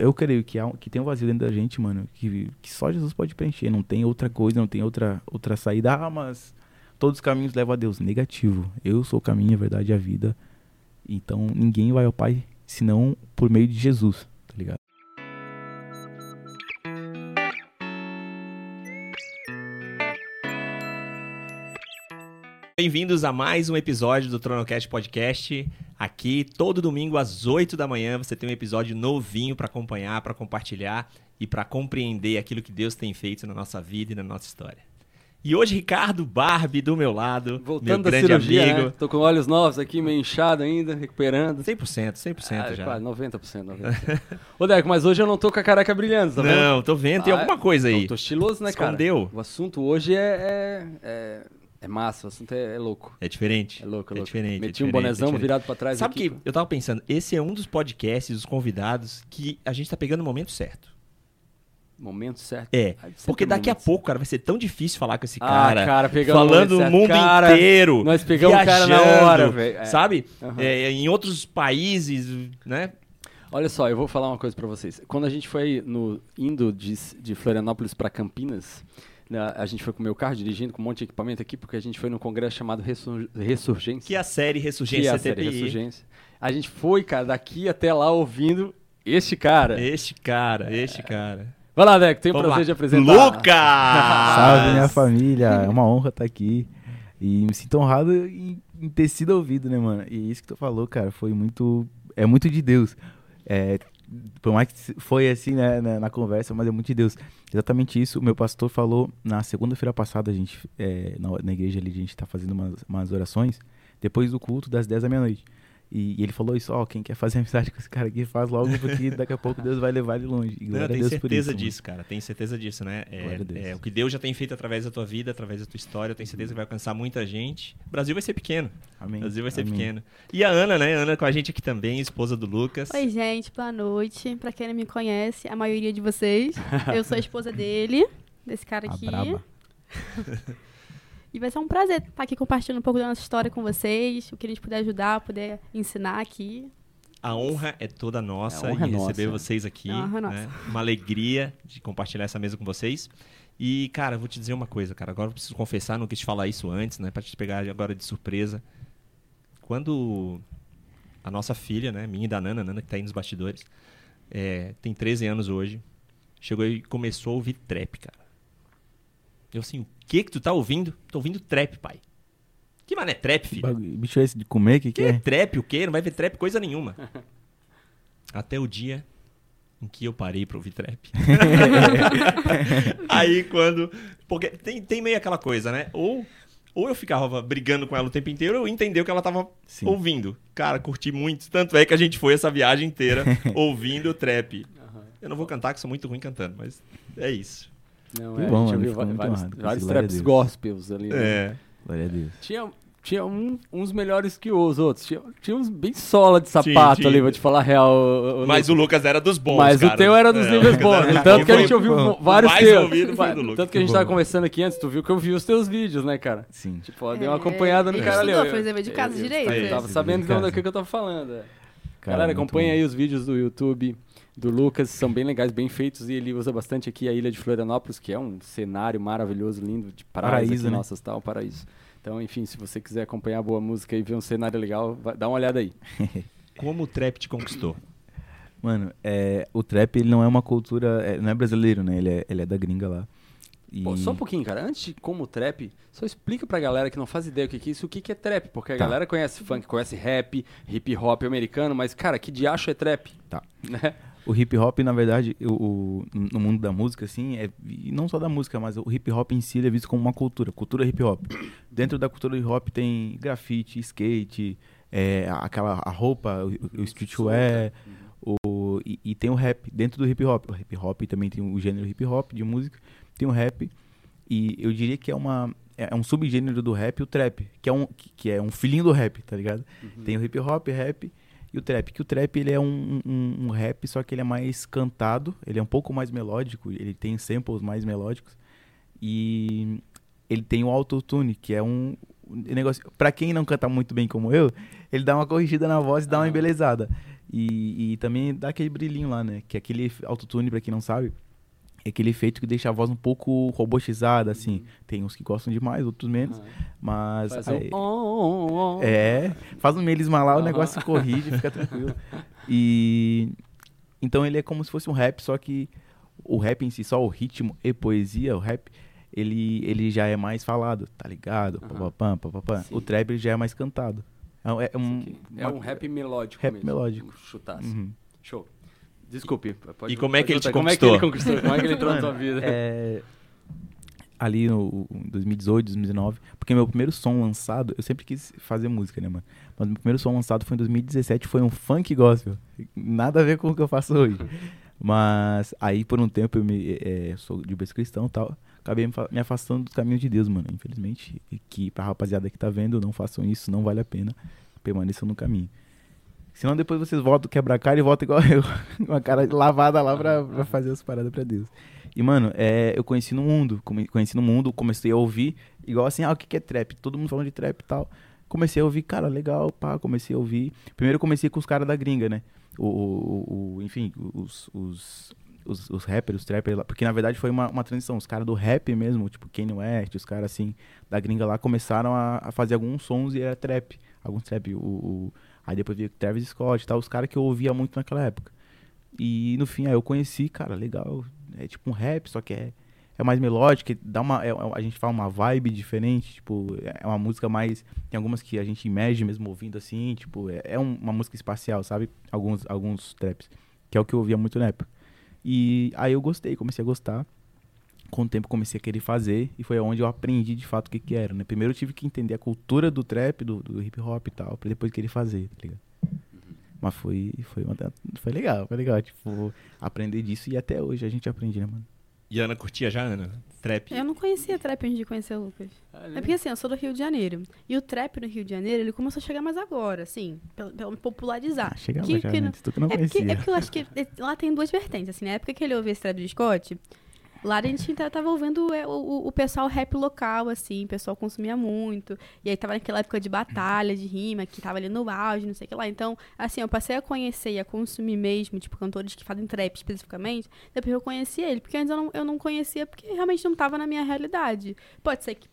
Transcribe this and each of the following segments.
eu creio que, há, que tem um vazio dentro da gente, mano, que, que só Jesus pode preencher. Não tem outra coisa, não tem outra, outra saída. Ah, mas todos os caminhos levam a Deus. Negativo. Eu sou o caminho, a verdade e a vida. Então ninguém vai ao Pai senão por meio de Jesus, Bem-vindos a mais um episódio do Tronocast Podcast. Aqui, todo domingo às 8 da manhã, você tem um episódio novinho para acompanhar, para compartilhar e para compreender aquilo que Deus tem feito na nossa vida e na nossa história. E hoje, Ricardo Barbie do meu lado, Voltando meu grande cirurgia, amigo. né? Tô com olhos novos aqui, meio inchado ainda, recuperando. 100%, 100% Ah, já. quase 90%, 90%. Ô, Deco, mas hoje eu não tô com a careca brilhando, tá vendo? Não, tô vendo, tem Ah, alguma coisa aí. Não, tô estiloso, né, cara? Escondeu. O assunto hoje é, é, é, é massa, o assunto é, é louco. É diferente. É louco, é louco. diferente. Meti é um diferente, bonezão é diferente. virado pra trás Sabe aqui. que eu tava pensando, esse é um dos podcasts, os convidados, que a gente tá pegando o momento certo. Momento certo. É, porque é daqui a pouco, cara, vai ser tão difícil falar com esse Ah, cara. cara, pegamos falando o o mundo. Cara, inteiro. nós pegamos o cara na hora, velho. É. Sabe? Aham. É, em outros países, né? Olha só, eu vou falar uma coisa pra vocês. Quando a gente foi no, indo de, de Florianópolis pra Campinas, a gente foi com o meu carro dirigindo com um monte de equipamento aqui, porque a gente foi num congresso chamado Ressur- Ressurgência. Que é a série que é Ressurgência a série. Ressurgência. A gente foi, cara, daqui até lá ouvindo este cara. Este cara, este cara. Vai lá, Deco, tenho o prazer lá. de apresentar. Lucas! Salve minha família, é uma honra estar aqui. E me sinto honrado em, em ter sido ouvido, né, mano? E isso que tu falou, cara, foi muito. É muito de Deus. É, por mais que foi assim, né, na, na conversa, mas é muito de Deus. Exatamente isso, o meu pastor falou na segunda-feira passada, a gente, é, na, na igreja ali, a gente tá fazendo umas, umas orações, depois do culto, das 10 da meia-noite. E, e ele falou isso, ó, quem quer fazer amizade com esse cara aqui, faz logo, porque daqui a pouco Deus vai levar ele longe. E Não, glória Deus por certeza isso, mano. disso, cara. Tenho certeza disso, né? É, Glória a Deus. é, o que Deus já tem feito através da tua vida, através da tua história, eu tenho certeza que vai alcançar muita gente. O Brasil vai ser pequeno. Amém. O Brasil vai ser Amém. pequeno. E a Ana, né? Ana com a gente aqui também, esposa do Lucas. Oi, gente, boa noite. Pra quem não me conhece, a maioria de vocês, eu sou a esposa dele, desse cara A aqui. braba. E vai ser um prazer estar aqui compartilhando um pouco da nossa história com vocês, o que a gente puder ajudar, puder ensinar aqui. A honra é toda nossa honra em é receber nossa. vocês aqui. É né? Uma alegria de compartilhar essa mesa com vocês. E, cara, eu vou te dizer uma coisa, cara. Agora eu preciso confessar, não quis te falar isso antes, né? Pra te pegar agora de surpresa. Quando a nossa filha, né? Minha e da Nana, Nana que tá aí nos bastidores, é, tem 13 anos hoje, chegou e começou a ouvir trap, cara. Eu assim, o que que tu tá ouvindo? Tô ouvindo trap, pai. Que mané trap, filho? Bicho é esse de comer, que que Que é? trap o quê? Não vai ver trap coisa nenhuma. Até o dia em que eu parei pra ouvir trap. Aí quando. Porque tem, tem meio aquela coisa, né? Ou, ou eu ficava brigando com ela o tempo inteiro, ou eu entendi o que ela tava Sim. ouvindo. Cara, curti muito. Tanto é que a gente foi essa viagem inteira ouvindo trap. Eu não vou cantar, que sou muito ruim cantando, mas é isso. Não, Que é, bom, a gente mano, ouviu vários, honrado vários traps Deus. gospels ali. né? É. Glória a Deus. Tinha, tinha um- uns melhores que os outros. Tinha, tinha uns bem sola de sapato Tinha, ali, vou te falar a real. o- o- Mas o Lucas era dos bons. Mas cara. o teu era dos É, Lucas bons. era dos Tanto que a gente ouviu bom. vários mais teus. ouvido foi do Lucas. Tanto que a gente tava conversando aqui antes, tu viu que eu vi os teus vídeos, né, cara? Sim. Tipo, ó, dei uma É, acompanhada no ele cara ali. estudou, dever de casa Eu- eu direito. tava- sabendo do que eu tava falando. é. Cara, Galera, acompanha aí os vídeos do YouTube do Lucas, são bem legais, bem feitos, e ele usa bastante aqui a ilha de Florianópolis, que é um cenário maravilhoso, lindo, de praias Paraíso, aqui né? nossas, tal, paraíso. Então, enfim, se você quiser acompanhar boa música e ver um cenário legal, vai- dá uma olhada aí. Como o trap te conquistou? Mano, é, o trap ele não é uma cultura, é, não é brasileiro, né? Ele é, ele é da gringa lá. E... Pô, só um pouquinho, cara. Antes de como trap, só explica pra galera que não faz ideia o que que é isso, o que que é trap. Porque a Tá. galera conhece funk, conhece rap, hip hop americano, mas, cara, que diacho é trap? Tá. Né? O hip hop, na verdade, o, o- no mundo da música, assim, é, e não só da música, mas o hip hop em si é visto como uma cultura, cultura hip hop. Dentro da cultura hip hop tem grafite, skate, é, aquela a roupa, o, o streetwear, o, e, e tem o rap dentro do hip hop. O hip hop também tem o gênero hip hop de música, tem o rap, e eu diria que é uma é um subgênero do rap, o trap, que é um que, que é um filhinho do rap, tá ligado? Tem o hip hop, rap e o trap, que o trap ele é um, um, um rap, só que ele é mais cantado, ele é um pouco mais melódico, ele tem samples mais melódicos e ele tem o autotune, que é um negócio, Pra quem não canta muito bem como eu, ele dá uma corrigida na voz e dá uma Ah. embelezada. E, e também dá aquele brilhinho lá, né? Que é aquele autotune, pra quem não sabe, é aquele efeito que deixa a voz um pouco robotizada, assim. Tem uns que gostam demais, outros menos. Ah, Mas. faz aí- um é, faz um melisma lá, o Aham. negócio corrige, fica tranquilo. E então ele é como se fosse um rap, só que o rap em si, só o ritmo e poesia, o rap, ele, ele já é mais falado, tá ligado? Aham. Papapam, papapam. Sim. O trap já é mais cantado. É, um- é um, É um rap melódico Rap mesmo. melódico. Um chutaço. Uhum. Show. Desculpe. Pode, E como é que ele te voltar. Como é que conquistou? ele conquistou? Como é que ele entrou na sua vida? é, ali no em 2018, 2019, porque meu primeiro som lançado, eu sempre quis fazer música, né, mano? Mas meu primeiro som lançado foi em 2017, foi um funk gospel. Nada a ver com o que eu faço hoje. Mas aí por um tempo eu me é, sou de berço cristão e tal, acabei me, fa- me afastando do caminho de Deus, mano. Infelizmente, e que pra rapaziada que tá vendo, não façam isso, não vale a pena. Permaneçam no caminho. Senão depois vocês voltam quebrar a cara e voltam igual eu, com a cara lavada lá pra, pra fazer as paradas pra Deus. E, mano, é, eu conheci no mundo, conheci no mundo, comecei a ouvir, igual assim, ah, o que que é trap? Todo mundo falando de trap e tal. Comecei a ouvir, cara, legal, pá, comecei a ouvir. Primeiro eu comecei com os caras da gringa, né? O, o, o- enfim, os, os, os, os rappers, os trappers lá, porque na verdade foi uma, uma transição. Os caras do rap mesmo, tipo Kanye West, os caras assim, da gringa lá, começaram a, a fazer alguns sons e era trap. Alguns trap, o, o- aí depois veio Travis Scott e tal, os caras que eu ouvia muito naquela época. E no fim, aí eu conheci, cara, legal. É tipo um rap, só que é, é mais melódico, dá uma, é- é- a gente fala uma vibe diferente, tipo, é uma música mais. Tem algumas que a gente imagine mesmo ouvindo assim, tipo, é, é um- uma música espacial, sabe? Alguns, alguns traps, que é o que eu ouvia muito na época. E aí eu gostei, comecei a gostar. Com o tempo comecei a querer fazer e foi onde eu aprendi de fato o que que era, né? Primeiro eu tive que entender a cultura do trap, do, do hip hop e tal, pra depois querer fazer, tá ligado? Mas foi, foi, uma- foi legal, foi legal, tipo, aprender disso e até hoje a gente aprende, né, mano? E a Ana curtia já, Ana? Trap? Eu não conhecia trap antes de conhecer o Lucas. É porque assim, eu sou do Rio de Janeiro. E o trap no Rio de Janeiro, ele começou a chegar mais agora, assim, pelo, pelo popularizar. Ah, chegava Que- já que não- antes, tu que não é, porque, conhecia. é porque eu acho que é, lá tem duas vertentes, assim, na época que ele ouvia esse trap de Scott, lá a gente tava ouvindo é, o, o- o pessoal rap local, assim, o pessoal consumia muito, e aí tava naquela época de batalha, de rima, que tava ali no auge, não sei o que lá, então, assim, eu passei a conhecer e a consumir mesmo, tipo, cantores que fazem trap especificamente, depois eu conheci ele, porque antes eu não, eu não conhecia, porque realmente não tava na minha realidade. Pode ser que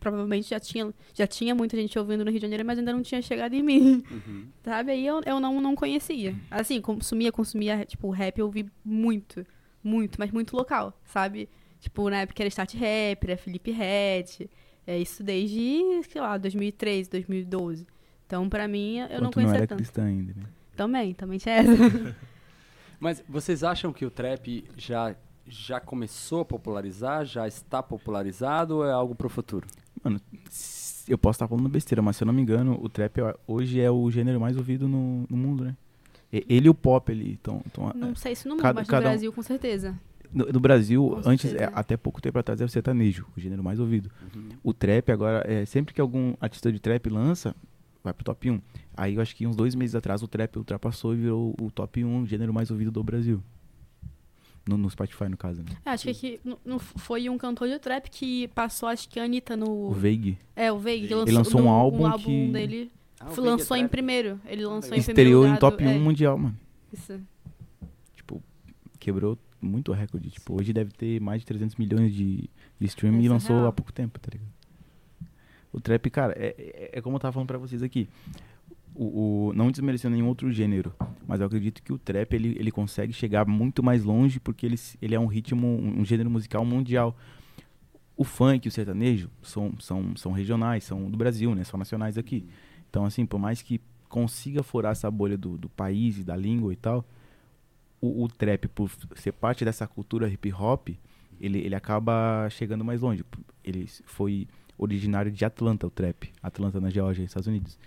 provavelmente já tinha, já tinha muita gente ouvindo no Rio de Janeiro, mas ainda não tinha chegado em mim. Uhum. Sabe? Aí eu, eu não, não conhecia. Assim, consumia, consumia, tipo, rap eu ouvi muito, muito, mas muito local, sabe? Tipo, na época era Start Rap, era Felipe Ret, é isso desde, sei lá, 2013, 2012. Então, pra mim, eu não tu não conhecia era tanto. cristã ainda, né? Também, também tinha essa. Mas vocês acham que o trap já, já começou a popularizar, já está popularizado ou é algo pro futuro? Mano, eu posso estar falando besteira, mas se eu não me engano, o trap hoje é o gênero mais ouvido no, no mundo, né? Ele e o pop ali. Então, então, não sei se no mundo, Cada- mas no cada um- Brasil, com certeza. no, no Brasil, Com antes, certeza. é, até pouco tempo atrás, era o sertanejo, o gênero mais ouvido. Uhum. O trap agora, é, sempre que algum artista de trap lança, vai pro top 1. Aí eu acho que uns dois meses atrás o trap ultrapassou e virou o top 1 gênero mais ouvido do Brasil. No, no Spotify, no caso, né? É, acho que aqui no- no- foi um cantor de trap que passou, acho que a Anitta no. O Veig. É, o Veig. que Ele lançou um no- álbum o que- dele. Ah, é lançou em primeiro. Ele lançou em primeiro Estreou em top do- 1 é, mundial, mano. isso. Tipo, quebrou muito recorde. Tipo, hoje deve ter mais de 300 milhões de, de streaming e é lançou real. há pouco tempo, tá ligado? O trap, cara, é, é, é como eu tava falando pra vocês aqui. O, o- não desmerecendo nenhum outro gênero, mas eu acredito que o trap ele, ele consegue chegar muito mais longe porque ele, ele é um ritmo, um, um gênero musical mundial. O funk e o sertanejo são, são, são regionais, são do Brasil, né? São nacionais aqui. Então, assim, por mais que consiga furar essa bolha do, do país e da língua e tal, o, o trap, por ser parte dessa cultura hip hop, ele, ele acaba chegando mais longe. Ele foi originário de Atlanta, o trap. Atlanta, na Geórgia, Estados Unidos.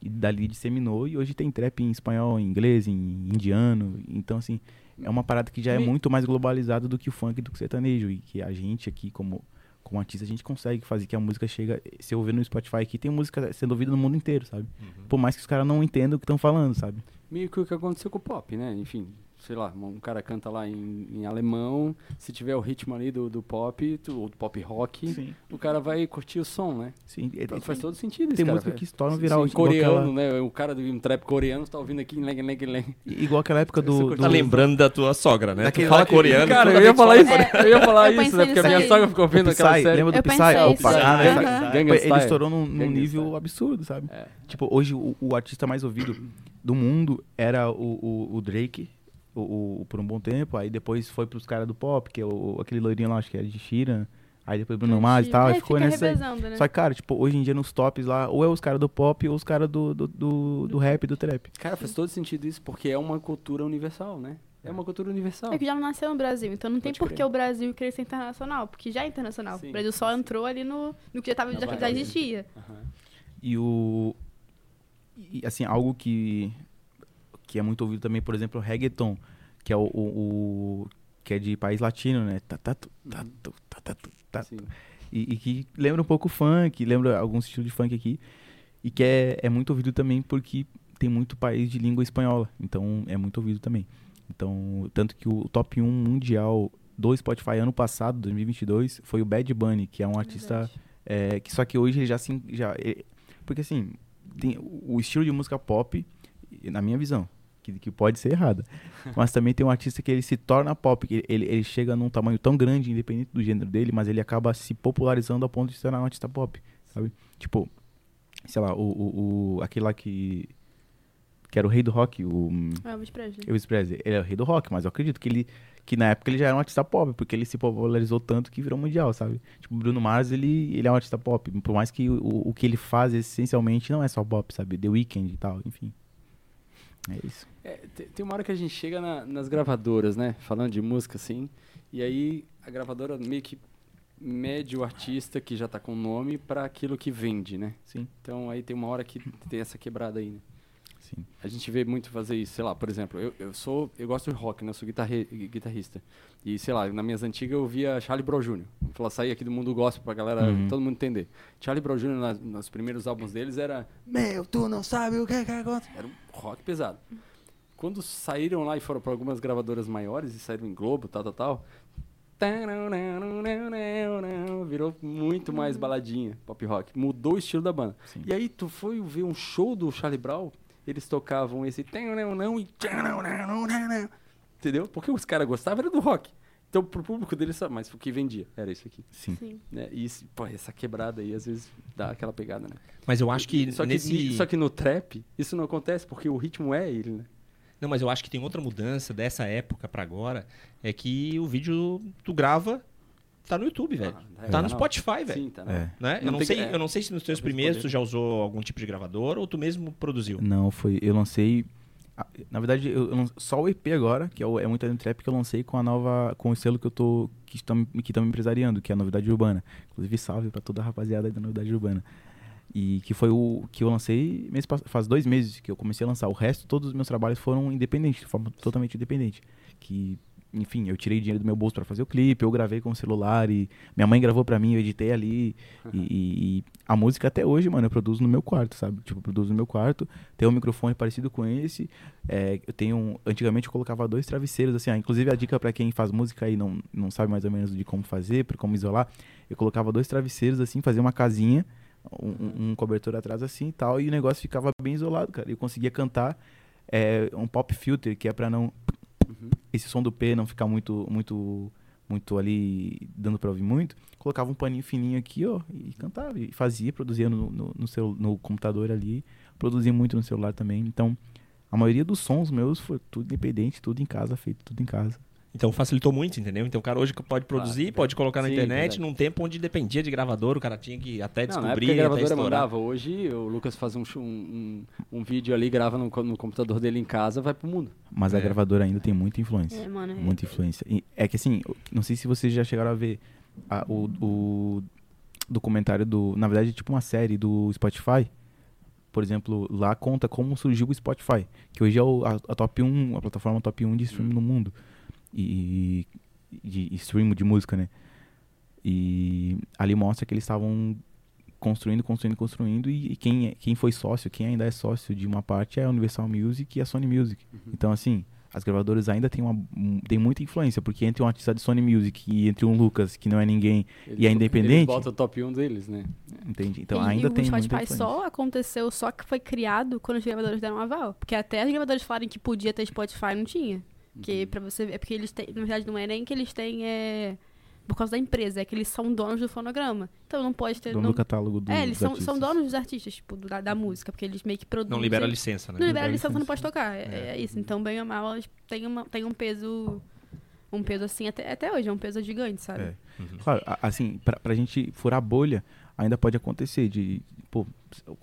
E dali disseminou e hoje tem trap em espanhol, em inglês, em indiano. Então, assim, é uma parada que já é muito mais globalizada do que o funk e do que o sertanejo. E que a gente aqui, como, como artista, a gente consegue fazer que a música chega... Se eu ver no Spotify aqui, tem música sendo ouvida no mundo inteiro, sabe? Por mais que os caras não entendam o que estão falando, sabe? Meio que o que aconteceu com o pop, né? Enfim, sei lá, um cara canta lá em, em alemão, se tiver o ritmo ali do, do pop, ou do pop rock, Sim. o cara vai curtir o som, né? Sim. é- faz todo sentido isso, tem cara. música que estouram Sim, viral. sim, coreano, aquela- né? O cara de um trap coreano tá ouvindo aqui, leng, leng, leng. Igual aquela época do. curte- do Tá lembrando da tua sogra, né? Daquele tu fala que- coreano. Cara, toda eu ia que falar fala isso, É, eu ia falar eu isso, né? Porque a minha aí. sogra ficou do vendo aquela Psy, série. lembra do Eu Psy? Ah, ah, né? Aham. Gangnam Ele estourou num, nível absurdo, sabe? É. Tipo, hoje o artista mais ouvido do mundo era o, o, o Drake, o, o- por um bom tempo. Aí depois foi pros caras do pop, que é o, aquele loirinho lá, acho que era de Shira. Aí depois Bruno Mars e tal, É, e ficou fica nessa né? Só que, cara, tipo, hoje em dia nos tops lá, ou é os caras do pop ou os caras do, do, do, do rap, do trap. Cara, faz todo sentido isso, porque é uma cultura universal, né? É uma cultura universal. É que já não nasceu no Brasil, então não tem Pode por crer. que o Brasil querer ser internacional, porque já é internacional. Sim, o Brasil só sim. entrou ali no, no que já, tava, já, já existia. Aham. E o. E, assim, algo que. Que é muito ouvido também, por exemplo, o reggaeton, que é o. o- o- que é de país latino, né? Tá, tá, tu, tá, tu, tá, tá, tu, tá, Sim. e, e que lembra um pouco funk, lembra alguns estilos de funk aqui. E que é, é muito ouvido também porque tem muito país de língua espanhola. Então é muito ouvido também. Então, tanto que o top 1 mundial do Spotify ano passado, 2022, foi o Bad Bunny, que é um artista é, que só que hoje ele já se já é- porque assim tem o estilo de música pop na minha visão que, que pode ser errada. Mas também tem um artista que ele se torna pop que ele, ele chega num tamanho tão grande independente do gênero dele mas ele acaba se popularizando ao ponto de se tornar um artista pop sabe? Tipo sei lá o, o, o- aquele lá que que era o rei do rock o É, Elvis Presley. Elvis Presley, ele é o rei do rock, mas eu acredito que ele que na época ele já era um artista pop, porque ele se popularizou tanto que virou mundial, sabe? Tipo, o Bruno Mars, ele, ele é um artista pop, por mais que o, o que ele faz essencialmente não é só pop, sabe? The Weeknd e tal, enfim. É isso. É, te- tem uma hora que a gente chega na- nas gravadoras, né? Falando de música, assim. E aí a gravadora meio que mede o artista que já tá com nome para aquilo que vende, né? Sim, Então aí tem uma hora que tem essa quebrada aí, né? Sim. A gente vê muito fazer isso, sei lá, por exemplo, eu, eu sou, eu gosto de rock, né? Eu sou guitarre, guitarrista. E, sei lá, nas minhas antigas eu via Charlie Brown Jr. Vou falar, sair aqui do mundo gospel pra galera, Uhum. todo mundo entender. Charlie Brown Jr. nas- nos primeiros álbuns deles era Meu, tu não sabe o que é que acontece. Era um rock pesado. Quando saíram lá e foram para algumas gravadoras maiores e saíram em Globo, tal, tal, tal. Virou muito mais baladinha, pop rock. Mudou o estilo da banda. Sim. E aí tu foi ver um show do Charlie Brown, eles tocavam esse não e entendeu? Porque os caras gostavam era do rock. Então pro público deles, só- mas o que vendia era isso aqui, Sim. Sim. né? E isso, pô, essa quebrada aí às vezes dá aquela pegada, né? Mas eu acho que só que nesse... só que no trap isso não acontece porque o ritmo é ele, né? Não, mas eu acho que tem outra mudança dessa época pra agora, é que o vídeo tu grava, tá no YouTube, velho. Ah, tá é, no. Spotify, velho. Sim, tá. É. Né? Eu, Não não sei, que- eu não sei se nos teus primeiros responder. tu já usou algum tipo de gravador ou tu mesmo produziu. Não, foi. Eu lancei. Na verdade, eu, eu lan- só o EP agora, que é, o, é muito no trap, que eu lancei com a nova. com o selo que eu tô. que estão que empresariando, que é a Novidade Urbana. Inclusive, salve pra toda a rapaziada aí da Novidade Urbana. E que foi o que eu lancei mês, faz dois meses que eu comecei a lançar. O resto, todos os meus trabalhos foram independentes, de forma totalmente independente. Que, enfim, eu tirei dinheiro do meu bolso pra fazer o clipe, eu gravei com o celular e minha mãe gravou pra mim, eu editei ali. E, e- e a música até hoje, mano, eu produzo no meu quarto, sabe? Tipo, eu produzo no meu quarto. Tem um microfone parecido com esse. É, eu tenho. um- Antigamente eu colocava dois travesseiros, assim, inclusive a dica pra quem faz música e não, não sabe mais ou menos de como fazer, pra como isolar. Eu colocava dois travesseiros, assim, fazia uma casinha, um, um- cobertor atrás assim e tal, e o negócio ficava bem isolado, cara. Eu conseguia cantar é, um pop filter, que é pra não. Uhum. Esse som do P não ficar muito. muito muito ali dando pra ouvir muito, colocava um paninho fininho aqui, ó, e cantava, e fazia, produzia no, no, no, no computador ali, produzia muito no celular também. Então, a maioria dos sons meus foi tudo independente, tudo em casa, feito tudo em casa. Então facilitou muito, entendeu? Então o cara hoje pode produzir, Claro. pode colocar na Sim, internet, verdade. num tempo onde dependia de gravador, o cara tinha que até Não, na descobrir, época a até gravadora estourar. mandava. Hoje o Lucas faz um, um, um, vídeo ali, grava no, no computador dele em casa, vai pro mundo. Mas a É. gravadora ainda tem muita influência. É, mano. é- Muita influência. E é que assim, não sei se vocês já chegaram a ver a- o, o documentário do. Na verdade, é tipo uma série do Spotify. Por exemplo, lá conta como surgiu o Spotify. Que hoje é o- a, a top 1, a plataforma top 1 de streaming no mundo. E. De stream de música, né? E ali mostra que eles estavam construindo, construindo, construindo. E, e quem, é- quem foi sócio, quem ainda é sócio de uma parte é a Universal Music e a Sony Music. Então, assim, as gravadoras ainda têm, uma, um- tem muita influência, porque entre um artista de Sony Music e entre um Lucas, que não é ninguém, Eles, E é independente? Eles botam o top 1 deles, né? entende? Então e, ainda e tem o muita Spotify influência. só aconteceu, só que foi criado quando os gravadores deram um aval. Porque até os gravadores falarem que podia ter Spotify, não tinha. Uhum. Que pra você ver, é porque eles têm, na verdade não é nem que eles têm, é por causa da empresa, é que eles são donos do fonograma. Então não pode ter. Dono não- do catálogo do, é, eles dos são, artistas. são donos dos artistas, tipo, da, da música, porque eles meio que produzem. Não libera licença, né? Não libera libera licença, não pode tocar. É, é isso. Então, bem ou mal, elas têm, uma, têm um peso. Um peso assim, até, até hoje, é um peso gigante, sabe? É. Uhum. Claro, a- assim, pra, pra gente furar a bolha, ainda pode acontecer de, pô,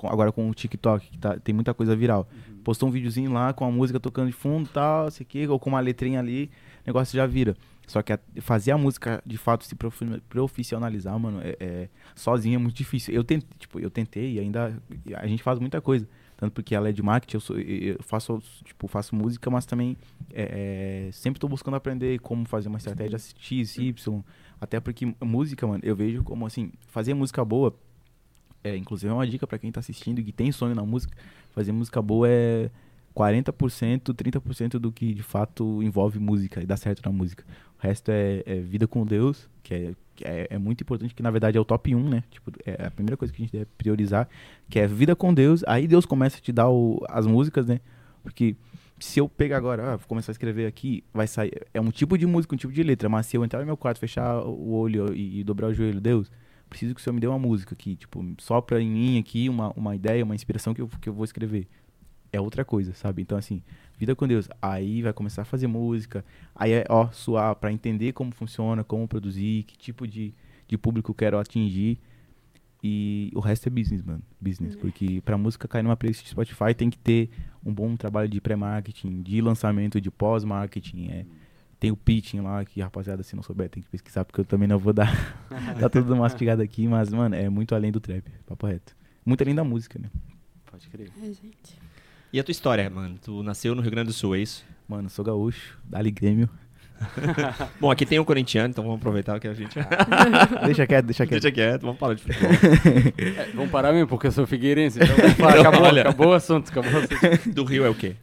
agora com o TikTok, que tá, tem muita coisa viral. Postou um videozinho lá com a música tocando de fundo e tal, sei que, ou com uma letrinha ali, o negócio já vira. Só que a- fazer a música de fato se profi- profissionalizar, mano, é, é- sozinho é muito difícil. Eu tentei, tipo, eu tentei e ainda a gente faz muita coisa. Tanto porque ela é de marketing, eu, sou, eu faço, tipo, faço música, mas também é, é, sempre estou buscando aprender como fazer uma estratégia X, Y. Até porque música, mano, eu vejo como assim, fazer música boa, é, inclusive é uma dica pra quem tá assistindo e que tem sonho na música, fazer música boa é 40%, 30% do que de fato envolve música e dá certo na música. O resto é, é vida com Deus, que é, que é, é muito importante, que na verdade é o top 1, né? Tipo, é a primeira coisa que a gente deve priorizar, que é vida com Deus. Aí Deus começa a te dar o- as músicas, né? Porque se eu pegar agora, ah, vou começar a escrever aqui, vai sair. É um tipo de música, um tipo de letra, mas se eu entrar no meu quarto, fechar o olho e, e dobrar o joelho, Deus, preciso que o Senhor me dê uma música aqui, tipo, sopra em mim aqui uma, uma ideia, uma inspiração que eu, que eu vou escrever. É outra coisa, sabe? Então, assim, vida com Deus. Aí vai começar a fazer música, aí é, ó, suar pra entender como funciona, como produzir, que tipo de, de público eu quero atingir. E o resto é business, mano. Business. Porque pra música cair numa playlist de Spotify tem que ter um bom trabalho de pré-marketing, de lançamento, de pós-marketing. É. Tem o pitching lá, que rapaziada, se não souber, tem que pesquisar, porque eu também não vou dar, dar tudo mastigado aqui, mas, mano, é muito além do trap, papo reto. Muito além da música, né? Pode crer. É, gente. E a tua história, mano? Tu nasceu no Rio Grande do Sul, é isso? Mano, sou gaúcho, dali Grêmio. Bom, aqui tem um corintiano, então vamos aproveitar que a gente. deixa quieto, deixa quieto. Deixa quieto, vamos falar de futebol. É, vamos parar mesmo, porque eu sou figueirense. Então vamos parar. acabou, Olha. acabou o assunto, acabou o assunto. Do Rio é o quê?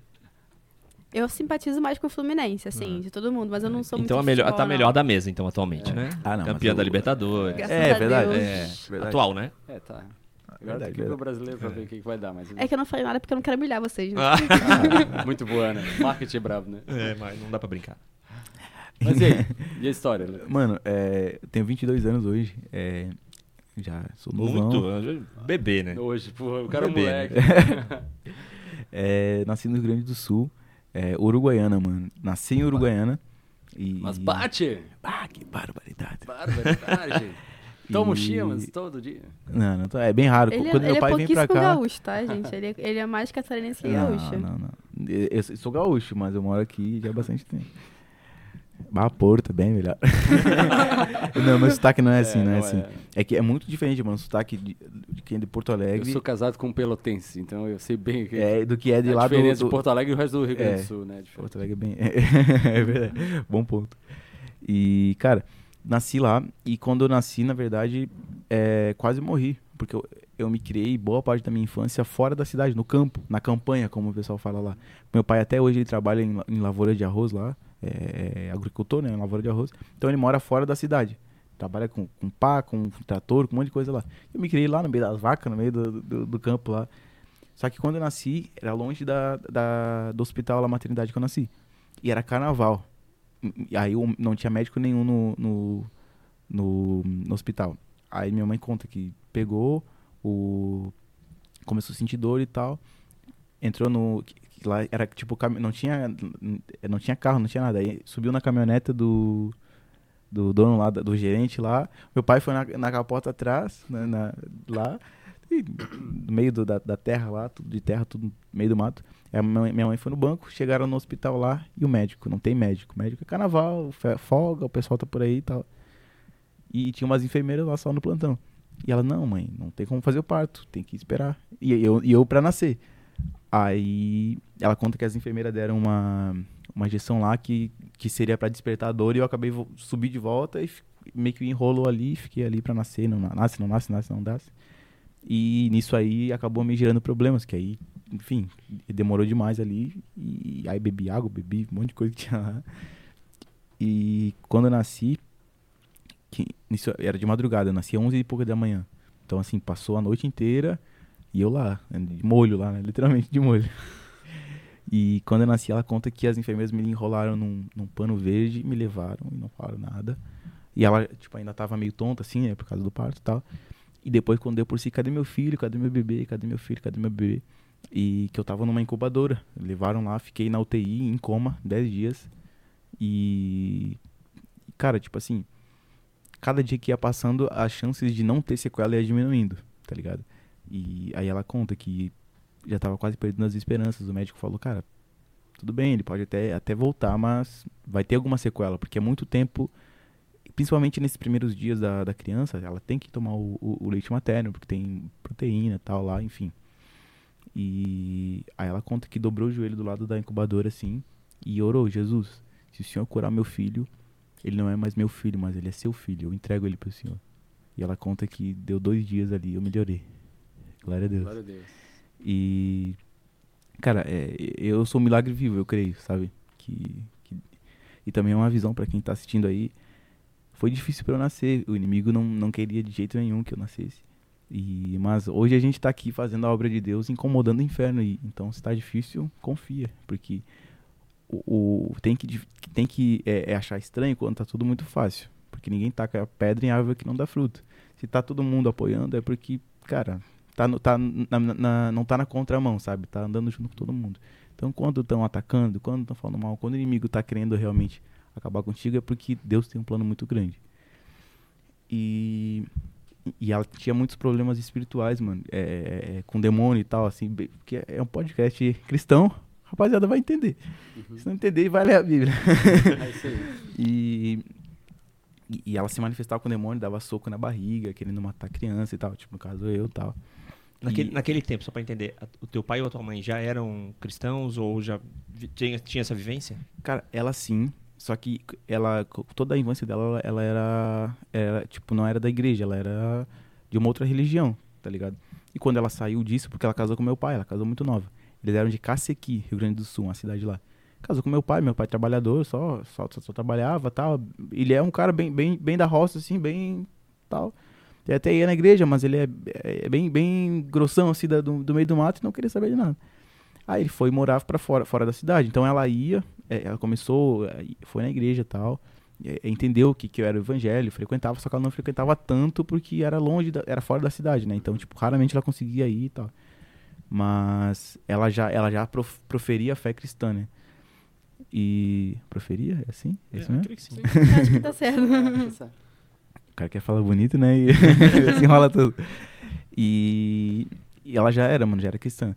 Eu simpatizo mais com o Fluminense, assim, de todo mundo, mas eu não sou então muito melhor, futebol, tá não. melhor da mesa, então, atualmente, né? Ah, não, Campeã da Libertadores. Graças É, verdade. É, Verdade. atual, né? É, tá. Agora Verdade, tem que ver o verdade. brasileiro pra ver o que, que vai dar. Mas... É que eu não falei nada porque eu não quero humilhar vocês, né? Ah, Muito boa, né? Marketing é brabo, né? é, mas não dá pra brincar. Mas e aí? E a história? Mano, é, eu tenho 22 anos hoje, é, já sou novão. Muito. Bebê, né? Hoje, porra, o cara é um Bebê, moleque. É, nasci no Rio Grande do Sul, é, Uruguaiana, mano. Nasci em Uruguaiana. E, Mas bate! Ah, que barbaridade. Barbaridade! Toma E- chimas todo dia. Não, não, tô- é bem raro. Ele, é- Quando ele meu é pai vem pra cá. gaúcho, tá, gente? Ele é, ele é mais catarinense que Não, gaúcho. não, não. Eu, eu sou gaúcho, mas eu moro aqui já há bastante tempo. Bah, Porto, bem melhor. não, meu sotaque não é assim, não é assim. É que é muito diferente, mano, o sotaque de, de quem é de Porto Eu Alegre sou casado com um pelotense, então eu sei bem que é, do que é de a lá do, diferença do, de Porto Alegre e o resto do Rio Grande É. do Sul, né? Diferente. Porto Alegre é bem. é verdade. Bom ponto. E, cara, nasci lá. E quando eu nasci, na verdade, é, quase morri. Porque eu, eu me criei boa parte da minha infância fora da cidade, no campo, na campanha, como o pessoal fala lá. Meu pai até hoje ele trabalha em, em lavoura de arroz lá. É, é agricultor, né? Lavoura de arroz. Então ele mora fora da cidade. Trabalha com, com pá, com trator, com um monte de coisa lá. Eu me criei lá no meio das vacas, no meio do, do, do campo lá. Só que quando eu nasci, era longe da, da, do hospital, lá, maternidade que eu nasci. E era carnaval. E aí eu não tinha médico nenhum no, no, no, no hospital. Aí minha mãe conta que pegou, o começou a sentir dor e tal. Entrou no. Lá era tipo. Não tinha, não tinha carro, não tinha nada. Aí subiu na caminhoneta do. Do dono lá, do gerente lá. Meu pai foi na, na capota atrás, né, na- lá. E no meio do- da, da terra lá, tudo de terra, tudo no meio do mato. Aí minha mãe, foi no banco, chegaram no hospital lá e o médico, não tem médico. Médico é carnaval, folga, o pessoal tá por aí e tal. E tinha umas enfermeiras lá só no plantão. E ela, não, mãe, não tem como fazer o parto, tem que esperar. E eu, e eu pra nascer. Aí ela conta que as enfermeiras deram uma, uma injeção lá que, que seria pra despertar a dor e eu acabei subir de volta e meio que enrolou ali, fiquei ali pra nascer, não na- nasce, não nasce, nasce, não nasce. E nisso aí acabou me gerando problemas, que aí enfim, demorou demais ali. E aí bebi água, bebi um monte de coisa que tinha lá. E quando eu nasci, que, isso era de madrugada, eu nasci às 11 e pouca da manhã. Então, assim, passou a noite inteira e eu lá, de molho lá, né? Literalmente de molho. E quando eu nasci, ela conta que as enfermeiras me enrolaram num, num pano verde, me levaram e não falaram nada. E ela, tipo, ainda tava meio tonta, assim, né? Por causa do parto e tal. E depois, quando deu por si, cadê meu filho? Cadê meu bebê? Cadê meu filho? Cadê meu bebê? E que eu tava numa incubadora. Levaram lá, fiquei na UTI, em coma, 10 dias. E. Cara, tipo assim. Cada dia que ia passando, as chances de não ter sequela ia diminuindo, tá ligado? E aí ela conta que já tava quase perdendo as esperanças. O médico falou, cara, tudo bem, ele pode até, até voltar, mas vai ter alguma sequela, porque é muito tempo, principalmente nesses primeiros dias da, da criança, ela tem que tomar o, o, o leite materno, porque tem proteína tal lá, enfim. E aí ela conta que dobrou o joelho do lado da incubadora assim e orou, Jesus, se o Senhor curar meu filho, ele não é mais meu filho, mas ele é seu filho, eu entrego ele pro Senhor. E ela conta que deu dois dias ali, eu melhorei. Glória a Deus. Glória a Deus. E. Cara, é, eu sou um milagre vivo, eu creio, sabe? Que, que e também é uma visão para quem tá assistindo aí. Foi difícil para eu nascer. O inimigo não, não queria de jeito nenhum que eu nascesse. E, mas hoje a gente tá aqui fazendo a obra de Deus, incomodando o inferno. E, então, se tá difícil, confia. Porque o, o tem que, tem que é, é achar estranho quando tá tudo muito fácil. Porque ninguém taca pedra em árvore que não dá fruto. Se tá todo mundo apoiando, é porque, cara, tá, no, tá na, na, não tá na contramão, sabe? Tá andando junto com todo mundo. Então, quando estão atacando, quando estão falando mal, quando o inimigo tá querendo realmente acabar contigo, é porque Deus tem um plano muito grande. E, e ela tinha muitos problemas espirituais, mano, é, é, com demônio e tal, assim, porque é um podcast cristão, rapaziada vai entender. Uhum. Se não entender, vai ler a Bíblia. É isso aí. e, e ela se manifestava com o demônio, dava soco na barriga, querendo matar criança e tal, tipo, no caso eu e tal. Naquele, e... naquele tempo, só para entender, o teu pai ou a tua mãe já eram cristãos ou já tinha, tinha essa vivência? Cara, ela sim. Só que ela, toda a infância dela, ela era, era, tipo, não era da igreja, ela era de uma outra religião, tá ligado? E quando ela saiu disso, porque ela casou com meu pai, ela casou muito nova. Eles eram de Cacequi, Rio Grande do Sul, uma cidade lá. Casou com meu pai, meu pai trabalhador, só, só, só, só trabalhava tal. Ele é um cara bem, bem, bem da roça, assim, bem tal. Ele até ia na igreja, mas ele é, é bem, bem grossão, assim, da, do, do, meio do mato e não queria saber de nada. Aí ele foi morar para fora, fora da cidade. Então ela ia, é, ela começou, é, foi na igreja e tal, é, entendeu que, que eu era o evangelho, frequentava, só que ela não frequentava tanto porque era longe, da, era fora da cidade, né? Então, tipo, raramente ela conseguia ir e tal. Mas ela já, ela já prof, proferia a fé cristã, né? E. Proferia? É assim? É, isso mesmo? Sim. Acho que tá certo. O cara quer falar bonito, né? E se enrola tudo. E, e ela já era, mano, já era cristã.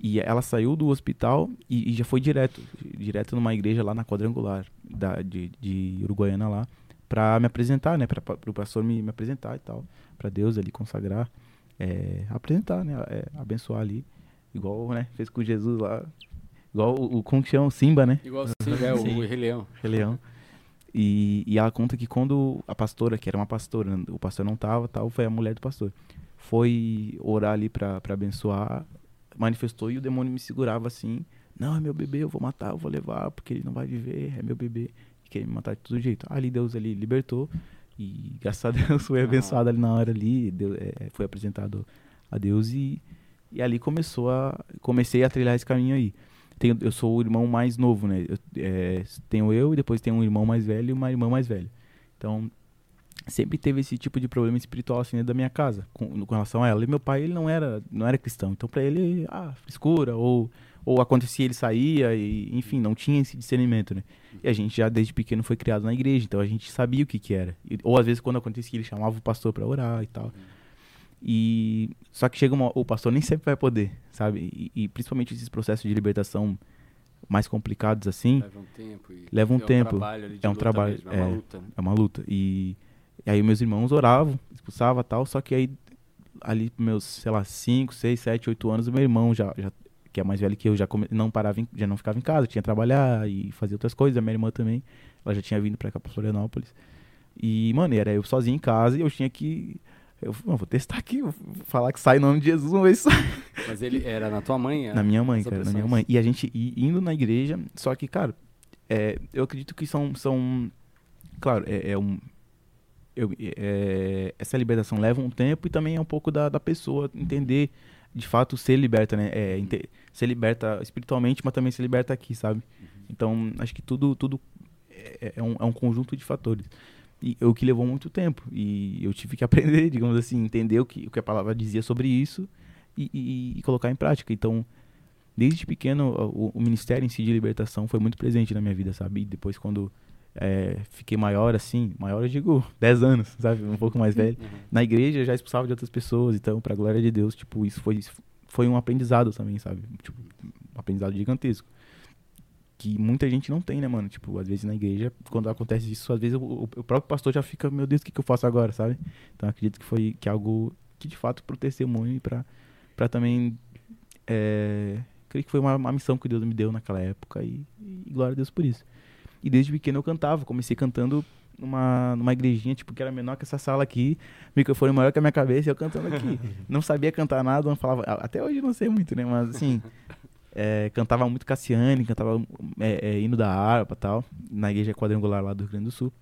E ela saiu do hospital e, e, já foi direto, direto numa igreja lá na quadrangular da, de, de Uruguaiana lá, pra me apresentar, né? Pra, pra, pro pastor me, me apresentar e tal. Pra Deus ali consagrar. É, apresentar, né? É, abençoar ali. Igual, né? Fez com Jesus lá. Igual o, o como que chama? O Simba, né? Igual o Simba, é, o Rei Leão. Rei Leão. E, e ela conta que quando a pastora, que era uma pastora, o pastor não tava, tal, foi a mulher do pastor, foi orar ali pra abençoar, manifestou e o demônio me segurava assim, não, é meu bebê, eu vou matar, eu vou levar, porque ele não vai viver, é meu bebê, e quer me matar de todo jeito. Ali Deus ali libertou, e graças a Deus foi abençoado ali na hora ali, Deus, é, foi apresentado a Deus e, e ali começou a, comecei a trilhar esse caminho aí tenho, eu sou o irmão mais novo, né? Eu, é, tenho eu e depois tenho um irmão mais velho e uma irmã mais velha. Então, sempre teve esse tipo de problema espiritual assim dentro da minha casa com, com relação a ela. E meu pai, ele não era, não era cristão. Então, para ele, ah, frescura ou ou acontecia ele saía e enfim, não tinha esse discernimento, né? E a gente já desde pequeno foi criado na igreja, então a gente sabia o que que era. E, ou às vezes quando acontecia ele chamava o pastor para orar e tal. E só que chega uma, o pastor nem sempre vai poder, sabe? E, e, principalmente esses processos de libertação mais complicados assim, leva um tempo. leva um é tempo. Um trabalho é um trabalho, mesmo, é, uma luta. Né? É uma luta. E, e, aí meus irmãos oravam, expulsava tal, só que aí ali meus, sei lá, 5, 6, 7, 8 anos, o meu irmão já, já que é mais velho que eu, já come, não parava, em, já não ficava em casa, tinha que trabalhar e fazer outras coisas. A minha irmã também, ela já tinha vindo para cá para Florianópolis. E, mano, era eu sozinho em casa e eu tinha que Eu "Não, vou testar aqui, vou falar que sai em nome de Jesus, ver se sai. Mas ele era na tua mãe? Na minha mãe, cara, na minha mãe. E a gente indo na igreja, só que, cara, é, eu acredito que são. são claro, é, é um. eu- é, essa libertação leva um tempo e também é um pouco da, da pessoa entender, de fato, ser liberta, né? É, ser liberta espiritualmente, mas também ser liberta aqui, sabe? Então, acho que tudo, tudo é, é um, é um conjunto de fatores. E o que levou muito tempo. E eu tive que aprender, digamos assim, entender o que, o que a palavra dizia sobre isso e, e- e colocar em prática. Então, desde pequeno, o, o ministério em si de libertação foi muito presente na minha vida, sabe? E depois, quando é, fiquei maior, assim, maior eu digo 10 anos, sabe? Um pouco mais velho. Uhum. Na igreja já expulsava de outras pessoas, então, pra glória de Deus, tipo, isso foi, foi um aprendizado também, sabe? Tipo, um aprendizado gigantesco. Que muita gente não tem, né, mano? Tipo, às vezes na igreja, quando acontece isso, às vezes o, o- o próprio pastor já fica, meu Deus, o que, que eu faço agora, sabe? Então, acredito que foi que é algo que, de fato, pro testemunho e pra, pra também. É, creio que foi uma, uma missão que Deus me deu naquela época e, e glória a Deus por isso. E desde pequeno eu cantava, comecei cantando numa, numa igrejinha, tipo, que era menor que essa sala aqui, microfone maior que a minha cabeça e eu cantando aqui. não sabia cantar nada, não falava. Até hoje eu não sei muito, né? Mas assim. É, cantava muito Cassiane, cantava é, é, hino da harpa tal, na igreja quadrangular lá do Rio Grande do Sul.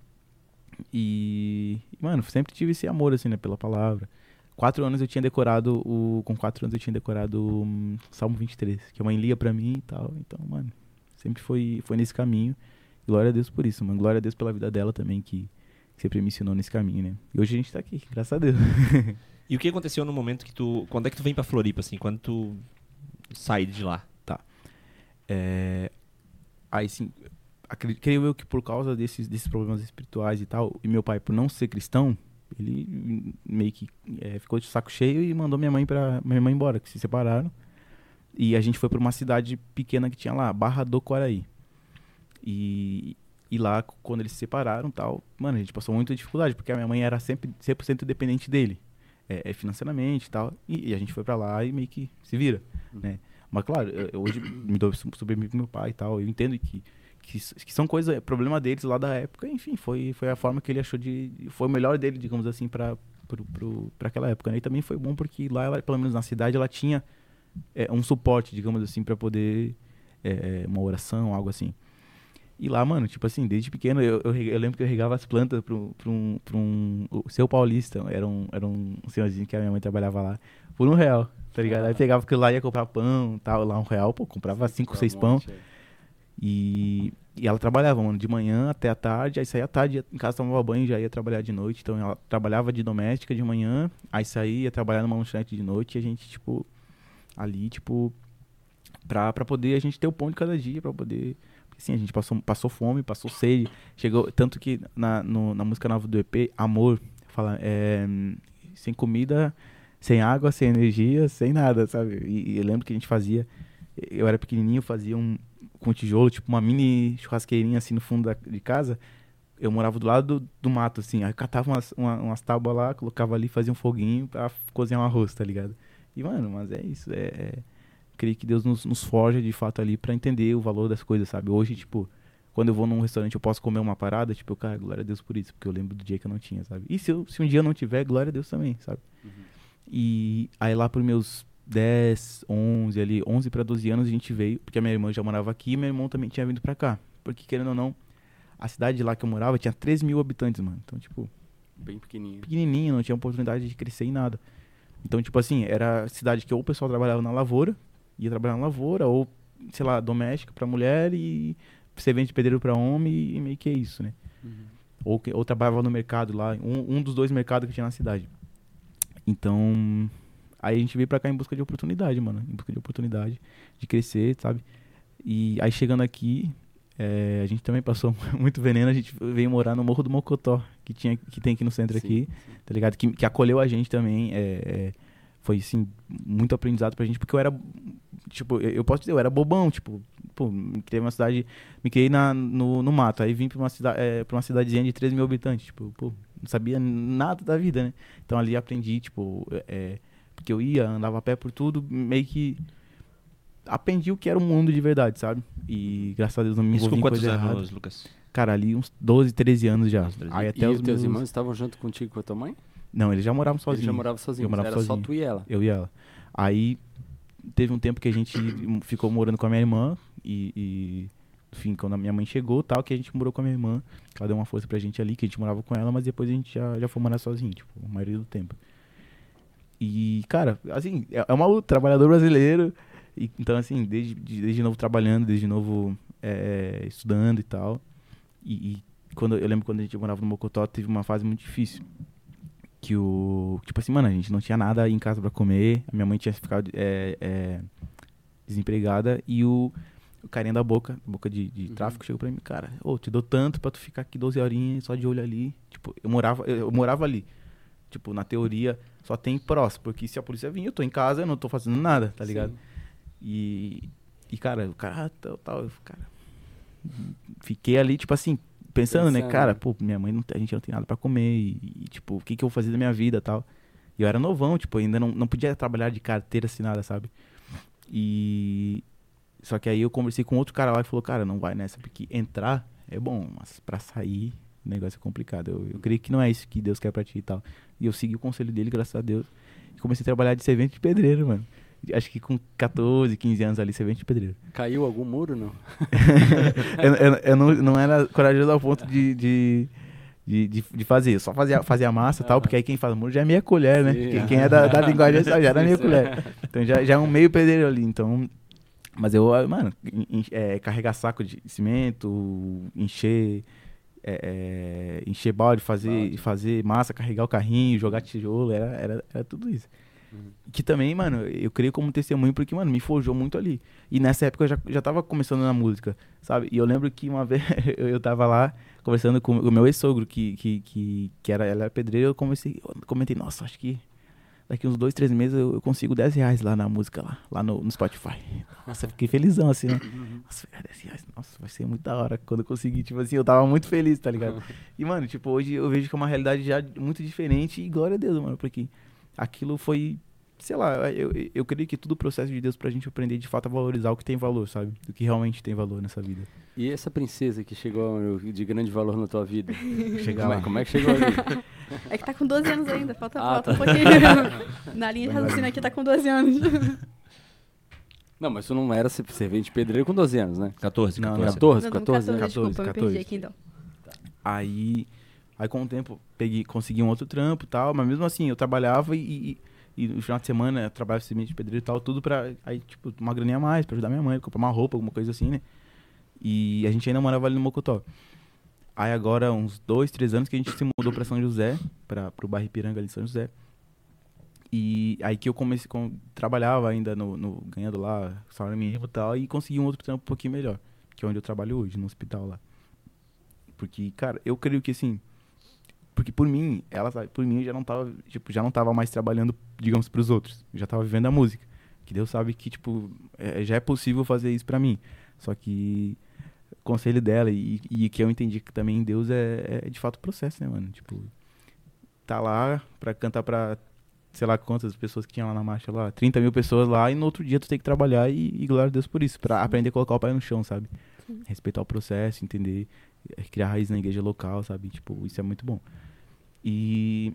E, mano, sempre tive esse amor, assim, né, pela palavra. Quatro anos eu tinha decorado, o, com quatro anos eu tinha decorado hum, Salmo 23, que a mãe lia pra mim e tal. Então, mano, sempre foi, foi nesse caminho. Glória a Deus por isso, mano. Glória a Deus pela vida dela também, que, que sempre me ensinou nesse caminho, né. E hoje a gente tá aqui, graças a Deus. E o que aconteceu no momento que tu. Quando é que tu vem pra Floripa, assim? Quando tu sai de lá? É, aí sim, acredito, creio eu que por causa desses, desses problemas espirituais e tal, e meu pai por não ser cristão, ele hum, meio que é, ficou de saco cheio e mandou minha mãe para minha mãe embora, que se separaram. E a gente foi para uma cidade pequena que tinha lá, Barra do Quaraí. E, e lá, quando eles se separaram tal, mano, a gente passou muita dificuldade, porque a minha mãe era sempre 100% dependente dele, é, é, financeiramente e tal. E, e a gente foi para lá e meio que se vira, né? Mas claro, eu, hoje me dou su- super bem pro meu pai e tal. Eu entendo que, que, que são coisas, problema deles lá da época. Enfim, foi, foi a forma que ele achou de. Foi o melhor dele, digamos assim, pro, pra aquela época. Né? E também foi bom porque lá, ela, pelo menos na cidade, ela tinha é, um suporte, digamos assim, pra poder. é, uma oração, algo assim. E lá, mano, tipo assim, desde pequeno, eu, eu, eu lembro que eu regava as plantas pra um, um, um o seu paulista. Era um, era um senhorzinho que a minha mãe trabalhava lá. Por um real, tá ligado? Aí pegava aquilo lá, ia comprar pão tal. Lá um real, pô, comprava cinco, seis pão. E, e ela trabalhava, mano, de manhã até a tarde, aí saía à tarde, ia em casa tomava banho e já ia trabalhar de noite. Então ela trabalhava de doméstica de manhã, aí saía, ia trabalhar numa lanchonete de noite e a gente, tipo, ali, tipo, pra, pra poder a gente ter o pão de cada dia, pra poder. Porque assim, a gente passou, passou fome, passou sede. Chegou. Tanto que na, no- na música nova do EP, Amor, fala, é, sem comida, sem água, sem energia, sem nada, sabe? E, e eu lembro que a gente fazia. Eu era pequenininho, fazia um com tijolo, tipo uma mini churrasqueirinha assim no fundo da, de casa. Eu morava do lado do, do mato, assim. Aí eu catava umas, uma- umas tábuas lá, colocava ali, fazia um foguinho pra cozinhar um arroz, tá ligado? E, mano, mas é isso. É, é- creio que Deus nos, nos forja de fato ali pra entender o valor das coisas, sabe? Hoje, tipo, quando eu vou num restaurante eu posso comer uma parada, tipo, eu, cara, glória a Deus por isso, porque eu lembro do dia que eu não tinha, sabe? E se, eu, se um dia eu não tiver, glória a Deus também, sabe? E aí lá pros meus 10, 11 ali, 11 pra 12 anos a gente veio, porque a minha irmã já morava aqui e meu irmão também tinha vindo pra cá. Porque, querendo ou não, a cidade lá que eu morava tinha 3 mil habitantes, mano. Então, tipo, Bem pequenininho. pequenininho, não tinha oportunidade de crescer em nada. Então, tipo assim, era cidade que ou o pessoal trabalhava na lavoura, ia trabalhar na lavoura, ou, sei lá, doméstica pra mulher e servente de pedreiro pra homem e meio que é isso, né? Ou, que- ou trabalhava no mercado lá, um, um dos dois mercados que tinha na cidade. Então, aí a gente veio pra cá em busca de oportunidade, mano. Em busca de oportunidade, de crescer, sabe? E aí chegando aqui, é, a gente também passou muito veneno, a gente veio morar no Morro do Mocotó, que, tinha, que tem aqui no centro Sim, aqui, tá ligado? Que, que acolheu a gente também, é, é, foi, assim, muito aprendizado pra gente, porque eu era, tipo, eu, eu posso dizer, eu era bobão, tipo, pô, me criei uma cidade, me criei na, no, no mato, aí vim pra uma, cida, é, pra uma cidadezinha de 3 mil habitantes, tipo, pô, não sabia nada da vida, né? Então ali aprendi, tipo, é, porque eu ia, andava a pé por tudo, meio que aprendi o que era o mundo de verdade, sabe? E graças a Deus não me Isso envolvi com em quantos anos, errada. Lucas? Cara, ali uns 12, 13 anos já. 12, 13. Aí E até os os teus meus... irmãos estavam junto contigo com a tua mãe? Não, eles já moravam Ele sozinhos. já morava sozinho, Eu morava era só sozinho. tu e ela. Eu e ela. Aí teve um tempo que a gente ficou morando com a minha irmã e, e, enfim, quando a minha mãe chegou, tal, que a gente morou com a minha irmã, que ela deu uma força pra gente ali, que a gente morava com ela, mas depois a gente já, já foi morar sozinho, tipo, a maioria do tempo. E, cara, assim, é é uma luta, trabalhador brasileiro, e, então, assim, desde, de- desde novo trabalhando, desde novo é, estudando e tal. E, e quando, eu lembro quando a gente morava no Mocotó, teve uma fase muito difícil. Que o. Tipo assim, mano, a gente não tinha nada em casa pra comer. A minha mãe tinha ficado é, é, desempregada. E o, o carinha da boca, boca de, de Uhum. tráfico, chegou pra mim, cara, ô, te dou tanto pra tu ficar aqui 12 horinhas só de olho ali. Tipo, eu morava, eu, eu morava ali. Tipo, na teoria, só tem prós. Porque se a polícia vir, eu tô em casa, eu não tô fazendo nada, tá ligado? Sim. E, e cara, o cara, tal, tal, eu, cara, fiquei ali, tipo assim, pensando, né, Pensando, cara, né? pô, minha mãe, não, a gente não tem nada pra comer e, e, tipo, o que que eu vou fazer da minha vida tal. E eu era novão, tipo, ainda não, não podia trabalhar de carteira assinada, sabe? E, só que aí eu conversei com outro cara lá e falou, cara, não vai nessa, porque entrar é bom, mas pra sair, o negócio é complicado. Eu, eu creio que não é isso que Deus quer pra ti e tal. E eu segui o conselho dele, graças a Deus. E comecei a trabalhar de servente de pedreiro, mano. Acho que com 14, 15 anos ali, servente de pedreiro. Caiu algum muro, não? eu eu, eu não, não era corajoso ao ponto de, de, de, de, de fazer. Só fazia, fazia a massa e tal, Aham. porque aí quem faz muro já é meia colher, né? Quem, quem é da, da linguagem já era meia colher. Então já, já é um meio pedreiro ali. Então. Mas eu, ah, mano, en- é, carregar saco de cimento, encher. é, é, encher balde, fazer, Balde. fazer massa, carregar o carrinho, jogar tijolo, era, era, era tudo isso. Uhum. Que também, mano, eu creio como testemunho porque, mano, me forjou muito ali. E nessa época eu já, já tava começando na música, sabe? E eu lembro que uma vez eu, tava lá conversando com o meu ex-sogro, que, que, que, que era, ela era pedreira, eu comecei, eu comentei, nossa, acho que daqui uns dois, três meses eu, eu consigo 10 reais lá na música, lá, lá no, no Spotify. Nossa, eu fiquei felizão, assim, né? Nossa, 10 reais, nossa, vai ser muito da hora quando eu conseguir. Tipo assim, eu tava muito feliz, tá ligado? E, mano, tipo, hoje eu vejo que é uma realidade já muito diferente e glória a Deus, mano, porque aquilo foi, sei lá, eu, eu, creio que tudo o processo de Deus pra gente aprender de fato a valorizar o que tem valor, sabe? O que realmente tem valor nessa vida. E essa princesa que chegou de grande valor na tua vida? Chegar Como é, lá. como é que chegou ali? É que tá com 12 anos ainda, falta, Ah, falta tá. um pouquinho. Na linha de raciocínio aqui tá com 12 anos. Não, mas tu não era ser- servente pedreiro com 12 anos, né? 14, Não, 14. 14, Não, 14 anos. 14, desculpa, me 14. perdi aqui então. Aí, aí com o tempo, peguei, consegui um outro trampo e tal, mas mesmo assim, eu trabalhava e, e, e no final de semana eu trabalhava semente de pedreiro e tal, tudo pra, aí, tipo, uma graninha a mais, pra ajudar minha mãe, comprar uma roupa, alguma coisa assim, né? E a gente ainda morava ali no Mocotó. Aí agora, uns dois, três anos que a gente se mudou pra São José, pra, pro bairro Ipiranga ali em São José. E aí que eu comecei, com, trabalhava ainda no, no- ganhando lá, salário mínimo e tal, e consegui um outro trampo um pouquinho melhor, que é onde eu trabalho hoje, no hospital lá. Porque, cara, eu creio que assim, porque por mim, ela, por mim já não tava, tipo, já não tava mais trabalhando, digamos, pros outros. Eu já tava vivendo a música. Que Deus sabe que, tipo, é- já é possível fazer isso pra mim. Só que o conselho dela e, e que eu entendi que também Deus é, é de fato o processo, né, mano? Tipo, tá lá pra cantar pra sei lá quantas pessoas que tinha lá na marcha lá, 30 mil pessoas lá, e no outro dia tu tem que trabalhar e, e glória a Deus por isso, pra aprender a colocar o pé no chão, sabe? Respeitar o processo, entender, eh, criar raiz na igreja local, sabe? Tipo, isso é muito bom. E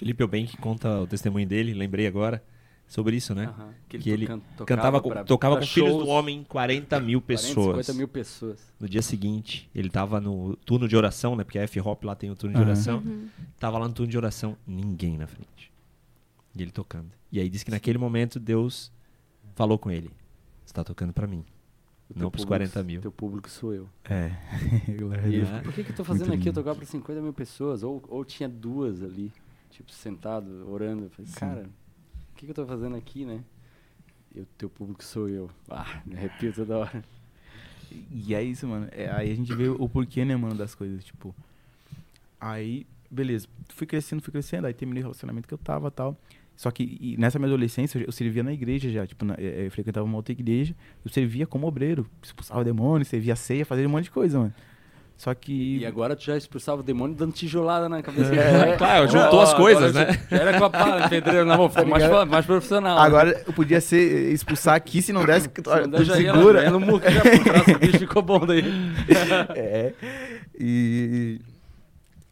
Felipe que conta o testemunho dele, lembrei agora, sobre isso, né? Aham. Que to- ele can- Cantava com, pra- tocava pra com Filhos shows, do Homem, 40 mil 40, pessoas. 50 mil pessoas. No dia seguinte, ele tava no turno de oração, né? Porque a F-Hop lá tem o turno de Aham. oração. Uhum. Tava lá no turno de oração, ninguém na frente. E ele tocando. E aí disse que naquele momento Deus falou com ele: Você tá tocando pra mim. O Não pros público- 40 mil. Teu público sou eu. é, ele, por que, que eu tô fazendo Muito aqui? Eu lindo. tocava pra 50 mil pessoas. Ou, ou tinha duas ali, tipo, sentado, orando. Eu falei, Sim. cara, o que, que eu tô fazendo aqui, né? O teu público sou eu. Ah, me arrepio toda hora. E é isso, mano. É, aí a gente vê o porquê, né, mano, das coisas. Tipo, aí, beleza. Fui crescendo, fui crescendo. Aí terminei o relacionamento que eu tava tal. Só que nessa minha adolescência eu servia na igreja já. Tipo, na- eh, eu frequentava uma outra igreja. Eu servia como obreiro. Expulsava demônio, servia ceia, fazia um monte de coisa, mano. Só que. E agora tu já expulsava o demônio dando tijolada na cabeça É, claro, juntou as coisas, né? Já era com a pala, pedreiro na mão, ficou mais, mais profissional. né? Agora eu podia ser expulsar aqui se não desse. Se não der, já segura. ia no muco, já por trás, o bicho ficou bom daí. é. E.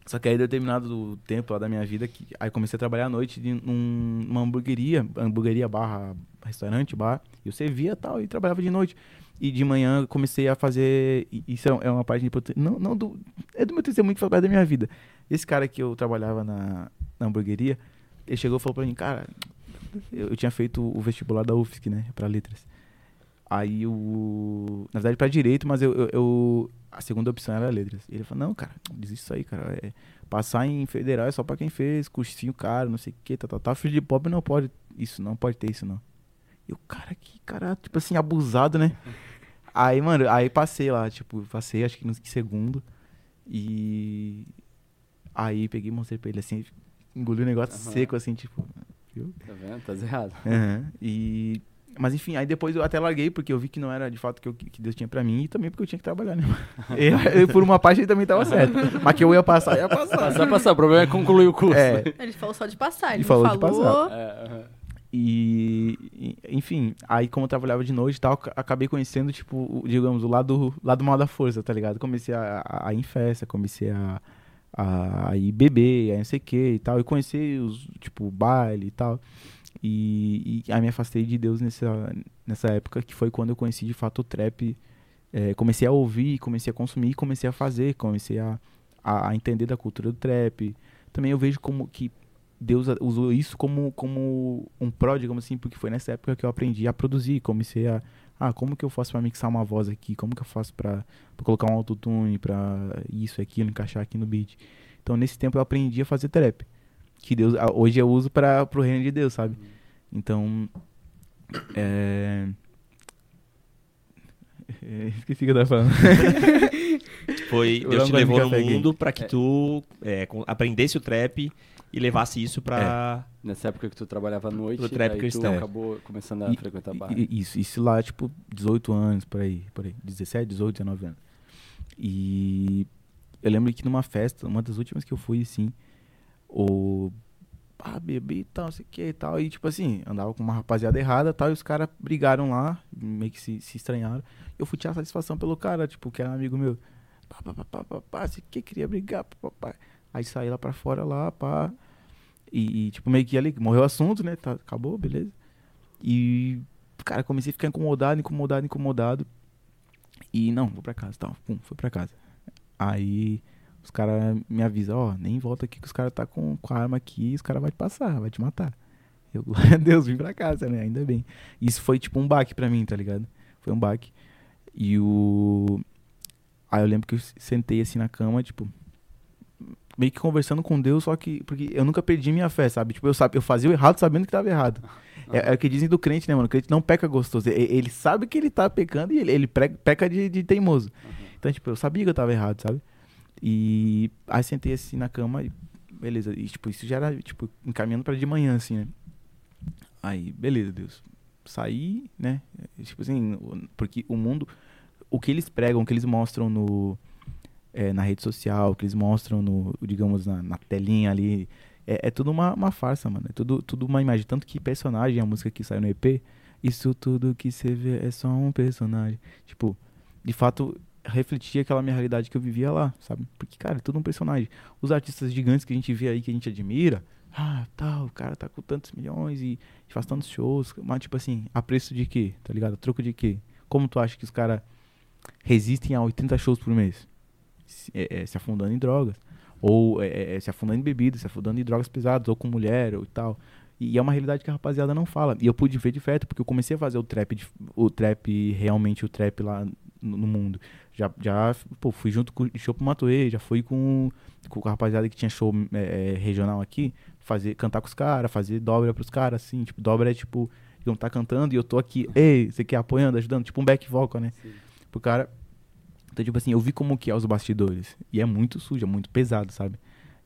Só que aí, determinado tempo lá da minha vida, que, aí comecei a trabalhar à noite de, num, numa hamburgueria, hamburgueria barra restaurante, bar. Eu servia tal e trabalhava de noite. E de manhã comecei a fazer. Isso é uma parte importante. Não, não do. É do meu testemunho muito faz parte da minha vida. Esse cara que eu trabalhava na, na hamburgueria, ele chegou e falou pra mim, cara, eu, eu tinha feito o vestibular da UFSC, né? Pra letras. Aí o. Na verdade, pra direito, mas eu, eu, eu- A segunda opção era letras. E ele falou, não, cara, desiste isso aí, cara. É, passar em federal é só pra quem fez, cursinho caro, não sei o que, tá, tá, tá. Filho de pobre não pode. Isso, não pode ter isso, não. E o cara, que cara, tipo assim, abusado, né? Aí, mano, aí passei lá, tipo, passei acho que no segundo. E. Aí peguei e mostrei pra ele assim, engoliu o negócio Aham. seco, assim, tipo. Viu? Tá vendo? Tá errado. Aham. E. Mas enfim, aí depois eu até larguei, porque eu vi que não era de fato o que, eu- que Deus tinha pra mim e também porque eu tinha que trabalhar, né? Eu, eu, por uma parte ele também tava certo. Mas que eu ia passar, ia passar. Passar, passar. O problema é concluir o curso. É, Ele falou só de passar. Ele Ele não falou de falou. É. E, enfim, aí como eu trabalhava de noite e tal, ca- acabei conhecendo, tipo, digamos, o lado, lado mal da força, tá ligado? Comecei a, a, a ir em festa, comecei a, a, a ir beber, a não sei o que e tal. E conheci os, tipo, baile e tal. E, e aí me afastei de Deus nessa, nessa época, que foi quando eu conheci de fato o trap. É, comecei a ouvir, comecei a consumir, comecei a fazer, comecei a, a, a entender da cultura do trap. Também eu vejo como que Deus usou isso como, como um pró, digamos assim, porque foi nessa época que eu aprendi a produzir, comecei a, ah, como que eu faço pra mixar uma voz aqui, como que eu faço pra, pra colocar um autotune, pra isso, aquilo, encaixar aqui no beat. Então nesse tempo eu aprendi a fazer trap, que Deus, hoje eu uso para pro reino de Deus, sabe? Então, é... Esqueci o que eu tava falando. Foi, Eu Deus te levou no mundo pra que É. tu é, aprendesse o trap e levasse isso pra. Nessa época que tu trabalhava à noite, tu acabou começando a E- frequentar bar. Isso, isso lá, tipo, 18 anos, por aí, por aí. 17, 18, 19 anos. E eu lembro que numa festa, uma das últimas que eu fui, assim, o. Ah, bebi e tal, não sei o que e tal. E tipo assim, andava com uma rapaziada errada tal, e os caras brigaram lá, meio que se, se estranharam. Eu fui tirar satisfação pelo cara, tipo, que era um amigo meu. Pá, pá, pá, pá, pá, pá, sei que queria brigar, pá, pá, pá. Aí saí lá pra fora lá, pá. E, e, tipo, meio que ali, morreu o assunto, né? Tá, acabou, beleza. E, cara, comecei a ficar incomodado, incomodado, incomodado. E, não, vou pra casa, tal. Pum, fui pra casa. Aí, os caras me avisam, ó, nem volta aqui que os caras tá com, com a arma aqui, os caras vão te passar, vai te matar. Eu, glória a Deus, vim pra casa, né? Ainda bem. Isso foi tipo um baque pra mim, tá ligado? Foi um baque. E o. Aí eu lembro que eu sentei assim na cama, tipo, meio que conversando com Deus, só que. Porque eu nunca perdi minha fé, sabe? Tipo, eu, sabe, eu fazia o errado sabendo que tava errado. É, é o que dizem do crente, né, mano? O crente não peca gostoso. E- Ele, sabe que ele tá pecando e ele, ele peca de, de teimoso. Então, tipo, eu sabia que eu tava errado, sabe? E aí sentei assim na cama e beleza. E, tipo, isso já era, tipo, encaminhando pra de manhã, assim, né? Aí, beleza, Deus. Saí, né? Tipo assim, porque o mundo, o que eles pregam, o que eles mostram no, é, na rede social, que eles mostram no, digamos, na, na telinha ali, é, é tudo uma, uma farsa, mano. É tudo, tudo uma imagem. Tanto que personagem, a música que saiu no EP, isso tudo que você vê é só um personagem. Tipo, de fato, refletia aquela minha realidade que eu vivia lá, sabe? Porque, cara, é tudo um personagem. Os artistas gigantes que a gente vê aí, que a gente admira, ah, tal, o cara tá com tantos milhões e faz tantos shows, mas, tipo assim, a preço de quê? Tá ligado? A troco de quê? Como tu acha que os caras resistem a 80 shows por mês? Se, é, é, se afundando em drogas. Ou é, é, se afundando em bebidas, se afundando em drogas pesadas, ou com mulher, ou tal. E é uma realidade que a rapaziada não fala. E eu pude ver de perto, porque eu comecei a fazer o trap, de- o trap, realmente o trap lá no, no mundo. Já, já pô, fui junto com o show pro Matuê, já fui com, com a rapaziada que tinha show é, é, regional aqui, fazer, cantar com os caras, fazer dobra pros caras, assim. Tipo, dobra é tipo, eu tá cantando e eu tô aqui, ei, você quer apoiando, ajudando, tipo um back vocal, né? Sim. Pro cara. Então, tipo assim, eu vi como que é os bastidores. E é muito sujo, é muito pesado, sabe?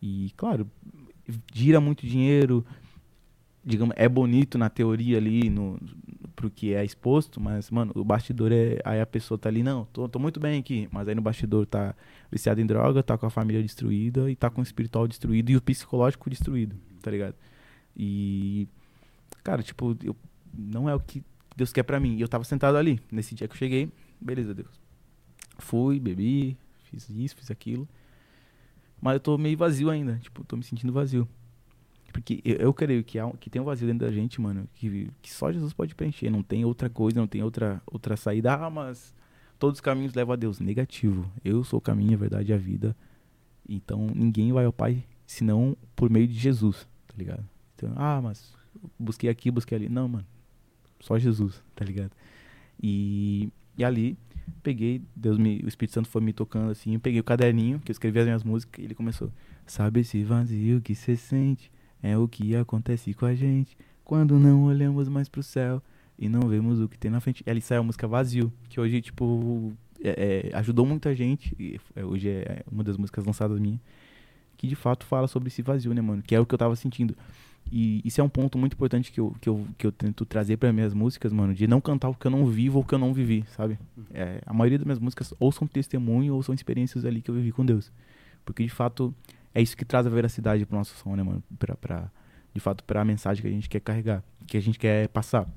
E, claro, gira muito dinheiro. Digamos, é bonito na teoria ali, no, pro que é exposto, mas, mano, o bastidor é. Aí a pessoa tá ali, não, tô, tô muito bem aqui, mas aí no bastidor tá viciado em droga, tá com a família destruída e tá com o espiritual destruído e o psicológico destruído, tá ligado? E. Cara, tipo, eu, não é o que Deus quer pra mim. E eu tava sentado ali, nesse dia que eu cheguei, beleza, Deus. Fui, bebi, fiz isso, fiz aquilo. Mas eu tô meio vazio ainda. Tipo, tô me sentindo vazio. Porque eu, eu creio que, há, que tem um vazio dentro da gente, mano, que, que só Jesus pode preencher. Não tem outra coisa, não tem outra, outra saída. Ah, mas todos os caminhos levam a Deus. Negativo. Eu sou o caminho, a verdade e a vida. Então ninguém vai ao Pai senão por meio de Jesus, tá ligado? Então, ah, mas busquei aqui, busquei ali. Não, mano. Só Jesus, tá ligado? E, e ali peguei, Deus me, o Espírito Santo foi me tocando assim, eu peguei o caderninho que eu escrevi as minhas músicas e ele começou. Sabe esse vazio que você sente? É o que acontece com a gente quando não olhamos mais pro céu e não vemos o que tem na frente. E ali saiu a música Vazio, que hoje, tipo, é- é, ajudou muita gente. E é, hoje é uma das músicas lançadas minha. Que de fato fala sobre esse vazio, né, mano? Que é o que eu tava sentindo. E isso é um ponto muito importante que eu, que eu, que eu tento trazer para minhas músicas, mano, de não cantar o que eu não vivo ou o que eu não vivi, sabe? É, a maioria das minhas músicas ou são testemunho ou são experiências ali que eu vivi com Deus. Porque de fato é isso que traz a veracidade pro nosso som, né, mano? Pra, pra, de fato, pra mensagem que a gente quer carregar, que a gente quer passar.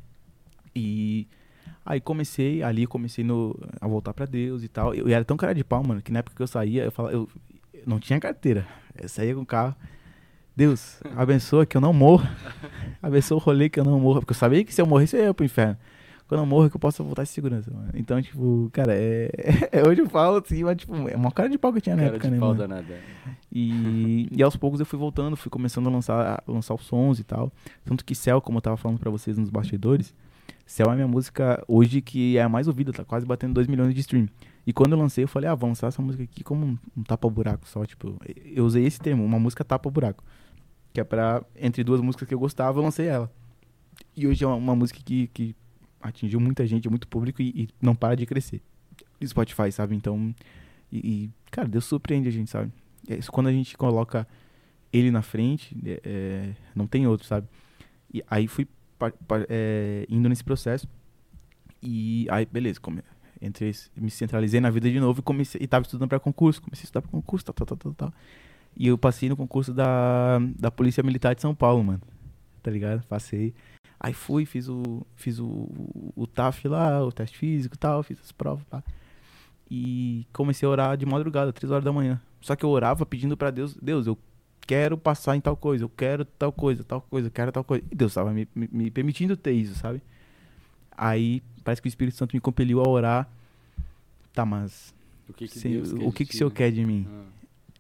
E aí comecei, ali comecei no, a voltar pra Deus e tal. Eu, era tão cara de pau, mano, que na época que eu saía, eu falava, eu, eu não tinha carteira. Eu saía com o carro. Deus, abençoa que eu não morra. Abençoa o rolê que eu não morra. Porque eu sabia que se eu morresse, eu ia pro inferno. Quando eu morro, é que eu possa voltar em segurança, mano. Então, tipo, cara, é. é hoje eu falo assim, mas, tipo, é uma cara de pau que eu tinha na Cara época, de né, pau mano? danada. E, e aos poucos eu fui voltando, fui começando a lançar, a lançar os sons e tal. Tanto que Céu, como eu tava falando pra vocês nos bastidores, Céu é a minha música hoje que é a mais ouvida, tá quase batendo 2 milhões de stream. E quando eu lancei, eu falei, ah, vou lançar essa música aqui como um, um tapa-buraco só. Tipo, eu usei esse termo, uma música tapa-buraco. Que é pra, entre duas músicas que eu gostava, eu lancei ela. E hoje é uma, uma música que, que atingiu muita gente, muito público e, e não para de crescer. Spotify, sabe? Então, e, e, cara, Deus surpreende a gente, sabe? É quando a gente coloca ele na frente, é, é, não tem outro, sabe? E aí fui é, indo nesse processo. E aí, beleza, come, entrei, me centralizei na vida de novo e comecei. E tava estudando pra concurso, comecei a estudar pra concurso, tal, tal, tal, tal, tal. E eu passei no concurso da, da Polícia Militar de São Paulo, mano. Tá ligado? Passei. Aí fui, fiz o. Fiz o, o TAF lá, o teste físico e tal, fiz as provas. E comecei a orar de madrugada, três horas da manhã. Só que eu orava pedindo pra Deus, Deus, eu quero passar em tal coisa, eu quero tal coisa, tal coisa, eu quero tal coisa. E Deus tava me, me, me permitindo ter isso, sabe? Aí parece que o Espírito Santo me compeliu a orar. Tá, mas O que que sem- Deus quer o de que, que o Senhor né? quer de mim? Ah.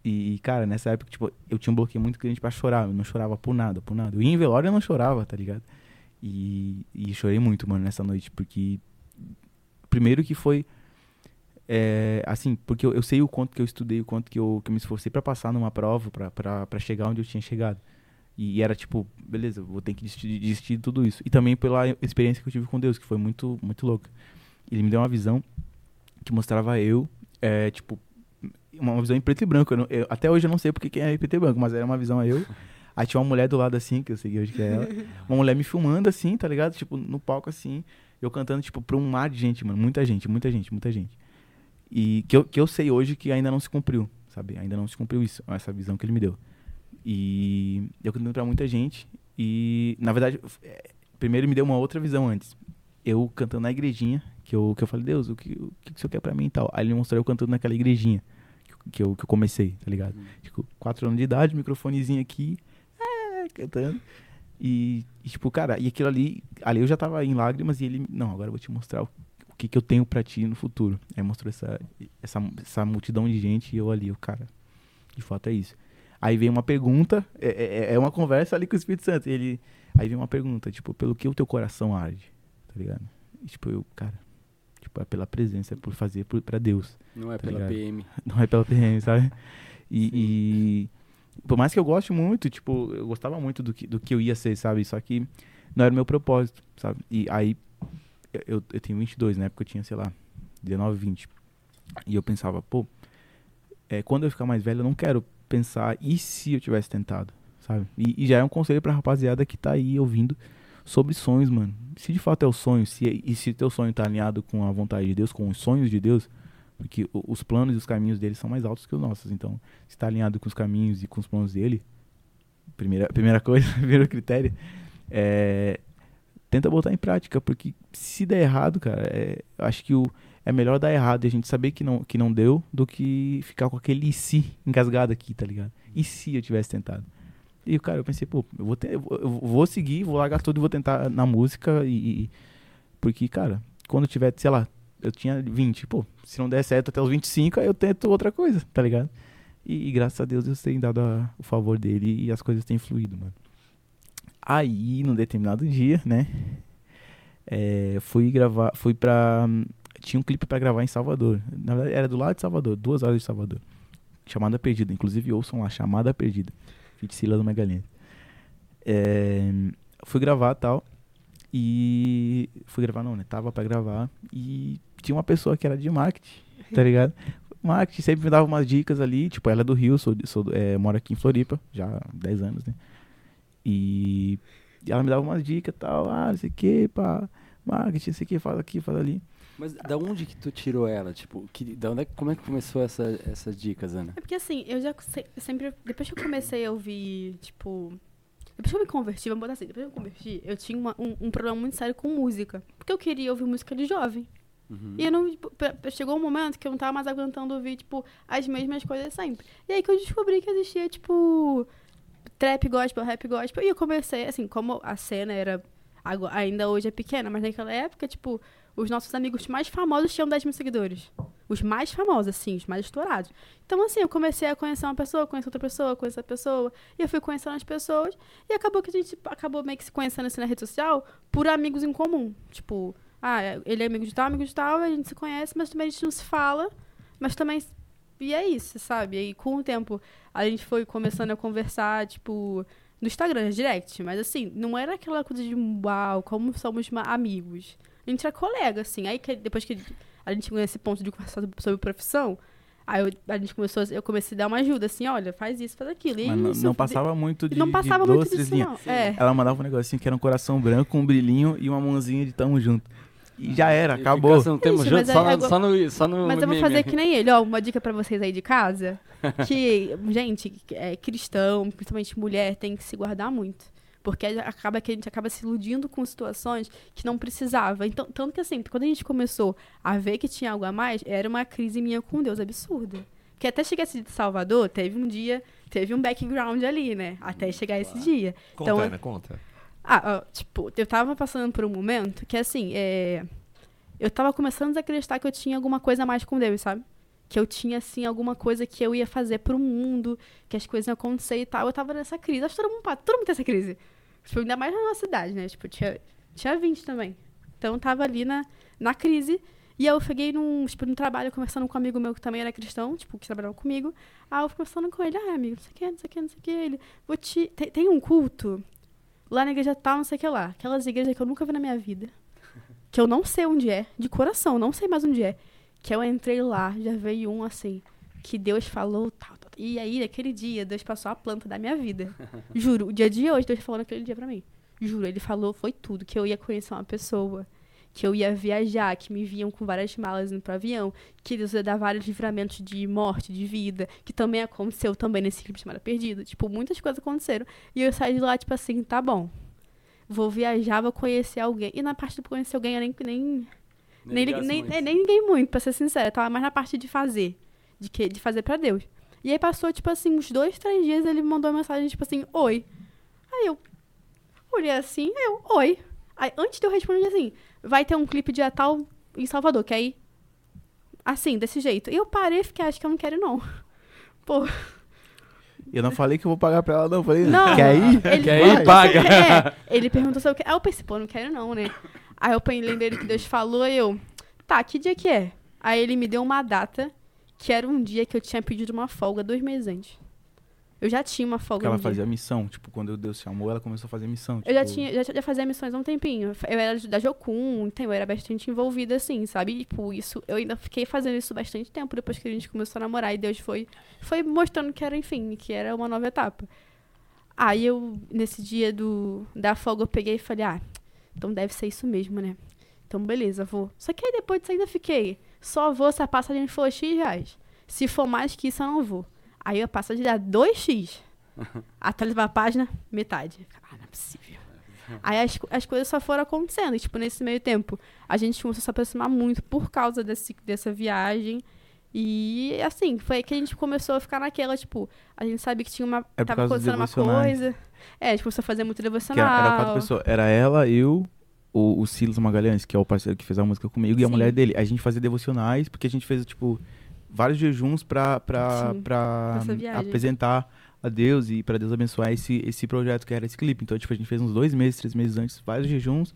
E, cara, nessa época, tipo, eu tinha um bloqueio muito grande pra chorar. Eu não chorava por nada, por nada. Eu ia em velório e eu não chorava, tá ligado? E, e chorei muito, mano, nessa noite. Porque, primeiro que foi, é, assim, porque eu, eu sei o quanto que eu estudei, o quanto que eu, que eu me esforcei pra passar numa prova, pra chegar onde eu tinha chegado. E, era tipo, beleza, vou ter que desistir, desistir de tudo isso. E também pela experiência que eu tive com Deus, que foi muito, muito louca. Ele me deu uma visão que mostrava eu, é, tipo, uma visão em preto e branco. Eu não- eu- até hoje eu não sei porque que é em preto e branco, mas era uma visão eu. Aí tinha uma mulher do lado assim, que eu sei hoje que é ela. Uma mulher me filmando assim, tá ligado? Tipo, no palco assim. Eu cantando, tipo, pra um mar de gente, mano. Muita gente, muita gente, muita gente. E que eu, que eu sei hoje que ainda não se cumpriu, sabe? Ainda não se cumpriu isso, essa visão que ele me deu. E eu cantando pra muita gente. E, na verdade, é, primeiro me deu uma outra visão antes. Eu cantando na igrejinha, que eu, que eu falei, Deus, o que, o que o senhor quer pra mim e tal? Aí ele me mostrou eu cantando naquela igrejinha que, eu- que, eu, comecei, tá ligado? Tipo, quatro anos de idade, microfonezinho aqui, é, cantando. E, e, tipo, cara, e aquilo ali, ali eu já tava em lágrimas e ele, não, agora eu vou te mostrar o, o que, que eu tenho pra ti no futuro. Aí mostrou essa, essa, essa multidão de gente e eu ali, o cara, de fato é isso. Aí vem uma pergunta, é, é, é uma conversa ali com o Espírito Santo. Ele, aí vem uma pergunta, tipo, pelo que o teu coração arde, tá ligado? E, tipo, eu, cara, tipo, é pela presença, é por fazer por, pra Deus. Não é Tá pela ligado? PM. Não é pela PM, sabe? E, e por mais que eu goste muito, tipo, eu gostava muito do que, do que eu ia ser, sabe? Só que não era o meu propósito, sabe? E aí, eu, eu, tenho 22, na época eu tinha, sei lá, 19, 20. E eu pensava, pô, é, quando eu ficar mais velho, eu não quero pensar, e se eu tivesse tentado, sabe? E, e já é um conselho pra rapaziada que tá aí ouvindo sobre sonhos, mano. Se de fato é o sonho, se, e se teu sonho tá alinhado com a vontade de Deus, com os sonhos de Deus, porque os planos e os caminhos dele são mais altos que os nossos. Então, se está alinhado com os caminhos e com os planos dele, primeira, primeira coisa, primeiro critério, é, tenta botar em prática, porque se der errado, cara, é, acho que o, é melhor dar errado e a gente saber que não, que não deu do que ficar com aquele e se engasgado aqui, tá ligado? E se eu tivesse tentado? E, cara, eu pensei, pô, eu vou, ter, eu vou- eu seguir, vou largar tudo e vou tentar na música e... Porque, cara, quando eu tiver, sei lá, eu tinha 20, pô, se não der certo até os 25, aí eu tento outra coisa, tá ligado? E, e graças a Deus Deus tem dado a- o favor dele e as coisas têm fluído, mano. Aí, num determinado dia, né, é, fui gravar, fui pra... Tinha um clipe pra gravar em Salvador. Na verdade, era do lado de Salvador, duas horas de Salvador. Chamada Perdida. Inclusive, ouçam lá, Chamada Perdida. Feat Silas Magalhães. É, fui gravar tal. E. Fui gravar, não, né? Tava pra gravar. E tinha uma pessoa que era de marketing, tá ligado? Marketing sempre me dava umas dicas ali. Tipo, ela é do Rio, sou, sou, é, moro aqui em Floripa, já há 10 anos, né? E e ela me dava umas dicas e tal. Ah, não sei o que, pá. Marketing, não sei o que, faz aqui, faz ali. Mas da onde que tu tirou ela? Tipo, que, da onde é, como é que começou essa, essas dicas, Ana? É porque assim, eu já se- sempre. Depois que eu comecei a ouvir, tipo. Depois que eu me converti, vamos botar assim, depois que eu me converti, eu tinha uma- um, um problema muito sério com música. Porque eu queria ouvir música de jovem. Uhum. E eu não. tipo, Chegou um momento que eu não tava mais aguentando ouvir, tipo, as mesmas coisas sempre. E aí que eu descobri que existia, tipo. Trap gospel, rap gospel. E eu comecei, assim, como a cena era. Ainda hoje é pequena, mas naquela época, tipo, os nossos amigos mais famosos tinham 10 mil seguidores. Os mais famosos, assim, os mais estourados. Então, assim, eu comecei a conhecer uma pessoa, conhecer outra pessoa, conhecer outra pessoa. E eu fui conhecendo as pessoas. E acabou que a gente acabou meio que se conhecendo assim na rede social por amigos em comum. Tipo, ah, ele é amigo de tal, amigo de tal, a gente se conhece, mas também a gente não se fala. Mas também. E é isso, sabe? E com o tempo, a gente foi começando a conversar, tipo, no Instagram, direct. Mas assim, não era aquela coisa de uau, como somos amigos. A gente era colega, assim. Aí que depois que a gente chegou nesse ponto de conversar sobre- profissão, aí eu- a gente começou, eu comecei a dar uma ajuda, assim, olha, faz isso, faz aquilo. E Mas não, isso não de- passava muito de, não de passava duas, muito três disso, não. É. Ela mandava um negocinho que era um coração branco, um brilhinho e uma mãozinha de tamo junto. E já era, acabou. Não temos Ixi, junto, mas só, aí no, agora- só no, só no Mas eu vou meme. fazer que nem ele, ó, uma dica pra vocês aí de casa, que, gente, é, cristão, principalmente mulher, tem que se guardar muito. Porque acaba que a gente acaba se iludindo com situações que não precisava. Então, tanto que assim, quando a gente começou a ver que tinha algo a mais, era uma crise minha com Deus absurda. Que até chegar esse de Salvador, teve um dia, teve um background ali, né? Até chegar esse dia. Conta, Então, Ana, conta. Ah, tipo, eu tava passando por um momento que, assim, é... eu tava começando a acreditar que eu tinha alguma coisa a mais com Deus, sabe? Que eu tinha, assim, alguma coisa que eu ia fazer pro mundo, que as coisas iam acontecer e tal. Eu tava nessa crise. Acho que todo mundo, todo mundo tem essa crise. Tipo, ainda mais na nossa cidade, né? Tipo, tinha, tinha 20 também. Então, eu tava ali na, na crise. E aí eu cheguei num, tipo, num trabalho conversando com um amigo meu que também era cristão, tipo, que trabalhava comigo. Aí eu fui conversando com ele, ah, amigo, não sei o que, não sei o que, não sei o que. Ele, vou te... Tem, tem um culto lá na igreja tal, não sei o que lá. Aquelas igrejas que eu nunca vi na minha vida. Que eu não sei onde é, de coração, não sei mais onde é. Que eu entrei lá, já veio um assim, que Deus falou tal. E aí, naquele dia, Deus passou a planta da minha vida. Juro, o dia de hoje, Deus falou naquele dia pra mim. Juro, ele falou, foi tudo, que eu ia conhecer uma pessoa, que eu ia viajar, que me viam com várias malas indo pro avião, que Deus ia dar vários livramentos de morte, de vida, que também aconteceu também nesse clipe chamado Perdido. Tipo, muitas coisas aconteceram. E eu saí de lá, tipo assim, tá bom. Vou viajar, vou conhecer alguém. E na parte de conhecer alguém, eu nem, nem, nem, nem, nem, nem liguei muito, pra ser sincera. Tava mais na parte de fazer. De, que, de fazer pra Deus. E aí passou, tipo assim, uns dois, três dias, ele me mandou uma mensagem, tipo assim, oi. Aí eu olhei assim, aí eu, oi. Aí antes de eu responder assim, vai ter um clipe de tal em Salvador, quer ir? Assim, desse jeito. E eu parei e fiquei, acho que eu não quero não. Pô, Eu não falei que eu vou pagar pra ela, não. Eu falei, Não, quer ir? ele- Quer ir? Paga. É, ele perguntou se eu quero. Aí eu pensei, pô, não quero não, né? Aí eu lembrei dele que Deus falou e eu, tá, que dia que é? Aí ele me deu uma data que era um dia que eu tinha pedido uma folga dois meses antes. Eu já tinha uma Porque folga ela no dia. fazia missão. Tipo, quando Deus chamou, ela começou a fazer missão. Eu já tipo, tinha, já, já fazia missões há um tempinho. Eu era da Jocum, então eu era bastante envolvida, assim, sabe? E, tipo, isso, eu ainda fiquei fazendo isso bastante tempo depois que a gente começou a namorar e Deus foi, foi mostrando que era, enfim, que era uma nova etapa. Aí eu, nesse dia do, da folga, eu peguei e falei, ah, então deve ser isso mesmo, né? Então, beleza, vou. Só que aí depois disso ainda fiquei, só vou se a passagem for X reais. Se for mais que isso, eu não vou. Aí a passagem dá 2x. Atualizar a página, metade. Ah, não é possível. Aí as, as coisas só foram acontecendo. E, tipo, nesse meio tempo, a gente começou a se aproximar muito por causa desse, dessa viagem. E, assim, foi aí que a gente começou a ficar naquela, tipo, a gente sabia que tinha uma. É tava acontecendo uma coisa. É, a gente começou a fazer muito Que era, devocional. era quatro pessoas. Era ela, eu, o, o Silas Magalhães, que é o parceiro que fez a música comigo, e a Sim. mulher dele. A gente fazia devocionais, porque a gente fez, tipo, vários jejuns pra, pra, Sim, pra apresentar a Deus e pra Deus abençoar esse, esse projeto que era esse clipe. Então, tipo, a gente fez uns dois meses, três meses antes, vários jejuns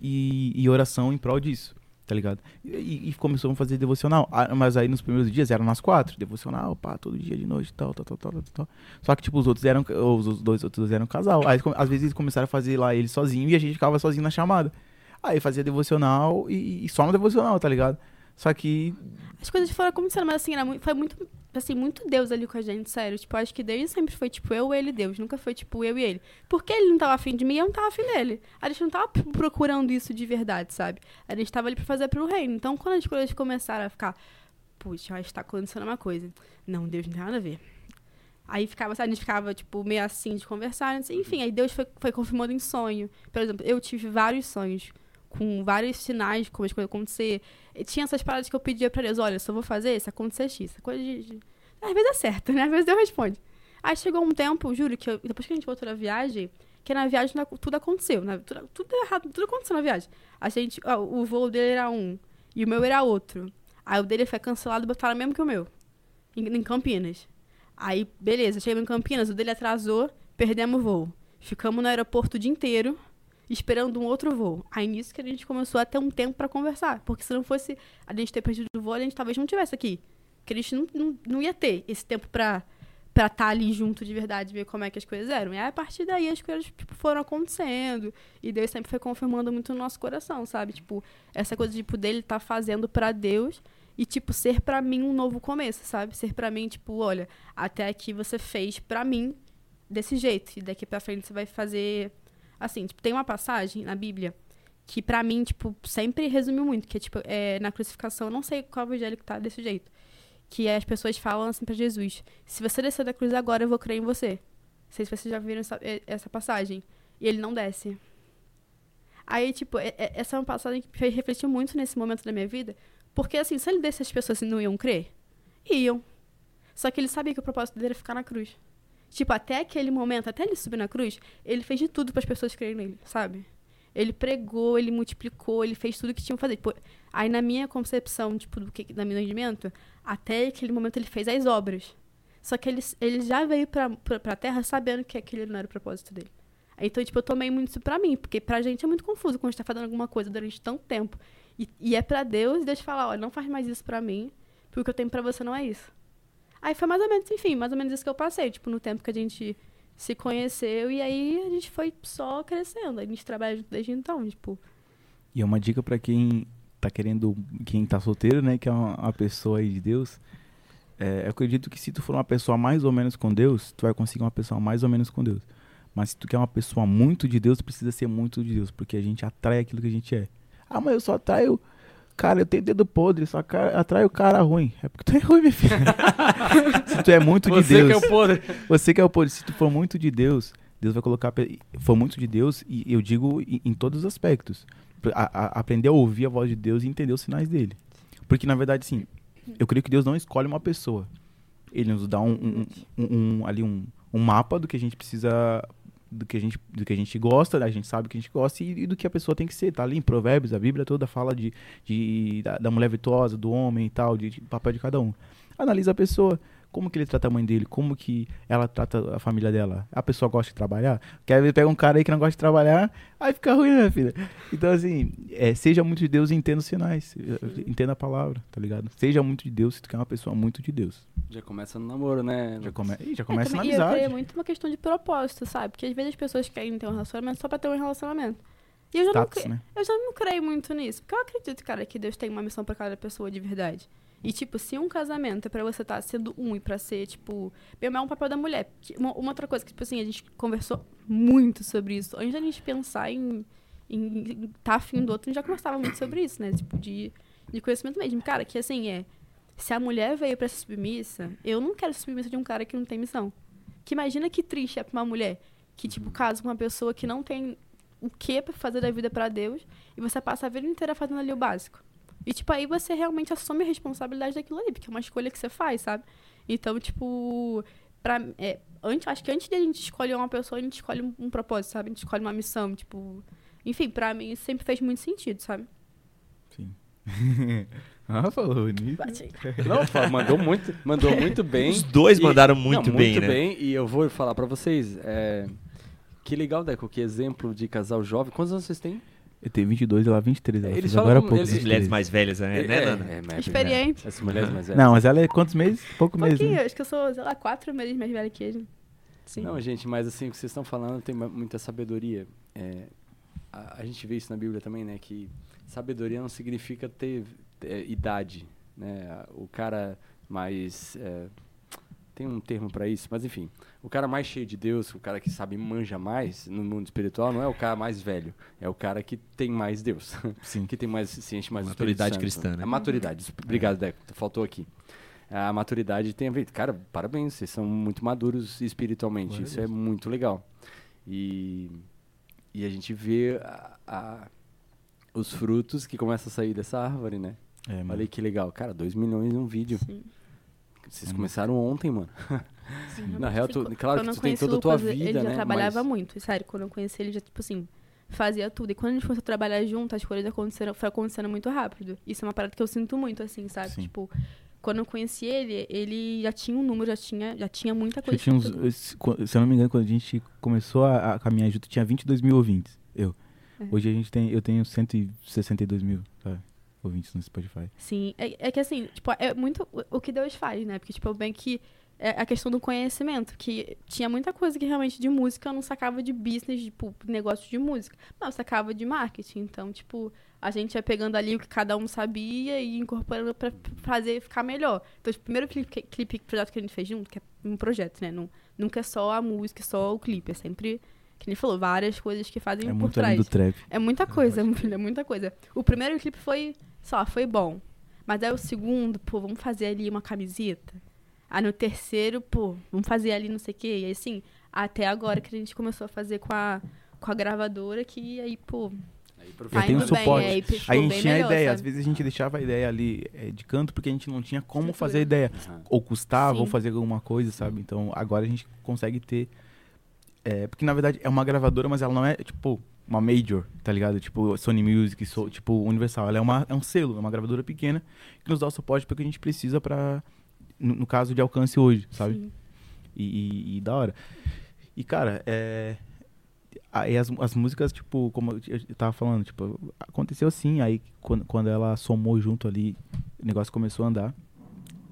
e, e oração em prol disso. Tá ligado? E, e a fazer devocional. Ah, Mas aí nos primeiros dias eram nas quatro. Devocional, pá, todo dia de noite, tal, tal, tal, tal, tal, tal. Só que, tipo, os outros eram. Os, os dois outros eram casal. Aí, às vezes, eles começaram a fazer lá ele sozinho e a gente ficava sozinho na chamada. Aí fazia devocional e, e só no devocional, tá ligado? Só que. As coisas foram acontecendo, mas assim, era muito, foi muito, assim, muito Deus ali com a gente, sério. Tipo, acho que Deus sempre foi, tipo, eu, ele e Deus. Nunca foi, tipo, eu e ele. Porque ele não tava afim de mim, eu não tava afim dele. A gente não tava procurando isso de verdade, sabe? A gente tava ali pra fazer pro reino. Então, quando as coisas começaram a ficar, puxa, acho que tá acontecendo uma coisa. Não, Deus não tem nada a ver. Aí ficava, sabe, a gente ficava, tipo, meio assim de conversar. assim. Enfim, aí Deus foi, foi confirmando em sonho. Por exemplo, eu tive vários sonhos com vários sinais de como as coisas acontecer. E tinha essas paradas que eu pedia pra Deus, olha, só vou fazer se acontecer X. Essa coisa de, de- Às vezes é certo, né? Às vezes Deus responde. Aí chegou um tempo, juro, que eu- depois que a gente voltou da viagem, que na viagem na- tudo aconteceu, né? Tudo, tudo errado, tudo aconteceu na viagem. A gente, ó, o voo dele era um e o meu era outro. Aí o dele foi cancelado e botaram mesmo que o meu. Em, em Campinas. Aí, beleza, chegamos em Campinas, o dele atrasou, perdemos o voo. Ficamos no aeroporto o dia inteiro, esperando um outro voo. Aí nisso que a gente começou a ter um tempo pra conversar. Porque se não fosse a gente ter perdido o voo, a gente talvez não tivesse aqui. Porque a gente não, não, não ia ter esse tempo pra pra estar ali junto de verdade, ver como é que as coisas eram. E aí, a partir daí as coisas tipo, foram acontecendo. E Deus sempre foi confirmando muito no nosso coração, sabe? Tipo, essa coisa tipo, dele estar fazendo pra Deus e, tipo, ser pra mim um novo começo, sabe? Ser pra mim, tipo, olha, até aqui você fez pra mim desse jeito. E daqui pra frente você vai fazer. Assim, tipo, tem uma passagem na Bíblia que pra mim, tipo, sempre resumiu muito. Que é, tipo, é, na crucificação, eu não sei qual evangelho que tá desse jeito. Que as pessoas falam assim pra Jesus: Se você descer da cruz agora, eu vou crer em você. Não sei se vocês já viram essa, eh, essa passagem. E ele não desce. Aí, tipo, é- é- essa é uma passagem que fez refletir muito nesse momento da minha vida. Porque, assim, se ele desce, as pessoas não iam crer? Iam. Só que ele sabia que o propósito dele era ficar na cruz. Tipo, até aquele momento, até ele subir na cruz, ele fez de tudo para as pessoas crerem nele, sabe? Ele pregou, ele multiplicou, ele fez tudo que tinha que fazer. Tipo, aí na minha concepção, tipo, do que da meu entendimento, até aquele momento ele fez as obras. Só que ele, ele já veio pra, pra, pra terra sabendo que aquele não era o propósito dele. Então, tipo, eu tomei muito isso pra mim, porque pra gente é muito confuso quando a gente tá fazendo alguma coisa durante tanto tempo. E, e é pra Deus, Deus fala, olha, não faz mais isso pra mim, porque o que eu tenho pra você não é isso. Aí foi mais ou menos, enfim, mais ou menos isso que eu passei, tipo, no tempo que a gente se conheceu, e aí a gente foi só crescendo. A gente trabalha junto desde então, tipo. E é uma dica pra quem tá querendo, quem tá solteiro, né, que é uma, uma pessoa aí de Deus. É, eu acredito que se tu for uma pessoa mais ou menos com Deus, tu vai conseguir uma pessoa mais ou menos com Deus. Mas se tu quer uma pessoa muito de Deus, precisa ser muito de Deus, porque a gente atrai aquilo que a gente é. Ah, mas eu só atraio. Cara, eu tenho dedo podre, só cara, atraio cara ruim. É porque tu é ruim, minha filha. se tu é muito de Você Deus. que é o podre. Você que é o podre. Se tu for muito de Deus, Deus vai colocar. For muito de Deus, e eu digo em, em todos os aspectos. A- a- aprender a ouvir a voz de Deus e entender os sinais dele. Porque, na verdade, sim, eu creio que Deus não escolhe uma pessoa. Ele nos dá um, um- um- um- ali um, um mapa do que a gente precisa. Do que, a gente, do que a gente gosta, né? a gente sabe que a gente gosta e, e do que a pessoa tem que ser. Tá ali em Provérbios, a Bíblia toda fala de, de, da, da mulher virtuosa, do homem e tal, de, de papel de cada um. Analisa a pessoa, como que ele trata a mãe dele, como que ela trata a família dela. A pessoa gosta de trabalhar? Quer ver, pega um cara aí que não gosta de trabalhar, aí fica ruim, né, minha filha? Então, assim, é, seja muito de Deus e entenda os sinais. Entenda a palavra, tá ligado? Seja muito de Deus se tu quer uma pessoa muito de Deus. Já começa no namoro, né? Já, come... Ih, já É, começa na também- e eu creio amizade. muito uma questão de propósito, sabe? Porque às vezes as pessoas querem ter um relacionamento só pra ter um relacionamento. E eu já, não, Status, cre- né? eu já não creio muito nisso. Porque eu acredito, cara, que Deus tem uma missão pra cada pessoa de verdade. E, tipo, se um casamento é pra você estar sendo um e pra ser, tipo. Mesmo é um papel da mulher. Uma, uma outra coisa que, tipo assim, a gente conversou muito sobre isso. Antes da gente pensar em estar afim do outro, a gente já conversava muito sobre isso, né? Tipo, de, de conhecimento mesmo. Cara, que assim, é. Se a mulher veio pra ser submissa, eu não quero ser submissa de um cara que não tem missão. Que imagina que triste é pra uma mulher que, tipo, casa com uma pessoa que não tem o que pra fazer da vida pra Deus e você passa a vida inteira fazendo ali o básico. E, tipo, aí você realmente assume a responsabilidade daquilo ali, porque é uma escolha que você faz, sabe? Então, tipo, pra, é, antes, acho que antes de a gente escolher uma pessoa, a gente escolhe um, um propósito, sabe? A gente escolhe uma missão, tipo... Enfim, pra mim isso sempre fez muito sentido, sabe? Sim. ah, falou nisso. Não, mandou muito, mandou muito bem. Os dois E- mandaram não, muito bem, muito né? bem. E eu vou falar pra vocês, é, que legal, Deco, que exemplo de casal jovem. Quantos anos vocês têm? Eu tenho 22 e ela 23. Ela Eles fez falam agora há como- pouco. eles- As mulheres 23. mais velhas, né, né, Nana? é, Experiente. As mulheres mais velhas. Não, mas ela é quantos meses? Pouco Um meses. pouquinho, né? acho que eu sou, sei lá, quatro meses mais velha que ele. Sim. Não, gente, mas assim, o que vocês estão falando tem mu- muita sabedoria. É, a, a gente vê isso na Bíblia também, né? Que sabedoria não significa ter é, idade, né? O cara mais... é, tem um termo pra isso, mas enfim. O cara mais cheio de Deus, o cara que sabe manja mais no mundo espiritual, não é o cara mais velho. É o cara que tem mais Deus. Sim. que tem mais, se enche mais Maturidade cristã, né? A maturidade. Obrigado, Deco. Faltou aqui. A maturidade tem a ver. Cara, parabéns, vocês são muito maduros espiritualmente. Glória Isso é muito legal. E, e a gente vê a- a- os frutos que começam a sair dessa árvore, né? É. Olha aí que legal. Cara, 2 milhões num vídeo. Sim. Vocês É começaram ontem, mano. Sim, Na real, tu- claro que eu tu tem toda a tua Lucas, vida, Ele já né, trabalhava mas- muito, sério. Quando eu conheci ele, já, tipo assim, fazia tudo. E quando a gente começou a trabalhar junto, as coisas aconteceram, foi acontecendo muito rápido. Isso é uma parada que eu sinto muito, assim, sabe? Sim. Tipo, quando eu conheci ele, ele já tinha um número, já tinha, já tinha muita coisa. tinha uns, se eu não me engano, quando a gente começou a, a caminhar junto, tinha 22 mil ouvintes. Eu. É. Hoje a gente tem, eu tenho 162 mil sabe, ouvintes no Spotify. Sim, é, é que assim, tipo, é muito o- que Deus faz, né? Porque, tipo, bem que é a questão do conhecimento, que tinha muita coisa que realmente de música eu não sacava de business, tipo, negócio de música, mas eu sacava de marketing. Então, tipo, a gente ia pegando ali o que cada um sabia e incorporando pra fazer ficar melhor. Então, tipo, o primeiro clipe, clipe projeto que a gente fez junto, que é um projeto, né? Não, nunca é só a música, só o clipe, é sempre, que ele falou, várias coisas que fazem É por muito trás. além do trap. É muita coisa, é muita coisa. O primeiro clipe foi, sei lá, foi bom. Mas aí o segundo, pô, vamos fazer ali uma camiseta. Aí no terceiro, pô, vamos fazer ali não sei o quê. E aí, assim, até agora que a gente começou a fazer com a, com a gravadora, que aí, pô, Aí, Tá tem um indo bem, suporte. aí a gente tinha a melhor, ideia, sabe? às vezes a gente deixava a ideia ali é, de canto porque a gente não tinha como Estrutura. fazer a ideia. Aham. Ou custava, ou Sim. fazer alguma coisa, sabe? Então agora a gente consegue ter. é, porque na verdade é uma gravadora, mas ela não é tipo uma major, tá ligado? Tipo Sony Music, so- tipo Universal. Ela é, uma, é um selo, é uma gravadora pequena que nos dá o suporte porque a gente precisa pra. No, no caso de alcance hoje, sabe? sim. E, e- e da hora. E, cara, é. Aí as, as músicas, tipo, como eu tava falando, tipo, aconteceu assim, aí quando, quando ela somou junto ali, o negócio começou a andar.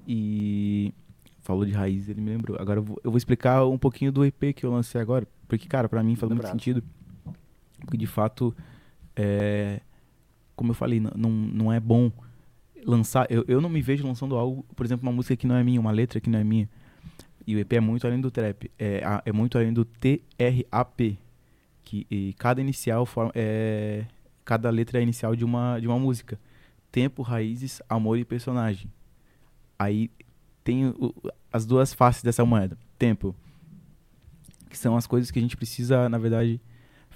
E falou de raiz, ele me lembrou. Agora eu vou, eu vou explicar um pouquinho do EP que eu lancei agora, porque, cara, pra mim faz muito sentido. Porque de fato, é, como eu falei, não, não é bom lançar. Eu, eu não me vejo lançando algo, por exemplo, uma música que não é minha, uma letra que não é minha. E o EP é muito além do trap, é, é muito além do TRAP, que cada inicial forma, é cada letra é inicial de uma de uma música. Tempo, raízes, amor e personagem. Aí tem o- as duas faces dessa moeda. Tempo, que são as coisas que a gente precisa, na verdade,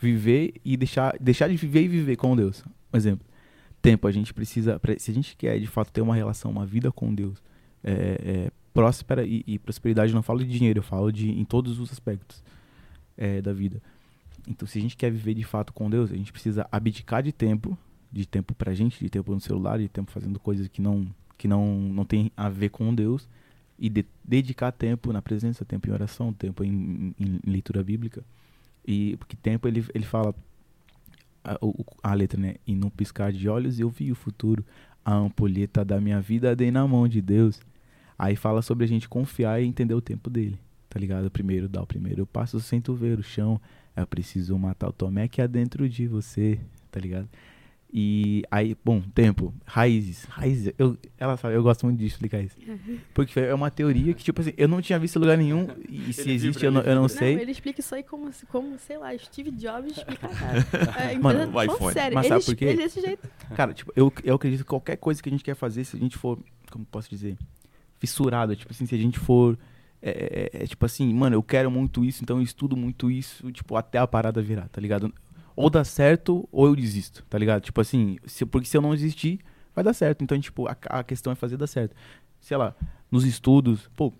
viver e deixar deixar de viver e viver com Deus. Um exemplo. Tempo, a gente precisa, se a gente quer de fato ter uma relação, uma vida com Deus, é, é, próspera e, e prosperidade, não falo de dinheiro, eu falo de em todos os aspectos é, da vida. Então, se a gente quer viver de fato com Deus, a gente precisa abdicar de tempo, de tempo pra gente, de tempo no celular, de tempo fazendo coisas que não que não não tem a ver com Deus e de- dedicar tempo na presença, tempo em oração, tempo em, em- em leitura bíblica. E porque tempo ele ele fala a, a letra, né? E num piscar de olhos eu vi o futuro, a ampulheta da minha vida dei na mão de Deus. Aí fala sobre a gente confiar e entender o tempo dele, tá ligado? Primeiro dá o primeiro passo sem tu ver o chão. É preciso matar o Tomé que há dentro de você, tá ligado? E aí, bom, tempo, raízes. Raízes, eu, ela sabe, eu gosto muito de explicar isso. Porque é uma teoria que, tipo assim, eu não tinha visto em lugar nenhum. E se Ele existe, eu não, ele eu não vibra. sei. Não, ele explica isso aí como, como sei lá, Steve Jobs explica nada. É, Mano, empresa- o falando iPhone. sério, Mas ele sabe por quê? explica desse jeito. Cara, tipo, eu, eu acredito que qualquer coisa que a gente quer fazer, se a gente for, como posso dizer, fissurado, tipo assim, se a gente for, é, é, é, tipo assim, mano, eu quero muito isso, então eu estudo muito isso, tipo, até a parada virar, tá ligado? Ou dá certo ou eu desisto, tá ligado? Tipo assim, se, porque se eu não desistir, vai dar certo. Então, tipo, a, a questão é fazer dar certo. Sei lá, nos estudos, pô,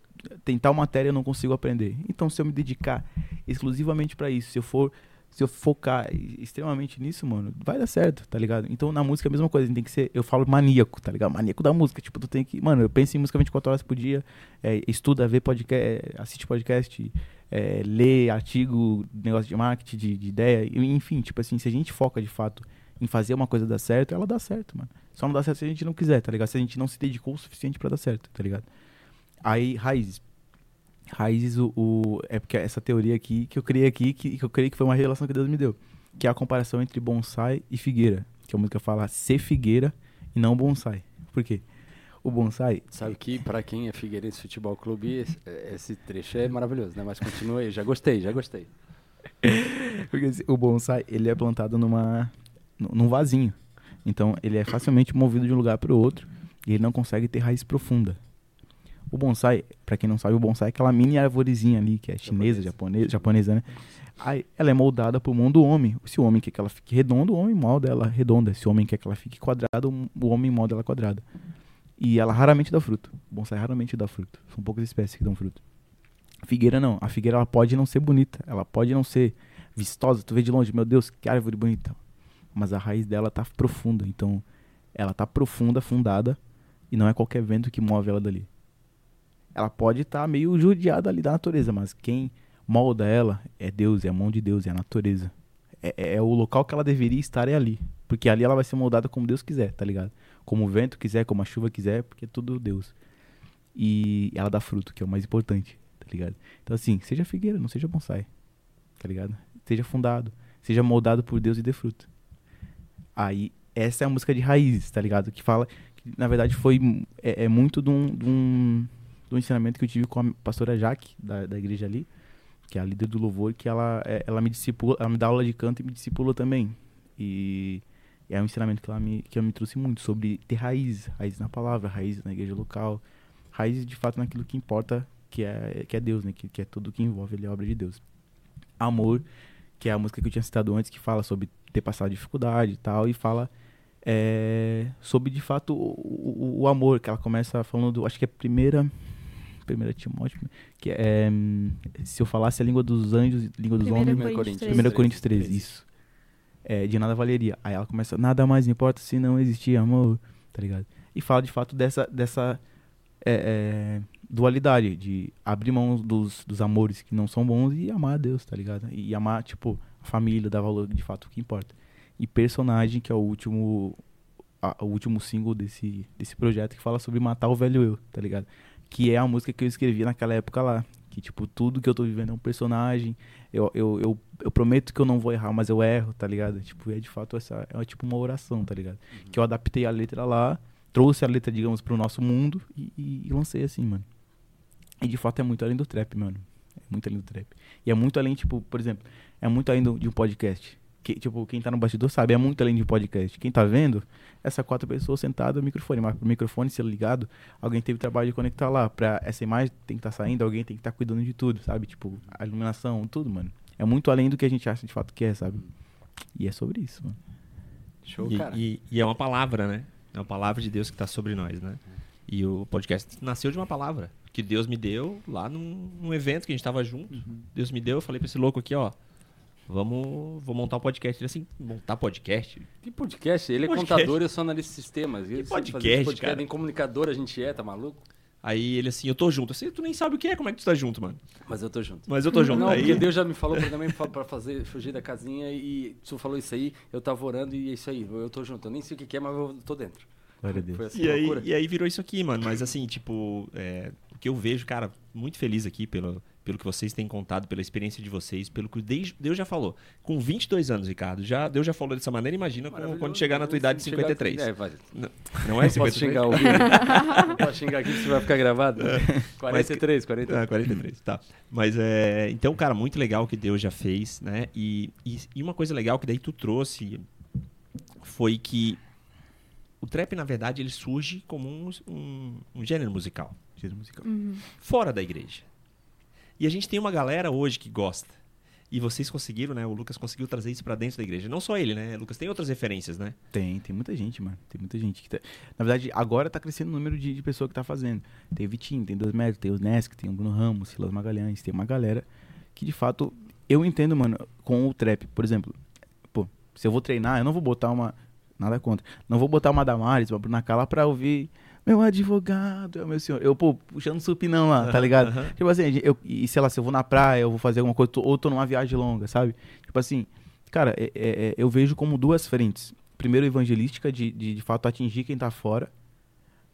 tem tal matéria eu não consigo aprender. Então, se eu me dedicar exclusivamente pra isso, se eu for se eu focar extremamente nisso, mano, vai dar certo, tá ligado? Então na música é a mesma coisa, tem que ser, eu falo maníaco, tá ligado? Maníaco da música, tipo, tu tem que, mano, eu penso em música 24 horas por dia, é, estuda, vê podcast, assiste podcast, é, lê artigo, negócio de marketing, de, de ideia, enfim, tipo assim, se a gente foca de fato em fazer uma coisa dar certo, ela dá certo, mano. Só não dá certo se a gente não quiser, tá ligado? Se a gente não se dedicou o suficiente para dar certo, tá ligado? Aí, raízes. Raízes, o, o, é porque essa teoria aqui que eu criei aqui, que, que eu creio que foi uma revelação que Deus me deu. Que é a comparação entre bonsai e figueira. Que a música fala ser figueira e não bonsai. Por quê? O bonsai. Sabe que para quem é Figueirense Futebol Clube, esse, esse, trecho é maravilhoso, né? Mas continua aí, já gostei, já gostei. Porque o bonsai, ele é plantado numa, num vasinho. Então, ele é facilmente movido de um lugar para o outro e ele não consegue ter raiz profunda. O bonsai, para quem não sabe, o bonsai é aquela mini arvorezinha ali, que é chinesa, japonesa, japonesa né? Aí, ela é moldada por mão do homem. Se o homem quer que ela fique redonda, o homem molda ela redonda. Se o homem quer que ela fique quadrada, o homem molda ela quadrada. E ela raramente dá fruto. O bonsai raramente dá fruto. São poucas espécies que dão fruto. Figueira não. A figueira ela pode não ser bonita. Ela pode não ser vistosa. Tu vê de longe, meu Deus, que árvore bonita. Mas a raiz dela tá profunda. Então, ela tá profunda, fundada. E não é qualquer vento que move ela dali ela pode estar tá meio judiada ali da natureza, mas quem molda ela é Deus, é a mão de Deus, é a natureza. É, é, é, o local que ela deveria estar é ali. Porque ali ela vai ser moldada como Deus quiser, tá ligado? Como o vento quiser, como a chuva quiser, porque é tudo Deus. E ela dá fruto, que é o mais importante, tá ligado? Então assim, seja figueira, não seja bonsai, tá ligado? Seja fundado, seja moldado por Deus e dê fruto. Aí, essa é a música de raízes, tá ligado? Que fala, que, na verdade foi, é, é muito de um, de um do ensinamento que eu tive com a pastora Jaque, da, da igreja ali, que é a líder do louvor, que ela, é, ela me discipula, ela me dá aula de canto e me discipula também. E é um ensinamento que ela me, que ela me trouxe muito sobre ter raiz, raiz na palavra, raiz na igreja local, raiz de fato naquilo que importa, que é, que é Deus, né? Que, que é tudo que envolve ali a obra de Deus. Amor, que é a música que eu tinha citado antes, que fala sobre ter passado dificuldade e tal, e fala é, sobre de fato o, o, o, amor, que ela começa falando, acho que é a primeira 1 Timóteo, que é, se eu falasse a língua dos anjos, língua dos homens, 1 Coríntios, 1 Coríntios 13, isso. É, de nada valeria. Aí ela começa, nada mais importa se não existir amor, tá ligado? E fala de fato dessa, dessa é, é, dualidade, de abrir mão dos, dos amores que não são bons e amar a Deus, tá ligado? E, amar, tipo, a família, dar valor de fato o que importa. E personagem, que é o último, o último single desse, desse projeto, que fala sobre matar o velho eu, tá ligado? que é a música que eu escrevi naquela época lá. Que, tipo, tudo que eu tô vivendo é um personagem. Eu, eu, eu, eu prometo que eu não vou errar, mas eu erro, tá ligado? Tipo, é de fato essa. É tipo uma oração, tá ligado? Uhum. Que eu adaptei a letra lá, trouxe a letra, digamos, pro nosso mundo e, e, e lancei assim, mano. E de fato é muito além do trap, mano. É muito além do trap. E é muito além, tipo, por exemplo, é muito além do, de um podcast que, tipo, quem tá no bastidor sabe, é muito além de podcast. Quem tá vendo, essa quatro pessoas sentadas no microfone, mas pro microfone ser ligado, alguém teve trabalho de conectar lá. Pra essa imagem tem que estar tá saindo, alguém tem que estar tá cuidando de tudo, sabe? Tipo, a iluminação, tudo, mano. É muito além do que a gente acha de fato que é, sabe? E é sobre isso, mano. Show, e, cara. E, e é uma palavra, né? É uma palavra de Deus que tá sobre nós, né? E o podcast nasceu de uma palavra que Deus me deu lá num, num evento que a gente tava junto. Uhum. Deus me deu, eu falei pra esse louco aqui, ó Vamos, vou montar um podcast. Ele assim, montar podcast? Que podcast? Ele é podcast. contador e eu sou analista de sistemas. Que podcast, podcast, cara? Em comunicador a gente é, tá maluco? Aí ele assim, eu tô junto. Assim, tu nem sabe o que é, como é que tu tá junto, mano? Mas eu tô junto. Mas eu tô junto. Não, aí... porque Deus já me falou também pra fazer, fugir da casinha e tu falou isso aí, eu tava orando e é isso aí, eu tô junto. Eu nem sei o que é, mas eu tô dentro. Glória a Deus. Assim, e, aí, e aí virou isso aqui, mano. Mas assim, tipo, é, o que eu vejo, cara, muito feliz aqui pelo, pelo que vocês têm contado, pela experiência de vocês, pelo que Deus já falou. Com 22 anos, Ricardo, já, Deus já falou dessa maneira, imagina quando chegar na tua idade de 53. É, vai. Não, não é 53? Posso xingar alguém? Posso xingar aqui, você vai ficar gravado? 43, 43. Ah, 43, tá. Mas, é, então, cara, muito legal o que Deus já fez, né? E, e, e uma coisa legal que daí tu trouxe foi que o trap, na verdade, ele surge como um, um, um gênero musical. Gênero musical. Uhum. Fora da igreja. E a gente tem uma galera hoje que gosta. E vocês conseguiram, né? O Lucas conseguiu trazer isso pra dentro da igreja. Não só ele, né? Lucas tem outras referências, né? Tem, tem muita gente, mano. Tem muita gente que tá... Na verdade, agora tá crescendo o número de, de pessoas que tá fazendo. Tem o Vitinho, tem Dois Metros, tem o Nesk, tem o Bruno Ramos, Silas Magalhães, tem uma galera que de fato eu entendo, mano, com o trap. Por exemplo, pô, se eu vou treinar, eu não vou botar uma. Nada contra. Não vou botar uma Damares, uma Bruna Cala pra ouvir. Meu advogado, é o meu senhor. Eu, pô, puxando supinão lá, tá ligado? Aham. Tipo assim, eu, e sei lá, se eu vou na praia, eu vou fazer alguma coisa, tô- ou tô numa viagem longa, sabe? Tipo assim, cara, é- é- é, eu vejo como duas frentes. Primeiro, evangelística, de, de, de fato atingir quem tá fora.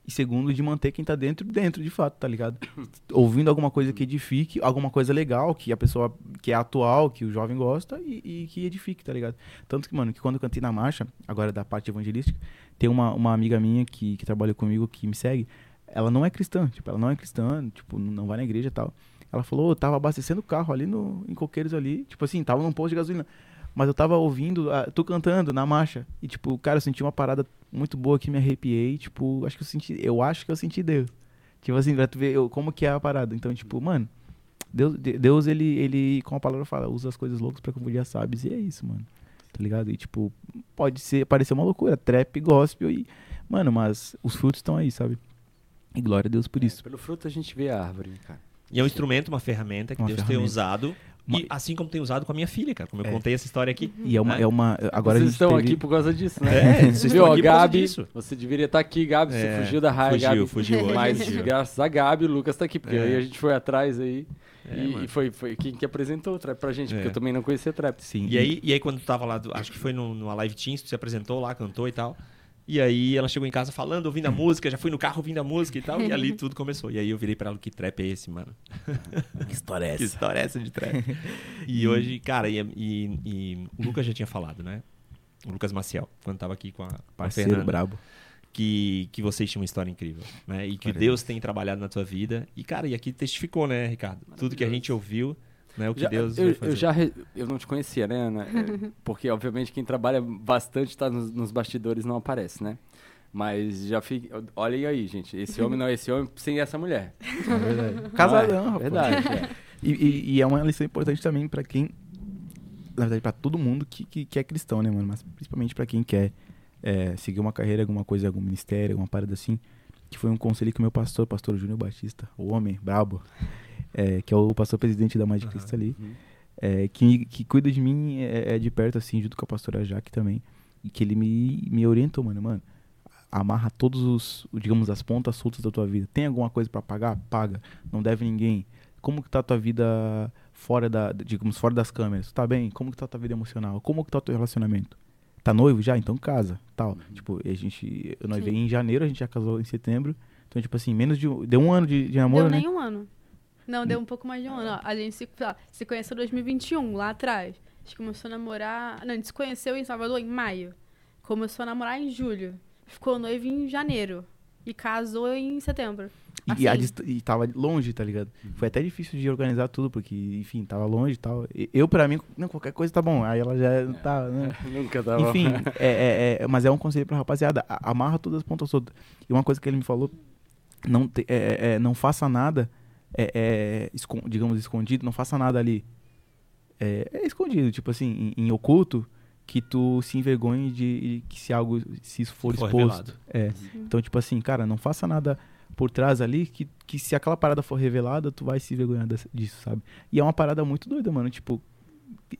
E segundo, de manter quem tá dentro, dentro de fato, tá ligado? Ouvindo alguma coisa que edifique, alguma coisa legal, que a pessoa, que é atual, que o jovem gosta e, e que edifique, tá ligado? Tanto que, mano, que quando eu cantei na marcha, agora da parte evangelística, tem uma, uma amiga minha que, que trabalha comigo, que me segue, ela não é cristã, tipo, ela não é cristã, tipo, não vai na igreja e tal. Ela falou, eu tava abastecendo o carro ali no, em Coqueiros ali, tipo assim, tava num posto de gasolina. Mas eu tava ouvindo, ah, tu cantando na marcha. E, tipo, cara, eu senti uma parada muito boa que me arrepiei. Tipo, acho que eu senti. Eu acho que eu senti Deus. Tipo assim, pra tu ver eu- como que é a parada. Então, tipo, mano, Deus, de- Deus ele, ele, como a palavra fala, usa as coisas loucas pra confundir as sábios. E é isso, mano. Tá ligado? E, tipo, pode ser, parecer uma loucura. Trap, gospel e. Mano, mas os frutos estão aí, sabe? E glória a Deus por isso. Pelo fruto a gente vê a árvore, né, cara. E é um instrumento, uma ferramenta que Uma Deus tem ferramenta. usado. E assim como tem usado com a minha filha, cara. Como eu É. contei essa história aqui. E é uma. né? É uma agora vocês a gente estão teve- aqui por causa disso, né? É, vocês Viu, estão ó, aqui por causa Gabi, disso. você deveria estar aqui, Gabi. Você É, fugiu da raia, fugiu, Gabi. fugiu Mas fugiu. graças a Gabi, o Lucas tá aqui, porque É. aí a gente foi atrás aí. É, e e foi, foi quem que apresentou o trap pra gente, porque É. eu também não conhecia trap. Sim. E aí, e aí quando tu tava lá, acho que foi no- numa live Teams, tu se apresentou lá, cantou e tal. E aí ela chegou em casa falando, ouvindo a música, já fui no carro ouvindo a música e tal, e ali tudo começou. E aí eu virei pra ela, que trap é esse, mano? Que história é Que essa? história é essa de trap? e hoje, cara, e, e- e o Lucas já tinha falado, né? O Lucas Maciel, quando tava aqui com a, com a Parceiro Fernanda, brabo. que, que vocês tinham uma história incrível, né? E que Deus tem trabalhado na tua vida. E, cara, e aqui testificou, né, Ricardo? Tudo que a gente ouviu, né? O que Já- Deus eu, vai fazer. eu já re- eu não te conhecia, né, Ana? É, Porque, obviamente, quem trabalha bastante tá nos, nos bastidores não aparece, né? Mas já fica. Olhem aí, gente. Esse homem não é esse homem sem essa mulher. É verdade. Casadão, é? rapaz. Verdade. é. E, e- e é uma lição importante também pra quem. Na verdade, pra todo mundo que, que, que é cristão, né, mano? Mas principalmente pra quem quer é, seguir uma carreira, alguma coisa, algum ministério, alguma parada assim. Que foi um conselho que o meu pastor, pastor Júnior Batista, o homem brabo, é, que é o pastor presidente da Mãe de Cristo ali, Uhum. é, que, que cuida de mim é, é de perto, assim, junto com a pastora Jaque também. E que ele me, me orientou, mano, mano. Amarra todos os, digamos, as pontas soltas da tua vida. Tem alguma coisa pra pagar? Paga. Não deve ninguém. Como que tá a tua vida fora da, digamos, fora das câmeras? Tá bem? Como que tá a tua vida emocional? Como que tá o teu relacionamento? Tá noivo já? Então casa, tal. Tipo, a gente, eu noivei em janeiro, a gente já casou em setembro. Então, tipo assim, menos de, deu um ano de, de namoro, deu né? nem um ano. Não, deu um pouco mais de um ano. ó. A gente se, ó, se conheceu em 2021, lá atrás. A gente começou a namorar. Não, a gente se conheceu em Salvador em maio. Começou a namorar em julho. Ficou noivo em janeiro. E casou em setembro. E, a Assim. e tava longe, tá ligado? Foi até difícil de organizar tudo, porque, enfim, tava longe e tal. Eu, pra mim, não, qualquer coisa tá bom. Aí ela já tá, né? Nunca tava. Enfim, é, é- é- mas é um conselho pra rapaziada. a- Amarra todas as pontas soltas. E uma coisa que ele me falou, não, te- é- é- é, não faça nada, é, é, escon- digamos, escondido, não faça nada ali. É, é escondido, tipo assim, em, em oculto, que tu se envergonhe de que se algo, se isso for, For exposto. revelado. É. Então, tipo assim, cara, não faça nada por trás ali que, que se aquela parada for revelada, tu vai se envergonhar dessa- disso, sabe? E é uma parada muito doida, mano. Tipo,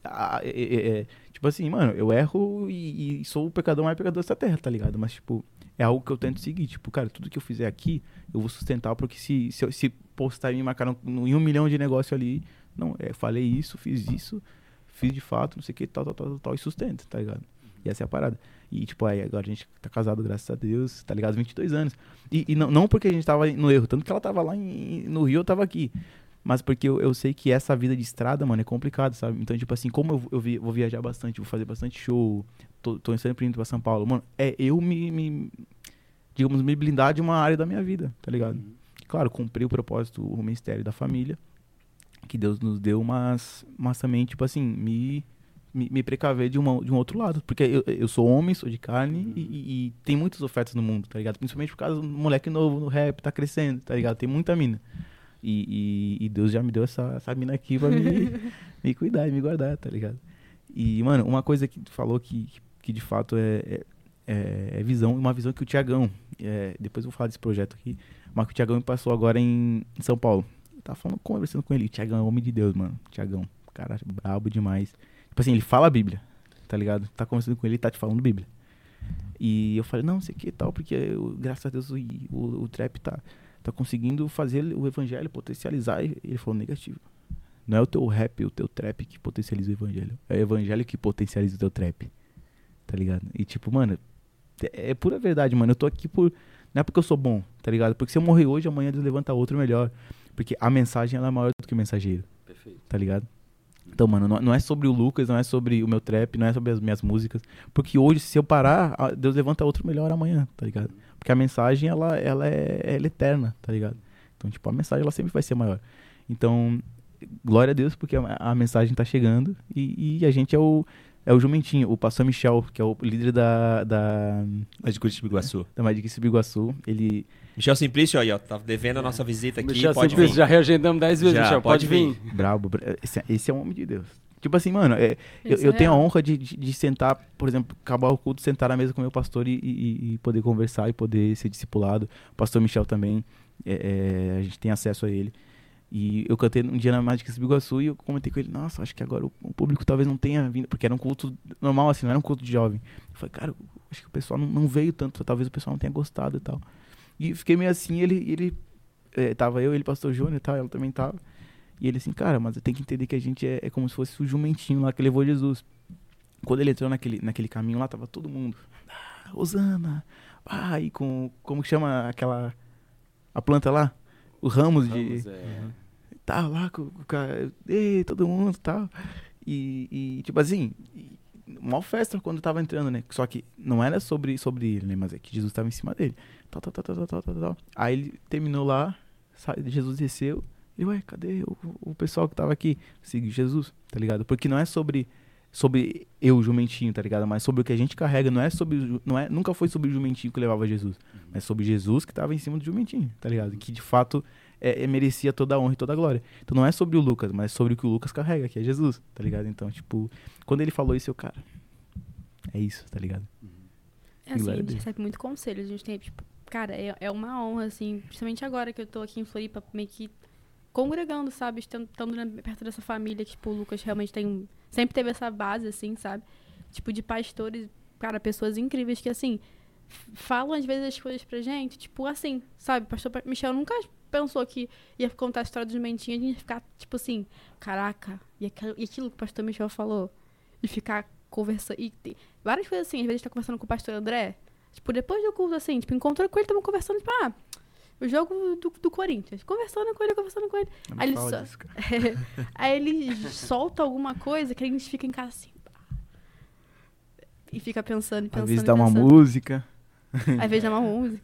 a- é- é- é- tipo assim, mano, eu erro e, e sou o pecador mais pecador dessa terra, tá ligado? Mas, tipo, é algo que eu tento seguir. Tipo, cara, tudo que eu fizer aqui, eu vou sustentar, porque se, se, se postar e me marcar em um milhão de negócio ali, não, é, falei isso, fiz isso, fiz de fato, não sei o que, tal, tal, tal, tal, e sustento, tá ligado? E essa é a parada. E, tipo, aí agora a gente tá casado, graças a Deus, tá ligado? 22 anos. E, e não, não porque a gente tava no erro, tanto que ela tava lá em- no Rio, eu tava aqui. Mas porque eu, eu sei que essa vida de estrada, mano, é complicado, sabe? Então, tipo assim, como eu, eu vi- vou viajar bastante, vou fazer bastante show, tô, tô sempre indo pra São Paulo, mano, é eu me, me- digamos, me blindar de uma área da minha vida, tá ligado? Claro, cumprir o propósito, o ministério da família, que Deus nos deu, mas, mas também, tipo assim, me, me, me precaver de, uma, de um outro lado. Porque eu, eu sou homem, sou de carne e, e- e tem muitas ofertas no mundo, tá ligado? Principalmente por causa do moleque novo no rap, tá crescendo, tá ligado? Tem muita mina. E, e, e Deus já me deu essa, essa mina aqui pra me, me cuidar e me guardar, tá ligado? E, mano, uma coisa que tu falou que, que de fato é, é, é visão, uma visão que o Tiagão, é, depois eu vou falar desse projeto aqui, mas que o Tiagão me passou agora em, em São Paulo. Eu tava falando, conversando com ele, o Tiagão é homem de Deus, mano. Tiagão, cara, brabo demais. Tipo assim, ele fala a Bíblia, tá ligado? Tá conversando com ele, ele tá te falando Bíblia. E eu falei, não, sei que tal, porque eu, graças a Deus o, o, o trap tá, tá conseguindo fazer o evangelho, potencializar. E ele falou negativo. Não é o teu rap, o teu trap que potencializa o evangelho. É o evangelho que potencializa o teu trap. Tá ligado? E tipo, mano, é, é pura verdade, mano. Eu tô aqui por. Não é porque eu sou bom, tá ligado? Porque se eu morrer hoje, amanhã Deus levanta outro melhor. Porque a mensagem ela é maior do que o mensageiro. Perfeito. Tá ligado? Então, mano, não, não é sobre o Lucas, não é sobre o meu trap, não é sobre as minhas músicas. Porque hoje, se eu parar, Deus levanta outro melhor amanhã, tá ligado? Porque a mensagem, ela, ela, é, ela é eterna, tá ligado? Então, tipo, a mensagem, ela sempre vai ser maior. Então, glória a Deus, porque a, a mensagem tá chegando e, e a gente é o, é o jumentinho. O pastor Michel, que é o líder da, da, Mas de Curitiba Iguaçu. da Madiquice Biguaçu, ele... Michel Simplício aí, ó. Tá devendo a nossa visita aqui. Michel, pode sempre vir. já reagendamos 10 vezes, Já, Michel. Pode, pode vir. vir. Brabo, bra- esse, esse é um homem de Deus. Tipo assim, mano, é, eu, eu é tenho a honra de, de, de sentar, por exemplo, acabar o culto, sentar na mesa com o meu pastor e, e- e poder conversar e poder ser discipulado. O pastor Michel também, é, é, a gente tem acesso a ele. E eu cantei um dia na Mágica Biguaçu e eu comentei com ele, nossa, acho que agora o, o público talvez não tenha vindo, porque era um culto normal, assim, não era um culto de jovem. Eu falei, cara, eu acho que o pessoal não, não veio tanto, talvez o pessoal não tenha gostado e tal. E fiquei meio assim, ele, ele é, tava eu, ele, pastor Júnior e tal, ela também tava. E ele assim, cara, mas tem que entender que a gente é, é como se fosse o jumentinho lá que levou Jesus. Quando ele entrou naquele, naquele caminho lá, tava todo mundo. Ah, Osana! Ah, e com. Como que chama aquela. A planta lá? O ramos, Vamos, de. é, Tá lá com o cara. Ei, todo mundo e tal. E, e, tipo assim. e- Uma festa quando eu tava entrando, né? Só que não era sobre, sobre ele, né? Mas é que Jesus tava em cima dele. Tal, tal, tal, tal, tal, tal, tal. Aí ele terminou lá, Jesus desceu. E ué, cadê o, o pessoal que tava aqui? Siga Jesus, tá ligado? Porque não é sobre sobre eu, jumentinho, tá ligado? Mas sobre o que a gente carrega, não é sobre não é, nunca foi sobre o jumentinho que levava Jesus, mas sobre Jesus que tava em cima do jumentinho, tá ligado? Que de fato é, é- merecia toda a honra e toda a glória. Então não é sobre o Lucas, mas sobre o que o Lucas carrega, que é Jesus, tá ligado? Então, tipo, quando ele falou isso, eu, cara, é isso, tá ligado? É assim, a gente recebe muito conselho. A gente tem, tipo, cara, é, é uma honra, assim, principalmente agora que eu tô aqui em Floripa, meio que congregando, sabe? Estando, perto dessa família que, tipo, o Lucas realmente tem. Sempre teve essa base, assim, sabe? Tipo, de pastores, cara, pessoas incríveis que, assim, falam às vezes as coisas pra gente, tipo, assim, sabe? Pastor Pa- Michel nunca pensou que ia contar a história dos mentinhos e a gente ia ficar, tipo assim, caraca, e aquilo, e aquilo que o pastor Michel falou? E ficar conversando. E tem várias coisas assim, às vezes a gente tá conversando com o pastor André, tipo, depois do culto, assim, tipo, encontrou com ele, tamo conversando, tipo, ah, o jogo do, do Corinthians. Conversando com ele, conversando com ele. Não Aí ele só- disso, cara. Aí ele solta alguma coisa que a gente fica em casa assim. E fica pensando, pensando. Às vezes dá uma música. Às vezes dá uma música.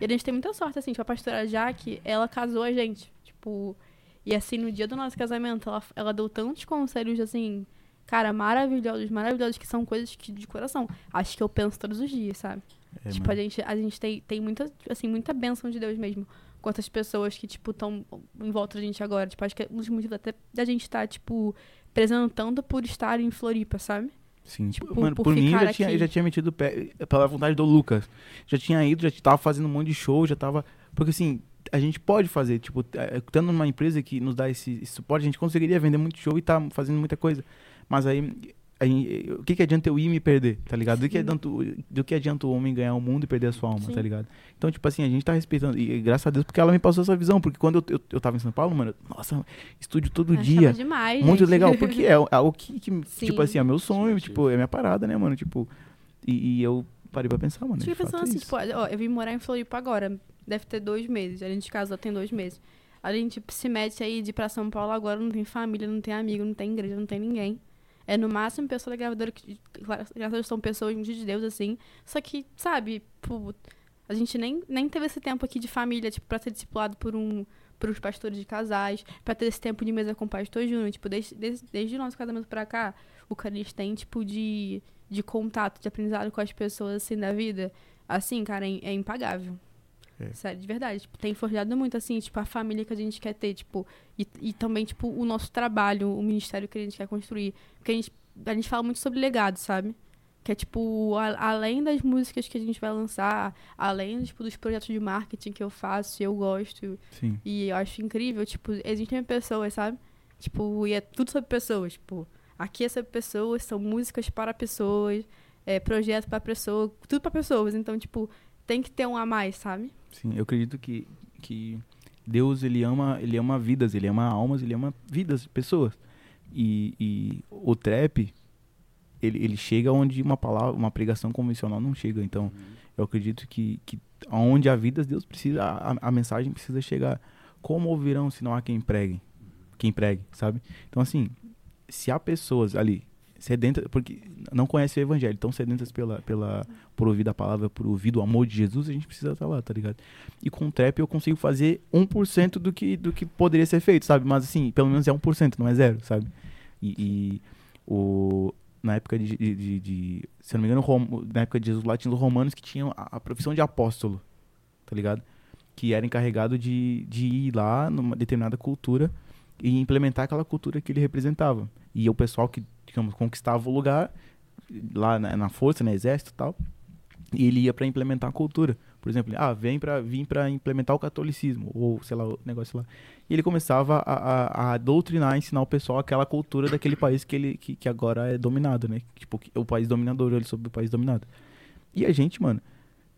E a gente tem muita sorte, assim, tipo, a pastora Jaque, ela casou a gente. Tipo, e assim, no dia do nosso casamento, ela, ela deu tantos conselhos, assim, cara, maravilhosos, maravilhosos, que são coisas que, de coração, acho que eu penso todos os dias, sabe? É, tipo, a gente, a gente tem, tem muita, assim, muita bênção de Deus mesmo. Quantas pessoas que, tipo, estão em volta da gente agora. Tipo, acho que é um dos motivos até da gente estar, tipo, prezando tanto por estar em Floripa, sabe? Sim, tipo, mano, por por, mim já tinha, já tinha metido o pé pela vontade do Lucas. Já tinha ido, já tava fazendo um monte de show, já tava. Porque assim, a gente pode fazer, tipo, eh, estando numa empresa que nos dá esse, esse suporte, a gente conseguiria vender muito show e tá fazendo muita coisa. Mas aí, o que, que adianta eu ir e me perder, tá ligado? Do que, adianta, o- do que adianta o homem ganhar o mundo e perder a sua alma, Sim. tá ligado? Então, tipo assim, a gente tá respeitando. E graças a Deus, porque ela me passou essa visão. Porque quando eu, eu, eu tava em São Paulo, mano, nossa, estúdio todo Achava dia. demais, Muito gente. legal, porque é algo que, que, Sim. tipo assim, é meu sonho, Sim, tipo, é minha parada, né, mano? Tipo, e, e eu parei pra pensar, mano. Fiquei pensando é assim, tipo, ó, eu vim morar em Floripa agora. Deve ter dois meses. A gente casou tem dois meses. A gente tipo, se mete aí de ir pra São Paulo agora, não tem família, não tem amigo, não tem igreja, não tem ninguém. É no máximo pessoa da gravadora que, Deus, são pessoas de Deus, assim. Só que, sabe, pô, a gente nem, nem teve esse tempo aqui de família, tipo, pra ser discipulado por um por uns pastores de casais, pra ter esse tempo de mesa com o pastor Júnior. Tipo, desde, desde, desde o nosso casamento pra cá, o gente tem, tipo, de, de contato, de aprendizado com as pessoas, assim, da vida, assim, cara, é, é impagável. É. Sério, de verdade. Tipo, tem forjado muito, assim, tipo, a família que a gente quer ter, tipo, e, e também, tipo, o nosso trabalho, o ministério que a gente quer construir. Porque a gente, a gente fala muito sobre legado, sabe? Que é, tipo, a- além das músicas que a gente vai lançar, além, tipo, dos projetos de marketing que eu faço e eu gosto, Sim. e eu acho incrível, tipo, existem pessoas, sabe? Tipo, e é tudo sobre pessoas, tipo, aqui é sobre pessoas, são músicas para pessoas, é projeto para pessoas, tudo para pessoas, então, tipo, tem que ter um a mais, sabe? Sim, eu acredito que, que Deus ele ama, ele ama vidas, ele ama almas, ele ama vidas, pessoas. E, e o trap ele, ele chega onde uma palavra, uma pregação convencional não chega. Então, eu acredito que, que onde há vidas, Deus precisa, a, a mensagem precisa chegar. Como ouvirão se não há quem pregue? Quem pregue, sabe? Então, assim, se há pessoas ali sedentas, porque não conhecem o evangelho, tão sedentas pela, pela, por ouvir da palavra, por ouvir do amor de Jesus, a gente precisa estar lá, tá ligado? E com o trap eu consigo fazer 1% do que, do que poderia ser feito, sabe? Mas assim, pelo menos é 1%, não é zero, sabe? E, e o, na época de, de, de- de- Se não me engano, Rom- na época de Jesus lá tinha os romanos que tinham a, a profissão de apóstolo, tá ligado? Que era encarregado de, de ir lá numa determinada cultura e implementar aquela cultura que ele representava. E o pessoal que, digamos, conquistava o lugar lá na, na força, no exército e tal, e ele ia para implementar a cultura. Por exemplo, ah, vem para vir para implementar o catolicismo ou sei lá, o negócio lá. E ele começava a, a, a doutrinar, ensinar o pessoal aquela cultura daquele país que ele que, que agora é dominado, né? Tipo, o país dominador, ele sobre o país dominado. E a gente, mano,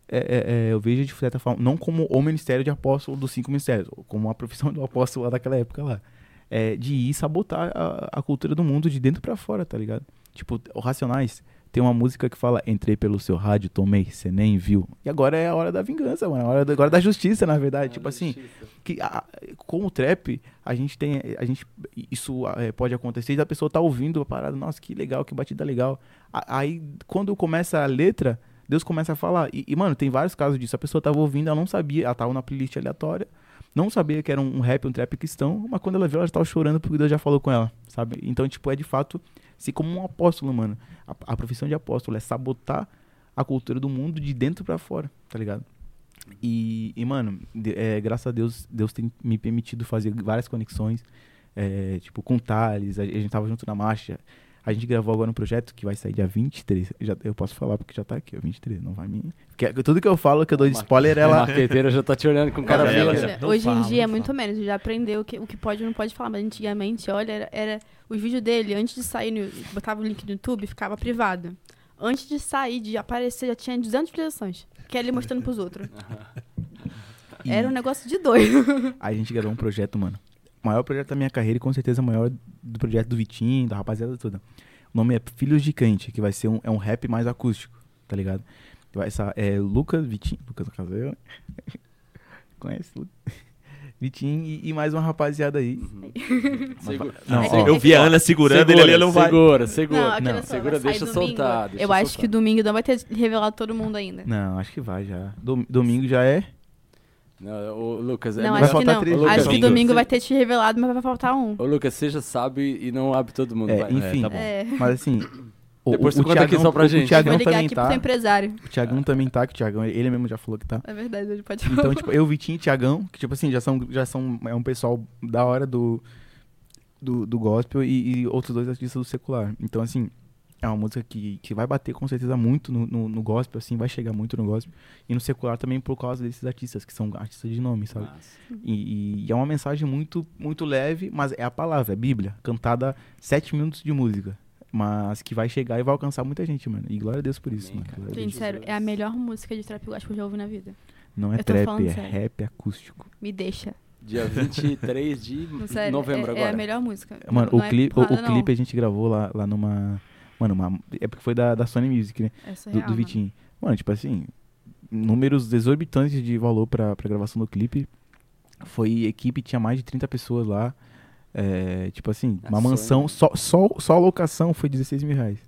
é, é, é, eu vejo de certa forma, não como o ministério de apóstolo dos cinco mistérios, como a profissão do apóstolo lá daquela época lá. É, de ir sabotar a, a cultura do mundo de dentro pra fora, tá ligado? Tipo, o Racionais tem uma música que fala: Entrei pelo seu rádio, tomei, você nem viu. E agora é a hora da vingança, mano. É a hora da, agora da justiça, na verdade. tipo assim, que a- com o trap, a gente tem. A gente, isso é, pode acontecer e a pessoa tá ouvindo a parada, nossa, que legal, que batida legal. A- Aí, quando começa a letra, Deus começa a falar. E, e, mano, tem vários casos disso. A pessoa tava ouvindo, ela não sabia, ela tava na playlist aleatória, não sabia que era um rap, um trap cristão, mas quando ela viu, ela já tava chorando porque Deus já falou com ela, sabe? Então, tipo, é de fato se como um apóstolo, mano. A, a profissão de apóstolo é sabotar a cultura do mundo de dentro pra fora, tá ligado? E, e, mano, é, graças a Deus, Deus tem me permitido fazer várias conexões, é, tipo, com Thales, a, a gente tava junto na marcha. A gente gravou agora um projeto que vai sair dia 23. Já, eu posso falar porque já tá aqui, ó, 23, não vai me... Porque tudo que eu falo, que eu dou de spoiler, A ela... marqueteira já tá te olhando com cara Não, feia. ela já. já- não hoje fala, em dia é muito fala. menos, já aprendeu o que, o que pode e não pode falar, mas antigamente, olha, era, era os vídeos dele, antes de sair, no, botava o link no YouTube, ficava privado. Antes de sair, de aparecer, já tinha 200 visualizações, que é ele mostrando pros outros. Era um negócio de doido. a gente gravou um projeto, mano. O maior projeto da minha carreira e com certeza o maior do projeto do Vitinho, da rapaziada toda. O nome é Filhos de Crente, que vai ser um, é um rap mais acústico, tá ligado? Vai ser, é Lucas, Vitinho, Lucas Casel, conhece o Lucas? Vitinho e, e mais uma rapaziada aí. Segura. Não, É ó, Eu vi a Ana segurando, ele ali não vai. Segura, segura. Não, Não, só segura, sair deixa domingo. soltar. deixa Eu acho soltar. que domingo não vai ter revelado todo mundo ainda. Não, acho que vai já. Dom- domingo já é. Não, ô, Lucas, é Não, vai melhor- acho que faltar não. três. Acho que Domingo. domingo vai ter te revelado, mas vai faltar um. Ô, Lucas, seja sábio e não abre todo mundo. É, vai. enfim. tá bom. É. Mas assim. O, Depois o, conta aqui Thiagão- só pra o- gente. O Vou Thiagão ligar também aqui pro tá. seu empresário. O Thiagão também tá, que o Thiagão, ele mesmo já falou que tá. É verdade, ele pode falar. Então, tipo, eu, Vitinho e Tiagão, que, tipo assim, já são, já são é um pessoal da hora do, do, do gospel e, e outros dois artistas do secular. Então, assim, é uma música que, que vai bater com certeza muito no, no, no gospel, assim, vai chegar muito no gospel. E no secular também por causa desses artistas, que são artistas de nome, sabe? E, e- e é uma mensagem muito, muito leve, mas é a palavra, é a Bíblia, cantada sete minutos de música. Mas que vai chegar e vai alcançar muita gente, mano. E glória a Deus por isso, Amém, mano. a Deus. Gente, sério, é a melhor música de trap gospel que eu já ouvi na vida. Não é eu trap, é sério. rap acústico. Me deixa. Dia 23 de sério, novembro é, é agora. a melhor música. Mano, não o, é clipe, o, o porrada, não. clipe a gente gravou lá, lá numa. Mano, uma, é porque foi da, da Sony Music, né? É Do, surreal, do mano. Vitinho. Mano, tipo assim, números exorbitantes de valor pra, pra gravação do clipe. Foi equipe, tinha mais de 30 pessoas lá. É, tipo assim, A uma Sony- mansão, só, só, só a locação foi 16 mil reais.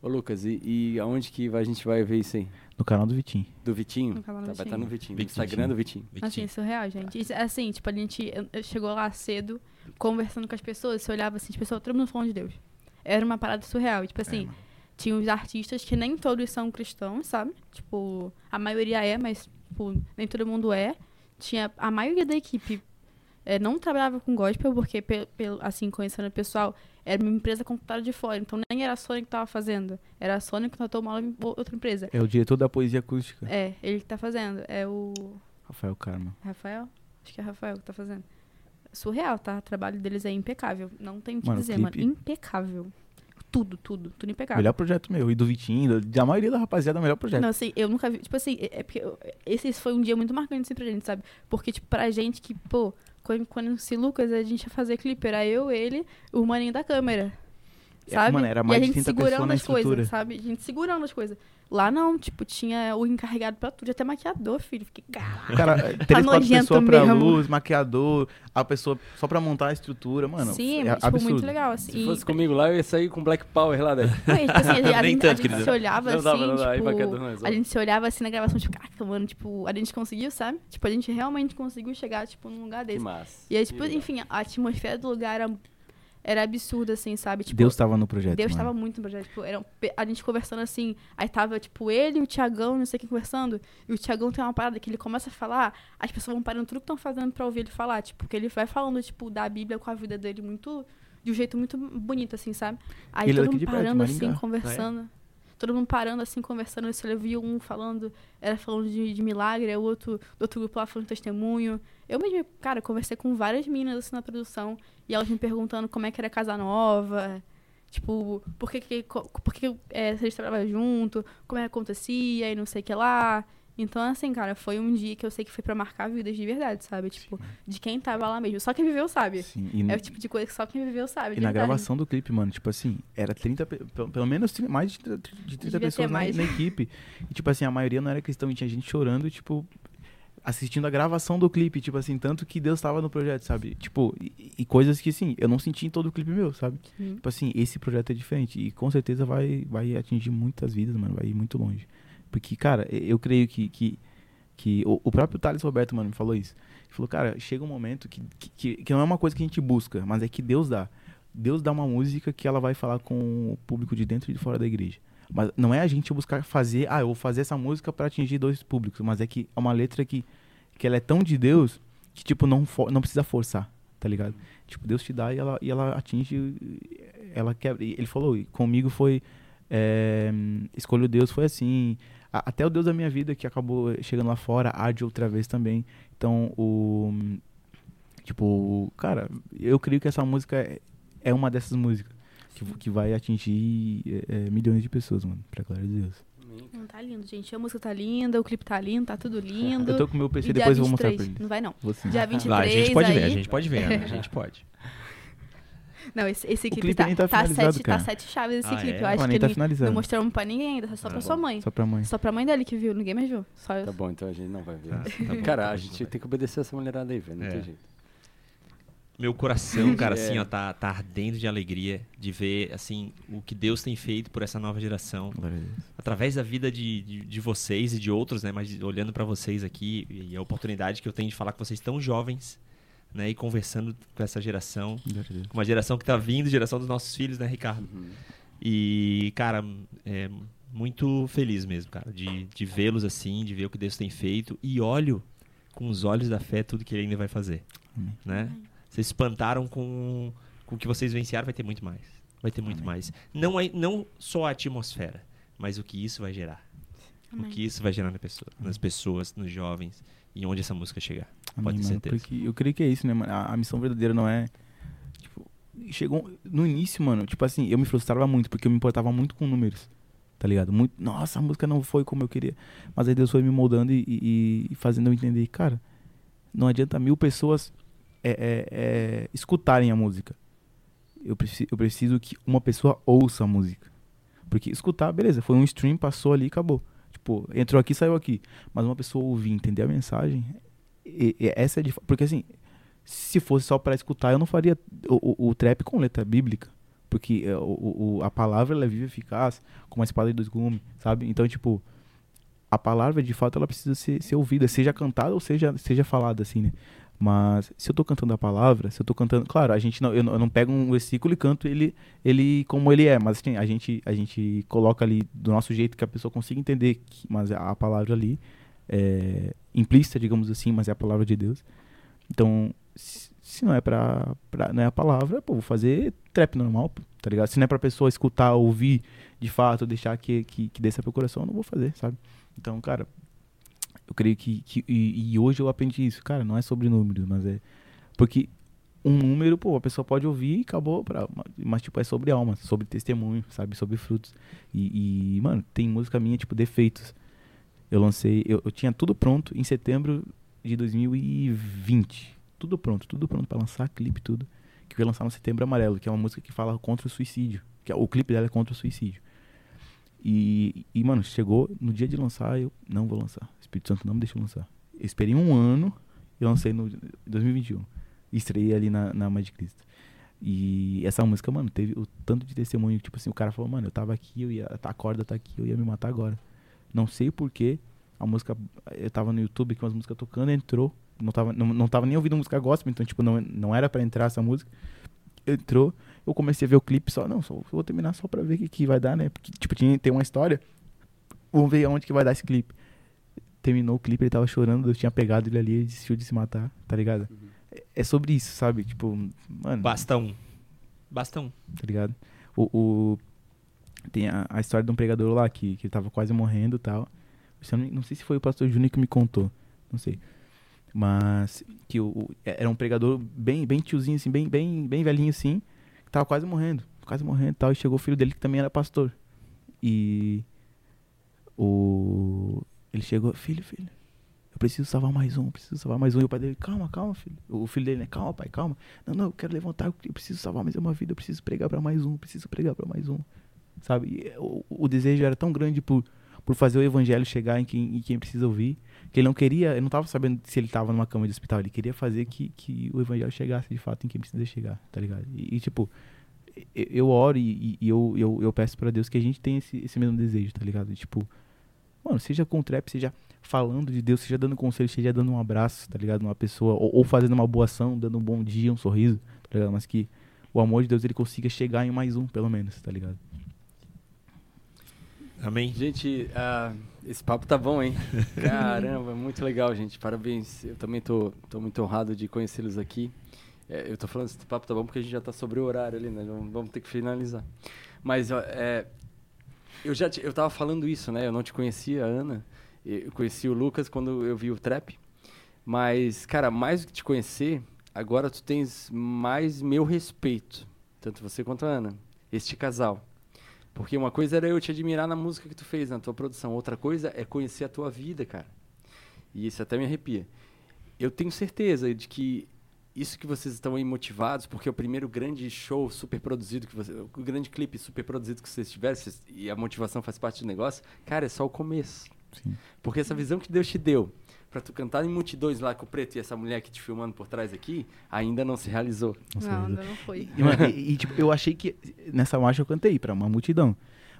Ô, Lucas, e, e aonde que vai- a gente vai ver isso aí? No canal do Vitinho. Do Vitinho? No canal do Tá, vai Vitinho. estar no Vitinho. No Vitinho. Instagram do Vitinho. Assim, surreal, gente. Isso, assim, tipo, a gente chegou lá cedo, conversando com as pessoas, você olhava assim, as pessoas, todo mundo falando de Deus. Era uma parada surreal. E, tipo assim, tinha os artistas que nem todos são cristãos, sabe? Tipo, a maioria é, mas tipo, nem todo mundo é. Tinha a maioria da equipe é, não trabalhava com gospel, porque, pe- pelo- assim, conhecendo o pessoal, era uma empresa contratada de fora. Então nem era a Sony que tava fazendo. Era a Sony que contratou uma outra empresa. É o diretor da poesia acústica, É, ele que tá fazendo. É o. Rafael Karma. Rafael? Acho que é Rafael que tá fazendo. Surreal, tá? O trabalho deles é impecável. Não tem o que Mano, dizer, mano. clipe- Impecável. Tudo, tudo. Tudo impecável. Melhor projeto meu. E do Vitinho, da- maioria da rapaziada, o melhor projeto. Não, assim, eu nunca vi. Tipo assim, é é porque eu- esse foi um dia muito marcante assim, pra gente, sabe? Porque, tipo, pra gente que, pô, quando, quando se Lucas, a gente ia fazer clipe, era eu, ele, o maninho da câmera. É, Sabe? mano, era e mais a de gente 30 pessoas segurando na as coisas, sabe? A gente segurando as coisas. Lá não, tipo, tinha o encarregado pra tudo, até maquiador, filho. Fiquei, caralho. Cara, três, quatro pessoas pra mesmo. luz, maquiador, a pessoa só pra montar a estrutura, mano. Sim, é tipo, absurdo. muito legal, assim. Se E- fosse comigo lá, eu ia sair com Black Power lá daí. Não, e, tipo assim, a, gente- a gente, tanto, a gente se olhava Não assim, dava, não dava. Que é tipo, do nós, ó. a gente se olhava assim na gravação, tipo, caraca, mano, tipo, a gente conseguiu, sabe? Tipo, a gente realmente conseguiu chegar, tipo, num lugar Que desse. massa. E aí, Que tipo, legal. enfim, a atmosfera do lugar era, era absurda, assim, sabe? Tipo, Deus tava no projeto. Deus mano. tava muito no projeto. Tipo, era um a gente conversando assim, aí tava, tipo, ele e o Tiagão, não sei quem conversando, e o Tiagão tem uma parada que ele começa a falar, as pessoas vão parando tudo que estão fazendo pra ouvir ele falar, tipo, porque ele vai falando, tipo, da Bíblia com a vida dele muito, de um jeito muito bonito, assim, sabe? Aí Ele é todo mundo perto, parando assim, conversando. Todo mundo parando assim, conversando. Eu só vi um falando, era falando de, de milagre, o outro do outro grupo lá falando de testemunho. Eu mesmo, cara, conversei com várias meninas assim na produção e elas me perguntando como é que era casa nova, tipo, por que, que, por que é, se eles trabalhavam junto, como é que acontecia e não sei o que lá. Então, assim, cara, foi um dia que eu sei que foi pra marcar vidas de verdade, sabe? Tipo, de quem tava lá mesmo. Só quem viveu sabe. Sim, É o tipo de coisa que só quem viveu sabe. e na gravação do clipe, mano, tipo assim, era 30, pe- pelo, menos mais de 30, de 30 Devia pessoas na, na equipe. E, tipo assim, a maioria não era cristão e tinha gente chorando, tipo, assistindo a gravação do clipe, tipo assim, tanto que Deus tava no projeto, sabe? Tipo, e, e coisas que, assim, eu não senti em todo o clipe meu, sabe? Sim. Tipo assim, esse projeto é diferente e com certeza vai, vai atingir muitas vidas, mano, vai ir muito longe. Porque, cara, eu creio que, que, que o, o próprio Thales Roberto, mano, me falou isso. Ele falou, cara, chega um momento que, que- que, não é uma coisa que a gente busca, mas é que Deus dá. Deus dá uma música que ela vai falar com o público de dentro e de fora da igreja. Mas não é a gente buscar fazer, ah, eu vou fazer essa música pra atingir dois públicos, mas é que é uma letra que, que ela é tão de Deus que, tipo, não, for- não precisa forçar, tá ligado? Tipo, Deus te dá e ela, e ela atinge, ela quebra. Ele falou, comigo foi, é, escolho Deus foi assim, A- até o Deus da minha vida que acabou chegando lá fora, arde outra vez também. Então, o, tipo, cara, eu creio que essa música é, é uma dessas músicas que, que vai atingir é, é, milhões de pessoas, mano, pra glória de Deus. Não, tá lindo, gente. A música tá linda, o clipe tá lindo, tá tudo lindo. Eu tô com o meu PC, E depois eu vou mostrar 23, pra ele. Não vai, não. Vou sim. Dia 23 Lá, a gente pode aí... ver, a gente pode ver, né? a gente pode. Não, esse, esse clipe, clipe tá, nem tá tá, finalizado, sete, cara. tá sete chaves esse Ah, clipe. é? Eu acho Pô, que tá ele não mostramos pra ninguém ainda, só Ah, pra bom. sua mãe. Só pra mãe. Só pra mãe dele que viu, ninguém mais viu. Só eu. Tá bom, então a gente não vai ver. Tá, tá. Cara, a gente tem que obedecer essa mulherada aí, velho. Não É. tem jeito. Meu coração, cara, assim, É. ó, tá, tá ardendo de alegria de ver, assim, o que Deus tem feito por essa nova geração. Através da vida de, de, de vocês e de outros, né? Mas olhando pra vocês aqui e a oportunidade que eu tenho de falar com vocês tão jovens, né? E conversando com essa geração. Com uma geração que tá vindo, geração dos nossos filhos, né, Ricardo? Uhum. E, cara, é muito feliz mesmo, cara, de, de vê-los assim, de ver o que Deus tem feito. E olho com os olhos da fé tudo que ele ainda vai fazer, Amém. né? Vocês se espantaram com, com o que vocês venciaram, vai ter muito mais. Vai ter muito mais. Não, é, não só a atmosfera, mas o que isso vai gerar. O Amém. que isso vai gerar na pessoa, nas pessoas, nos jovens e onde essa música chegar. Amém, Pode ter mano, certeza. Porque eu creio que é isso, né, mano? A, a missão verdadeira não é. Tipo, chegou. No início, mano, tipo assim, eu me frustrava muito, porque eu me importava muito com números. Tá ligado? Muito. Nossa, a música não foi como eu queria. Mas aí Deus foi me moldando e, e- e fazendo eu entender, cara, não adianta mil pessoas é, é, é, escutarem a música. Eu preciso, eu preciso que uma pessoa ouça a música. Porque escutar, beleza, foi um stream, passou ali e acabou. Tipo, entrou aqui, saiu aqui. Mas uma pessoa ouvir, entender a mensagem, e- e essa é de, porque assim, se fosse só para escutar, eu não faria o, o- o trap com letra bíblica, porque é, o, o- a palavra ela é viva e eficaz, como uma espada de dois gumes, sabe? Então, tipo, a palavra de fato ela precisa ser, ser ouvida, seja cantada ou seja seja falada assim, né? Mas se eu tô cantando a palavra, se eu tô cantando, claro, a gente não eu, não eu não pego um versículo e canto ele ele como ele é, mas assim, a gente a gente coloca ali do nosso jeito que a pessoa consiga entender, que, mas a, palavra ali é, implícita, digamos assim, mas é a palavra de Deus. Então, se, se não é pra, pra- não é a palavra, pô, vou fazer trap normal, tá ligado? Se não é pra pessoa escutar, ouvir de fato, deixar que, que, que desça pro coração, eu não vou fazer, sabe? Então, cara, eu creio que, que e, e hoje eu aprendi isso, cara, não é sobre números, mas é porque um número, pô, a pessoa pode ouvir e acabou, pra, mas tipo é sobre alma, sobre testemunho, sabe, sobre frutos. E, e, mano, tem música minha tipo defeitos. Eu lancei, eu, eu tinha tudo pronto em setembro de 2020. Tudo pronto, tudo pronto pra lançar clipe tudo. Que eu ia lançar no Setembro Amarelo, que é uma música que fala contra o suicídio, que é, o clipe dela é contra o suicídio. E, e, mano, chegou no dia de lançar, eu não vou lançar. Espírito Santo não me deixou lançar. Eu esperei um ano e lancei no 2021. E estreiei ali na, na Mãe de Cristo. E essa música, mano, teve o tanto de testemunho. Tipo assim, o cara falou, mano, eu tava aqui, eu ia, a corda tá aqui, eu ia me matar agora. Não sei porquê. A música, eu tava no YouTube com as músicas tocando, entrou. Não tava, não, não tava nem ouvindo música gospel, então, tipo, não, não era pra entrar essa música. Entrou, eu comecei a ver o clipe só, não, só vou terminar só pra ver o que, que vai dar, né? Porque, tipo, tinha, tem uma história. Vamos ver aonde que vai dar esse clipe. Terminou o clipe, ele tava chorando, eu tinha pegado ele ali, ele desistiu de se matar, tá ligado? É- É sobre isso, sabe? Tipo, mano, Basta um. Basta um. tá ligado? O, o- tem a, a história de um pregador lá que, que ele tava quase morrendo e tal. Não, não sei se foi o pastor Júnior que me contou, não sei. Mas que o, o- era um pregador bem, bem tiozinho, assim, bem, bem, bem velhinho assim, que tava quase morrendo, quase morrendo e tal. E chegou o filho dele que também era pastor. E o ele chegou, filho, filho, eu preciso salvar mais um, preciso salvar mais um. E o pai dele, calma, calma, filho. O filho dele, né? Calma, pai, calma. Não, não, eu quero levantar, eu preciso salvar mais uma vida, eu preciso pregar pra mais um, preciso pregar pra mais um. Sabe? E, é, o, o desejo era tão grande por, por fazer o evangelho chegar em quem, em quem precisa ouvir, que ele não queria, ele não tava sabendo se ele tava numa cama de hospital, ele queria fazer que, que o evangelho chegasse de fato em quem precisa chegar, tá ligado? E, e, tipo, eu, oro e, e eu, eu, eu peço pra Deus que a gente tenha esse, esse mesmo desejo, tá ligado? Tipo, mano, seja com trap, seja falando de Deus, seja dando conselho, seja dando um abraço, tá ligado? Numa pessoa, ou, ou fazendo uma boa ação, dando um bom dia, um sorriso, tá ligado? Mas que o amor de Deus ele consiga chegar em mais um, pelo menos, tá ligado? Amém? Gente, ah, esse papo tá bom, hein? Caramba, muito legal, gente. Parabéns. Eu também tô, tô muito honrado de conhecê-los aqui. É, eu tô falando esse papo tá bom porque a gente já tá sobre o horário ali, né? Vamos, ter que finalizar. Mas é, eu já te- eu tava falando isso, né? Eu não te conhecia, Ana. Eu conheci o Lucas quando eu vi o Trap. Mas, cara, mais do que te conhecer, agora tu tens mais meu respeito. Tanto você quanto a Ana. Este casal. Porque uma coisa era eu te admirar na música que tu fez, na tua produção. Outra coisa é conhecer a tua vida, cara. E isso até me arrepia. Eu tenho certeza de que isso que vocês estão aí motivados, porque o primeiro grande show super produzido que você, o grande clipe super produzido que vocês vocês- e a motivação faz parte do negócio, cara, é só o começo. Sim. Porque essa visão que Deus te deu pra tu cantar em multidões lá com o preto e essa mulher aqui te filmando por trás aqui, ainda não se realizou. Não, ainda não foi. E, e- e, tipo, eu achei que nessa marcha eu cantei pra uma multidão.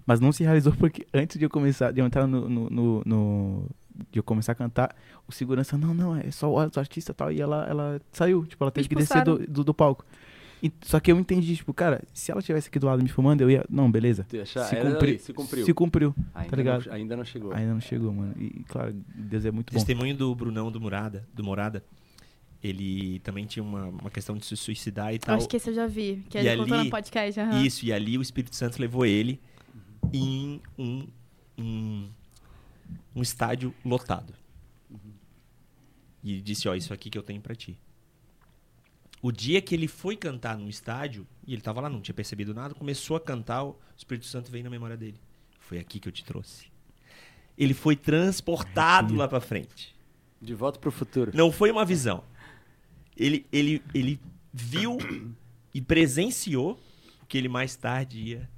Mas não se realizou porque antes de eu começar, de eu entrar no. no, no- no- de eu começar a cantar, o segurança, não, não, é só os artistas e tal. E ela, ela saiu, tipo, ela teve que descer do, do, do palco. E- só que eu entendi, tipo, cara, se ela tivesse aqui do lado me filmando, eu ia. Não, beleza. Tu ia achar, Se, cumpri- ali, se cumpriu. Se cumpriu. ainda, ligado? Não, ainda não chegou. Ainda não chegou, mano. E, claro, Deus é muito bom. Testemunho do Brunão do Morada, do Morada. Ele também tinha uma, uma questão de se suicidar e Eu tal. acho que esse eu já vi. Que E ele contou ali- no podcast. aham. Isso, e ali o Espírito Santo levou ele em um, um, um estádio lotado. E disse, ó, isso aqui que eu tenho pra ti. O dia que ele foi cantar no estádio, e ele tava lá, não tinha percebido nada, começou a cantar, o Espírito Santo veio na memória dele. Foi aqui que eu te trouxe. Ele foi transportado lá pra frente. De volta pro futuro. Não foi uma visão. Ele, ele, ele viu e presenciou o que ele mais tarde ia.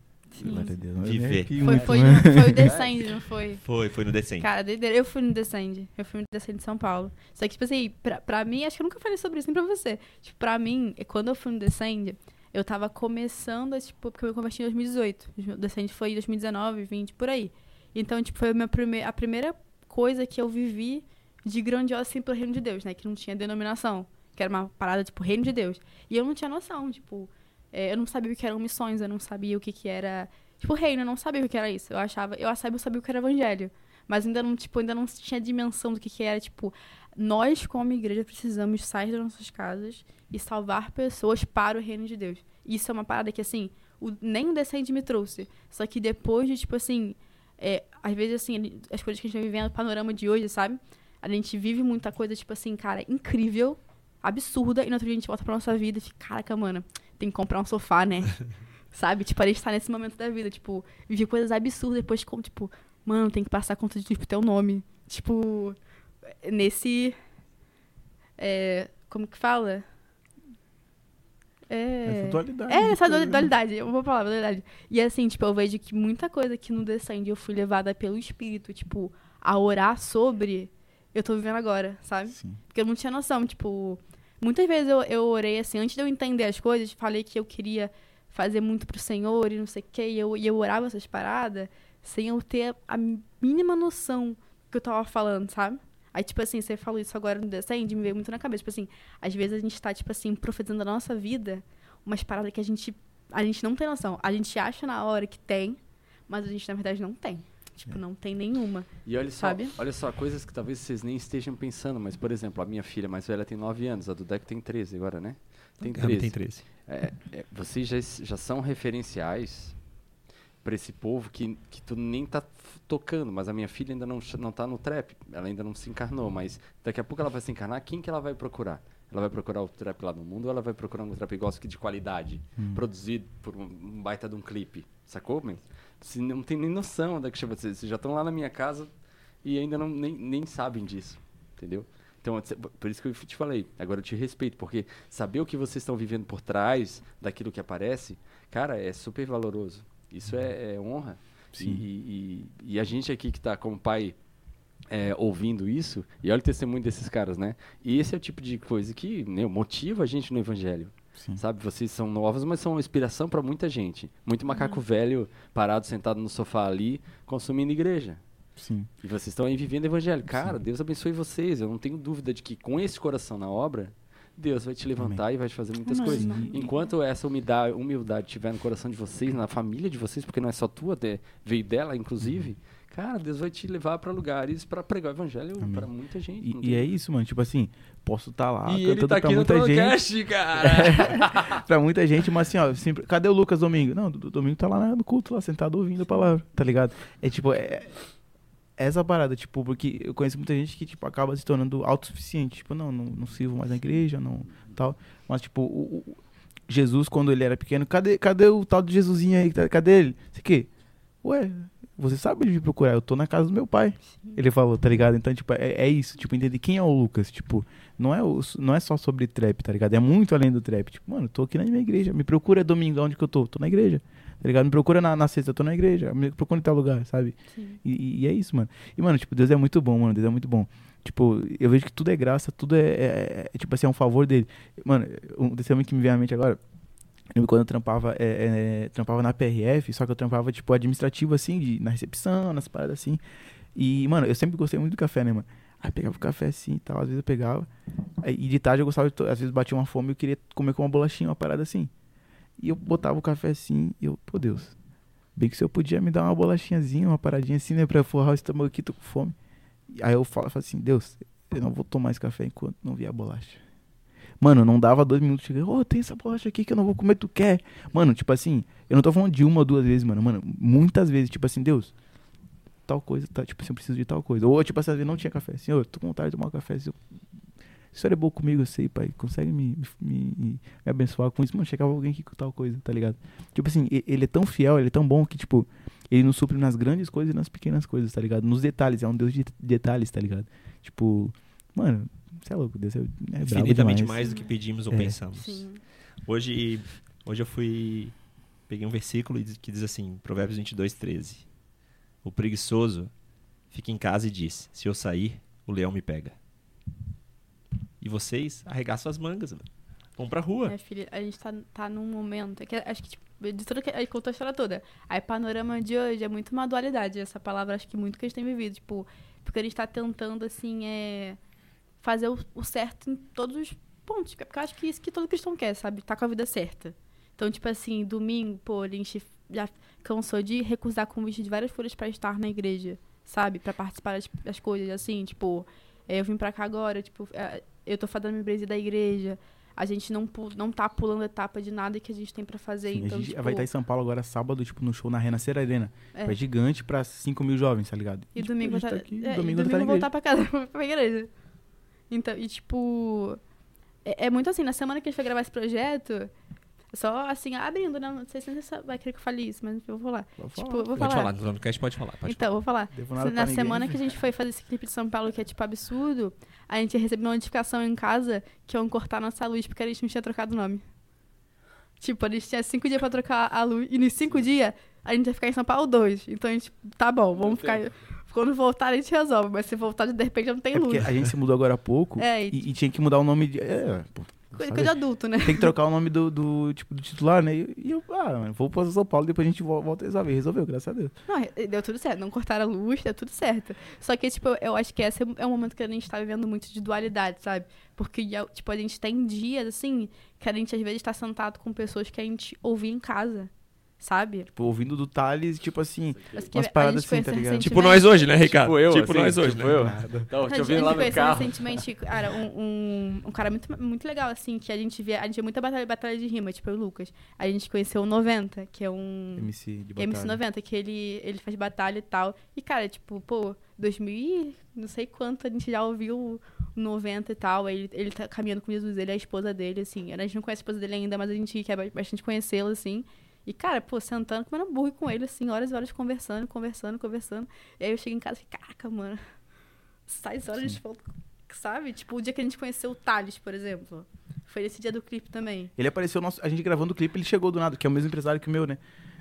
Glória a Deus. Eu me Viver. Foi, muito, foi, foi o Descend, não foi? Foi, foi no Descende. Cara, doideira. Eu fui no Descend. Eu fui no Descend de São Paulo. Só que, tipo assim, pra, pra mim, acho que eu nunca falei sobre isso nem pra você. Tipo, pra mim, quando eu fui no Descend, eu tava começando, tipo, porque eu me converti em 2018. O Descend foi em 2019, 20, por aí. Então, tipo, foi a, minha prime a primeira coisa que eu vivi de grandiosa, assim, pelo reino de Deus, né? Que não tinha denominação. Que era uma parada, tipo, reino de Deus. E eu não tinha noção, tipo... é, eu não sabia o que eram missões, eu não sabia o que que era... Tipo, reino, eu não sabia o que era isso. Eu achava... Eu sabia, eu sabia o que era evangelho. Mas ainda não, tipo, ainda não tinha dimensão do que, que era, tipo, nós, como igreja, precisamos sair das nossas casas e salvar pessoas para o reino de Deus. Isso é uma parada que, assim, o, nem o Descende me trouxe. Só que depois de, tipo assim, é, às vezes, assim, as coisas que a gente vai vivendo, o panorama de hoje, sabe? A gente vive muita coisa, tipo assim, cara, incrível, absurda, e no outro dia a gente volta pra nossa vida e fica, caraca, mano, tem que comprar um sofá, né? sabe? Tipo, a gente tá nesse momento da vida, tipo, viver coisas absurdas, depois, como, tipo, mano, tem que passar conta de, tipo, teu nome. Tipo, nesse. É, como que fala? É. Essa dualidade. É, essa coisa, né? dualidade, eu vou falar, dualidade. E assim, tipo, eu vejo que muita coisa que no Descende eu fui levada pelo Espírito, tipo, a orar sobre, eu tô vivendo agora, sabe? Sim. Porque eu não tinha noção, tipo, muitas vezes eu, eu orei assim, antes de eu entender as coisas, falei que eu queria fazer muito pro Senhor e não sei o quê, e eu, e eu orava essas paradas sem eu ter a mínima noção do que eu tava falando, sabe? Aí, tipo assim, você falou isso agora no Descende, me veio muito na cabeça. Tipo assim, às vezes a gente tá, tipo assim, profetizando a nossa vida umas paradas que a gente, a gente não tem noção. A gente acha na hora que tem, mas a gente, na verdade, não tem. Tipo, não tem nenhuma. E olha só, Sabe? olha só, coisas que talvez vocês nem estejam pensando, mas, por exemplo, a minha filha mais velha tem 9 anos, a do Deco tem 13 agora, né? Tem Gabi 13. tem 13. É, é, vocês já, já são referenciais para esse povo que, que tu nem tá tocando, mas a minha filha ainda não, não tá no trap, ela ainda não se encarnou, mas daqui a pouco ela vai se encarnar, quem que ela vai procurar? Ela vai procurar o trap lá no mundo ou ela vai procurar um trap gospel de qualidade, produzido por um, um baita de um clipe, sacou? Mas você não tem nem noção da que chama, vocês já estão lá na minha casa e ainda não, nem, nem sabem disso, entendeu? Então, por isso que eu te falei, agora eu te respeito, porque saber o que vocês estão vivendo por trás daquilo que aparece, cara, é super valoroso. Isso é, é honra. Sim. E, e- e a gente aqui que está como pai é, ouvindo isso, e olha o testemunho desses caras, né? E esse é o tipo de coisa que né, motiva a gente no evangelho. Sim. Sabe, vocês são novos, mas são uma inspiração para muita gente. Muito macaco velho parado sentado no sofá ali, consumindo igreja. Sim. E vocês estão aí vivendo o evangelho. Cara, Deus abençoe vocês. Eu não tenho dúvida de que com esse coração na obra, Deus vai te levantar e vai te fazer muitas Amém. coisas. Amém. Enquanto essa humildade, humildade estiver no coração de vocês, na família de vocês, porque não é só tua, até veio dela, inclusive, cara, Deus vai te levar para lugares para pregar o evangelho para muita gente. E, e é isso, mano. Tipo assim, posso estar lá E cantando tá pra muita gente. podcast, cara. pra muita gente, mas assim, ó, sempre, cadê o Lucas domingo? Não, o domingo tá lá no culto, lá sentado ouvindo a palavra, tá ligado? É tipo, é, essa parada, tipo, porque eu conheço muita gente que, tipo, acaba se tornando autossuficiente. Tipo, não, não, não sirvo mais na igreja, não, tal. Mas, tipo, o, o- Jesus, quando ele era pequeno, cadê, cadê o tal de Jesusinho aí? Tá- Cadê ele? Você que? Ué, você sabe de procurar, eu tô na casa do meu pai. Ele falou, tá ligado? Então, tipo, é, é isso, tipo, entender quem é o Lucas, tipo, não é, o- não é só sobre trap, tá ligado? É muito além do trap. Tipo, mano, eu tô aqui na minha igreja, me procura domingo, onde que eu tô? Tô na igreja, tá ligado? Me procura na, na sexta, eu tô na igreja, me procura em tal lugar, sabe? E, e é isso, mano. E, mano, tipo, Deus é muito bom, mano, Deus é muito bom. Tipo, eu vejo que tudo é graça, tudo é, é- é, tipo assim, é um favor dele. Mano, um testemunho que me vem à mente agora, lembro quando eu trampava, é, é, trampava na PRF, só que eu trampava, tipo, administrativo, assim, de, na recepção, nas paradas assim. E, mano, eu sempre gostei muito do café, né, mano? Aí pegava o café assim e tal, às vezes eu pegava. E de tarde eu gostava, de às vezes batia uma fome e eu queria comer com uma bolachinha, uma parada assim. E eu botava o café assim e eu, pô Deus, bem que se eu podia me dar uma bolachinhazinha, uma paradinha assim, né, pra forrar o estômago aqui, tô com fome. Aí eu falo, falo assim, Deus, eu não vou tomar esse café enquanto não vier a bolacha. Mano, não dava dois minutos, cheguei, ô, tem essa bolacha aqui que eu não vou comer, tu quer? Mano, tipo assim, eu não tô falando de uma ou duas vezes, mano, mano, muitas vezes, tipo assim, Deus, tal coisa, tá, tipo assim, eu preciso de tal coisa. Ou, tipo assim, vezes não tinha café, Senhor, tô com vontade de tomar um café, se eu... O senhor é bom comigo, eu sei, pai. Consegue me, me, me- abençoar com isso? Mano, chegava alguém aqui com tal coisa, tá ligado? Tipo assim, ele é tão fiel, ele é tão bom que, tipo, ele nos supre nas grandes coisas e nas pequenas coisas, tá ligado? Nos detalhes, é um Deus de detalhes, tá ligado? Tipo, mano, você é louco, Deus é, é brabo Infinitamente demais. mais do que pedimos ou É. pensamos. Sim. Hoje, hoje eu fui. Peguei um versículo e que diz assim, Provérbios 22, 13. O preguiçoso fica em casa e diz: Se eu sair, o leão me pega. E vocês arregaçam as mangas, mano. vão pra rua. É, filha, a gente tá, tá num momento. é que acho que, tipo, de tudo que. Aí contou a história toda. Aí, panorama de hoje é muito uma dualidade. Essa palavra, acho que muito que a gente tem vivido. Tipo, porque a gente tá tentando, assim, é. Fazer o, o certo em todos os pontos. Porque eu acho que é isso que todo cristão quer, sabe? Tá com a vida certa. Então, tipo assim, domingo, pô, a gente já cansou de recusar convite de várias folhas pra estar na igreja. sabe? Pra participar das, das coisas, assim, tipo, é, eu vim pra cá agora, tipo, é, eu tô fazendo a membresia da igreja, a gente não, não tá pulando etapa de nada que a gente tem pra fazer, Sim, então, a gente tipo, vai estar em São Paulo agora sábado, tipo, no show na Renascer Arena. É. É, gigante pra 5 mil jovens, tá ligado? E tipo, domingo, tá, tá aqui, é, e domingo, domingo tá voltar pra casa, pra igreja. Então, e tipo. É, é muito assim, na semana que a gente foi gravar esse projeto, só assim, abrindo, né? Não sei se você vai querer que eu fale isso, mas eu vou falar. Vou Tipo, falar. eu vou Pode falar. falar, no podcast pode falar. Pode então, eu vou falar. Devo nada Na semana que a gente foi fazer esse clipe de São Paulo, que é tipo absurdo, a gente recebeu uma notificação em casa que iam cortar nossa luz porque a gente não tinha trocado o nome. Tipo, a gente tinha cinco dias pra trocar a luz. E nos cinco dias, a gente ia ficar em São Paulo dois. Então a gente, tá bom, vamos ficar. Quando voltar, a gente resolve. Mas se voltar, de repente não tem É porque luz. a gente se mudou agora há pouco É, e- e, tinha que mudar o nome de. É, pô, Coisa, sabe? de adulto, né? Tem que trocar o nome do, do, tipo, do titular, né? E eu, ah, vou pra São Paulo, depois a gente vol- volta a resolver. Resolveu, graças a Deus. Não, deu tudo certo. Não cortaram a luz, deu tudo certo. Só que, tipo, eu acho que esse é um momento que a gente tá vivendo muito de dualidade, sabe? Porque, tipo, a gente tem dias, assim, que a gente às vezes tá sentado com pessoas que a gente ouvia em casa, sabe? Tipo, ouvindo do Thales, tipo assim. Mas que Umas paradas assim, tá ligado? Tipo recentemente- nós hoje, né, Ricardo? Tipo eu, Tipo assim, nós hoje, tipo né? eu. Então, A te gente, ouvindo a lá gente no conheceu carro. recentemente, cara, um, um, um cara muito, muito legal, assim, que a gente via, a gente via muita batalha, batalha de rima, tipo, o Lucas. A gente conheceu o 90, que é um... MC de batalha. MC 90, que ele, ele faz batalha e tal. E, cara, tipo, pô, 2000 e não sei quanto a gente já ouviu o 90 e tal. Ele, ele tá caminhando com Jesus, ele é a esposa dele, assim. A gente não conhece a esposa dele ainda, mas a gente quer bastante conhecê-lo, assim. E, cara, pô, sentando, comendo hambúrguer com ele, assim, horas e horas conversando, conversando, conversando. E aí eu cheguei em casa e fiquei, caraca, mano, seis horas de foto, sabe? Tipo, o dia que a gente conheceu o Thales, por exemplo. Foi nesse dia do clipe também. Ele apareceu, nosso, a gente gravando o clipe, ele chegou do nada, que é o mesmo empresário que o meu, né?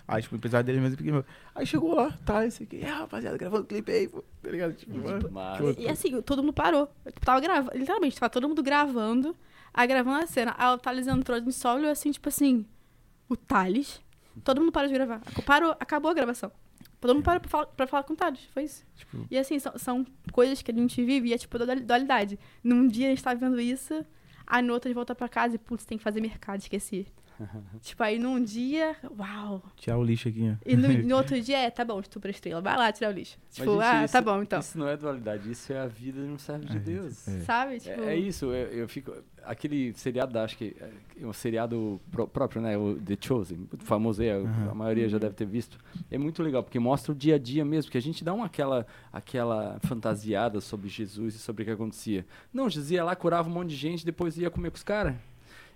Aí, tipo, o empresário dele é o mesmo que o meu. Aí chegou lá, tá, esse aqui, é, rapaziada, gravando o clipe aí, pô, tá ligado? Tipo, mano, Mas- E, e assim, todo mundo parou. Tipo, tava gravando. Literalmente, tava todo mundo gravando. Aí gravando a cena. Aí o Thales entrou, a gente só olhou assim, tipo assim. O Thales? Todo mundo parou de gravar. Parou, acabou a gravação. Todo mundo parou pra falar, pra falar com o. Foi isso. tipo, E assim, são, são coisas que a gente vive e é tipo dual- dualidade. Num dia a gente tá vendo isso, aí no outro a gente volta pra casa e, putz, tem que fazer mercado, esqueci. tipo, aí num dia, uau. tirar o lixo aqui, ó. E no, no outro dia, é, tá bom, estupra estrela, vai lá tirar o lixo. Mas, Tipo, gente, ah, isso- tá bom, então. Isso não é dualidade, isso é a vida no servo de É, Deus. é. Sabe? Tipo, É, é isso, eu, eu fico. Aquele seriado, acho que. É um seriado pró- próprio, né? O The Chosen, muito famoso aí, a- Aham. a maioria já deve ter visto. É muito legal, porque mostra o dia a dia mesmo, que a gente dá uma, aquela, aquela fantasiada sobre Jesus e sobre o que acontecia. Não, Jesus ia lá, curava um monte de gente, depois ia comer com os caras.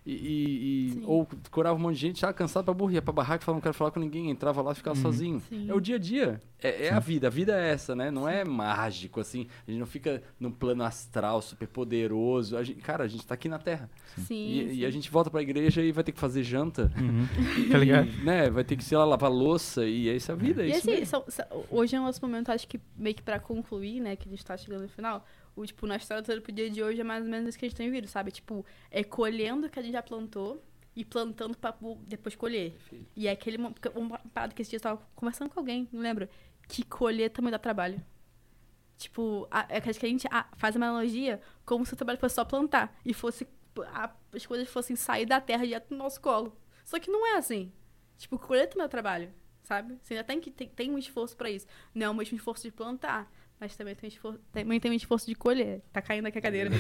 E, e- e- Sim. ou curava um monte de gente, tava cansado pra burro, ia pra barraca, falava, não quero falar com ninguém, entrava lá e ficava Uhum. sozinho. Sim. É o dia a dia. É, é a vida. A vida é essa, né? Não é mágico, assim. A gente não fica num plano astral super poderoso. A gente, cara, a gente tá aqui na Terra. sim, E, sim. e a gente volta pra igreja e vai ter que fazer janta. Uhum. tá ligado? Né? Vai ter que, sei lá, lavar louça. E é isso a vida. É E isso assim, mesmo. são- são- hoje é o nosso momento, acho que meio que pra concluir, né, que a gente tá chegando no final. O, tipo, na história toda pro dia de hoje é mais ou menos isso que a gente tem visto, sabe? Tipo, é colhendo o que a gente já plantou e plantando pra depois colher. E é aquele uma parada que esse dia eu tava conversando com alguém, não lembro, que colher também dá trabalho. Tipo, a, é que a gente ah, faz uma analogia como se o trabalho fosse só plantar e fosse a- as coisas fossem sair da terra direto no nosso colo. Só que não é assim. Tipo, colher também é trabalho, sabe? Você ainda tem que tem, tem um esforço pra isso. Não é o mesmo esforço de plantar, mas também tem, esforço, também tem um esforço de colher. Tá caindo aqui a cadeira.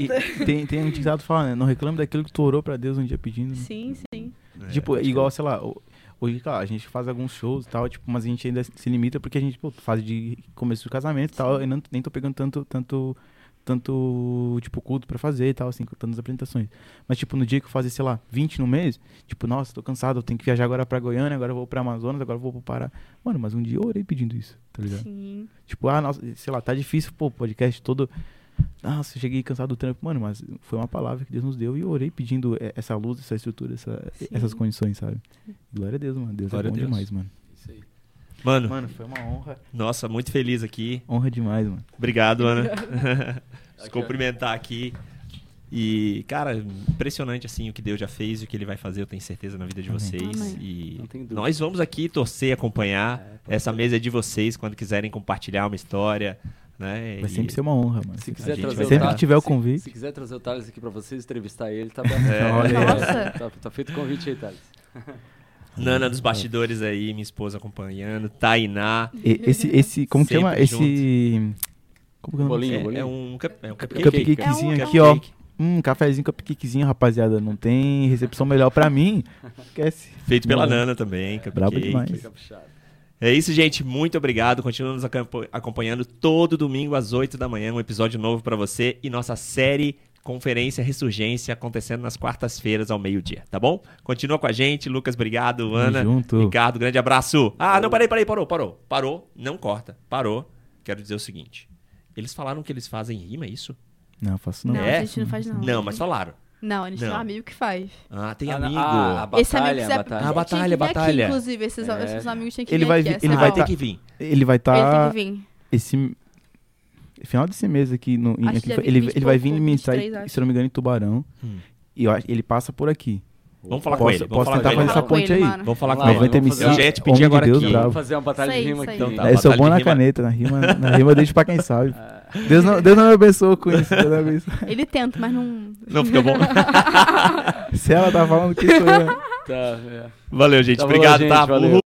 E tem, tem um ditado que fala, né? Não reclame daquilo que tu orou pra Deus um dia pedindo. né? sim, sim. Tipo, igual, sei lá, hoje, cara, a gente faz alguns shows e tal, tipo, mas a gente ainda se limita porque a gente, pô, faz de começo do casamento e tal, e não, nem tô pegando tanto, tanto, tanto, tipo, culto pra fazer e tal, assim, tantas apresentações. Mas, tipo, no dia que eu fazer, sei lá, 20 no mês, tipo, nossa, tô cansado, eu tenho que viajar agora pra Goiânia, agora eu vou pra Amazonas, agora eu vou pro Pará. Mano, mas um dia eu orei pedindo isso, tá ligado? Sim. Tipo, ah, nossa, sei lá, tá difícil, pô, podcast todo. Nossa, eu cheguei cansado do trampo, mano, mas foi uma palavra que Deus nos deu e eu orei pedindo eh, essa luz, essa estrutura, essa- essas condições, sabe? Glória a Deus, mano. Deus Glória é bom Deus. demais, mano. Mano, Mano, foi uma honra. nossa, muito feliz aqui. Honra demais, mano. Obrigado, Ana. Se cumprimentar aqui. E, cara, impressionante assim o que Deus já fez e o que ele vai fazer, eu tenho certeza, na vida de Amém. vocês. Amém. E Não tenho dúvida. nós vamos aqui torcer, acompanhar. É, Essa ser. mesa é de vocês quando quiserem compartilhar uma história. Né? Vai E- sempre ser uma honra, mano. Se quiser trazer vai o Sempre que tiver o se- convite. Se, quiser trazer o Thales aqui pra vocês, entrevistar ele, tá bom. É. Nossa. Tá, tá feito o convite aí, Thales. Nana dos bastidores aí, minha esposa acompanhando. Tainá. E- Esse, esse, como que chama? Sempre Esse. Como que é o? Bolinho, É, bolinho. é um, cup- é um cupcake. Cupcake. Cupcakezinho É um- aqui, ó. Hum, cafezinho, cupcakezinho, rapaziada. Não tem recepção melhor pra mim. Esquece. Feito pela Não. Nana também, cupcake. Brabo demais. Fica puxado. É isso, gente. Muito obrigado. Continua nos acompa- acompanhando todo domingo às 8 da manhã. Um episódio novo pra você e nossa série Conferência Ressurgência acontecendo nas quartas-feiras ao meio-dia, tá bom? Continua com a gente. Lucas, obrigado. Ana, junto. Ricardo, grande abraço. Ah, não, peraí, peraí, parou, parou. Parou, não corta. Parou. Quero dizer o seguinte. Eles falaram que eles fazem rima, é isso? Não, faço não. Não, É? a gente não faz não. Não, mas falaram. Não, a gente Não. tem um amigo que faz. Ah, tem Ah, amigo. ah, a Esse amigo batalha, quiser- a batalha. Ah, tinha batalha, batalha. Aqui, inclusive, esses, É. esses amigos tinham que Ele vir vai aqui, ele Ah, vai tem tá- que vir. Ele vai Ele tem estar. que vir. esse. Final desse mês aqui. No, em- aqui ele, 20 e ele vai vir ministrar, 23, acho. se eu não me engano, em Tubarão. Hum. E eu ele passa por aqui. Vamos falar com Posso- ele. Vamos posso falar tentar com ele. fazer essa com ponte ele, aí? mano. Vamos falar com ele. 90 vamos MC. Eu já ia te de agora Deus, aqui. bravo. Vamos fazer uma batalha Isso aí, de rima isso aqui. Então É, eu sou bom na rima. caneta, na rima, na rima deixa pra quem sabe. Deus não, Deus não me abençoou com isso. Deus não abençoou. Ele tenta, mas não. Não fica bom. Se ela tá falando que sou eu. Tá, é. Valeu, gente. Tá Obrigado, gente, tá? valeu.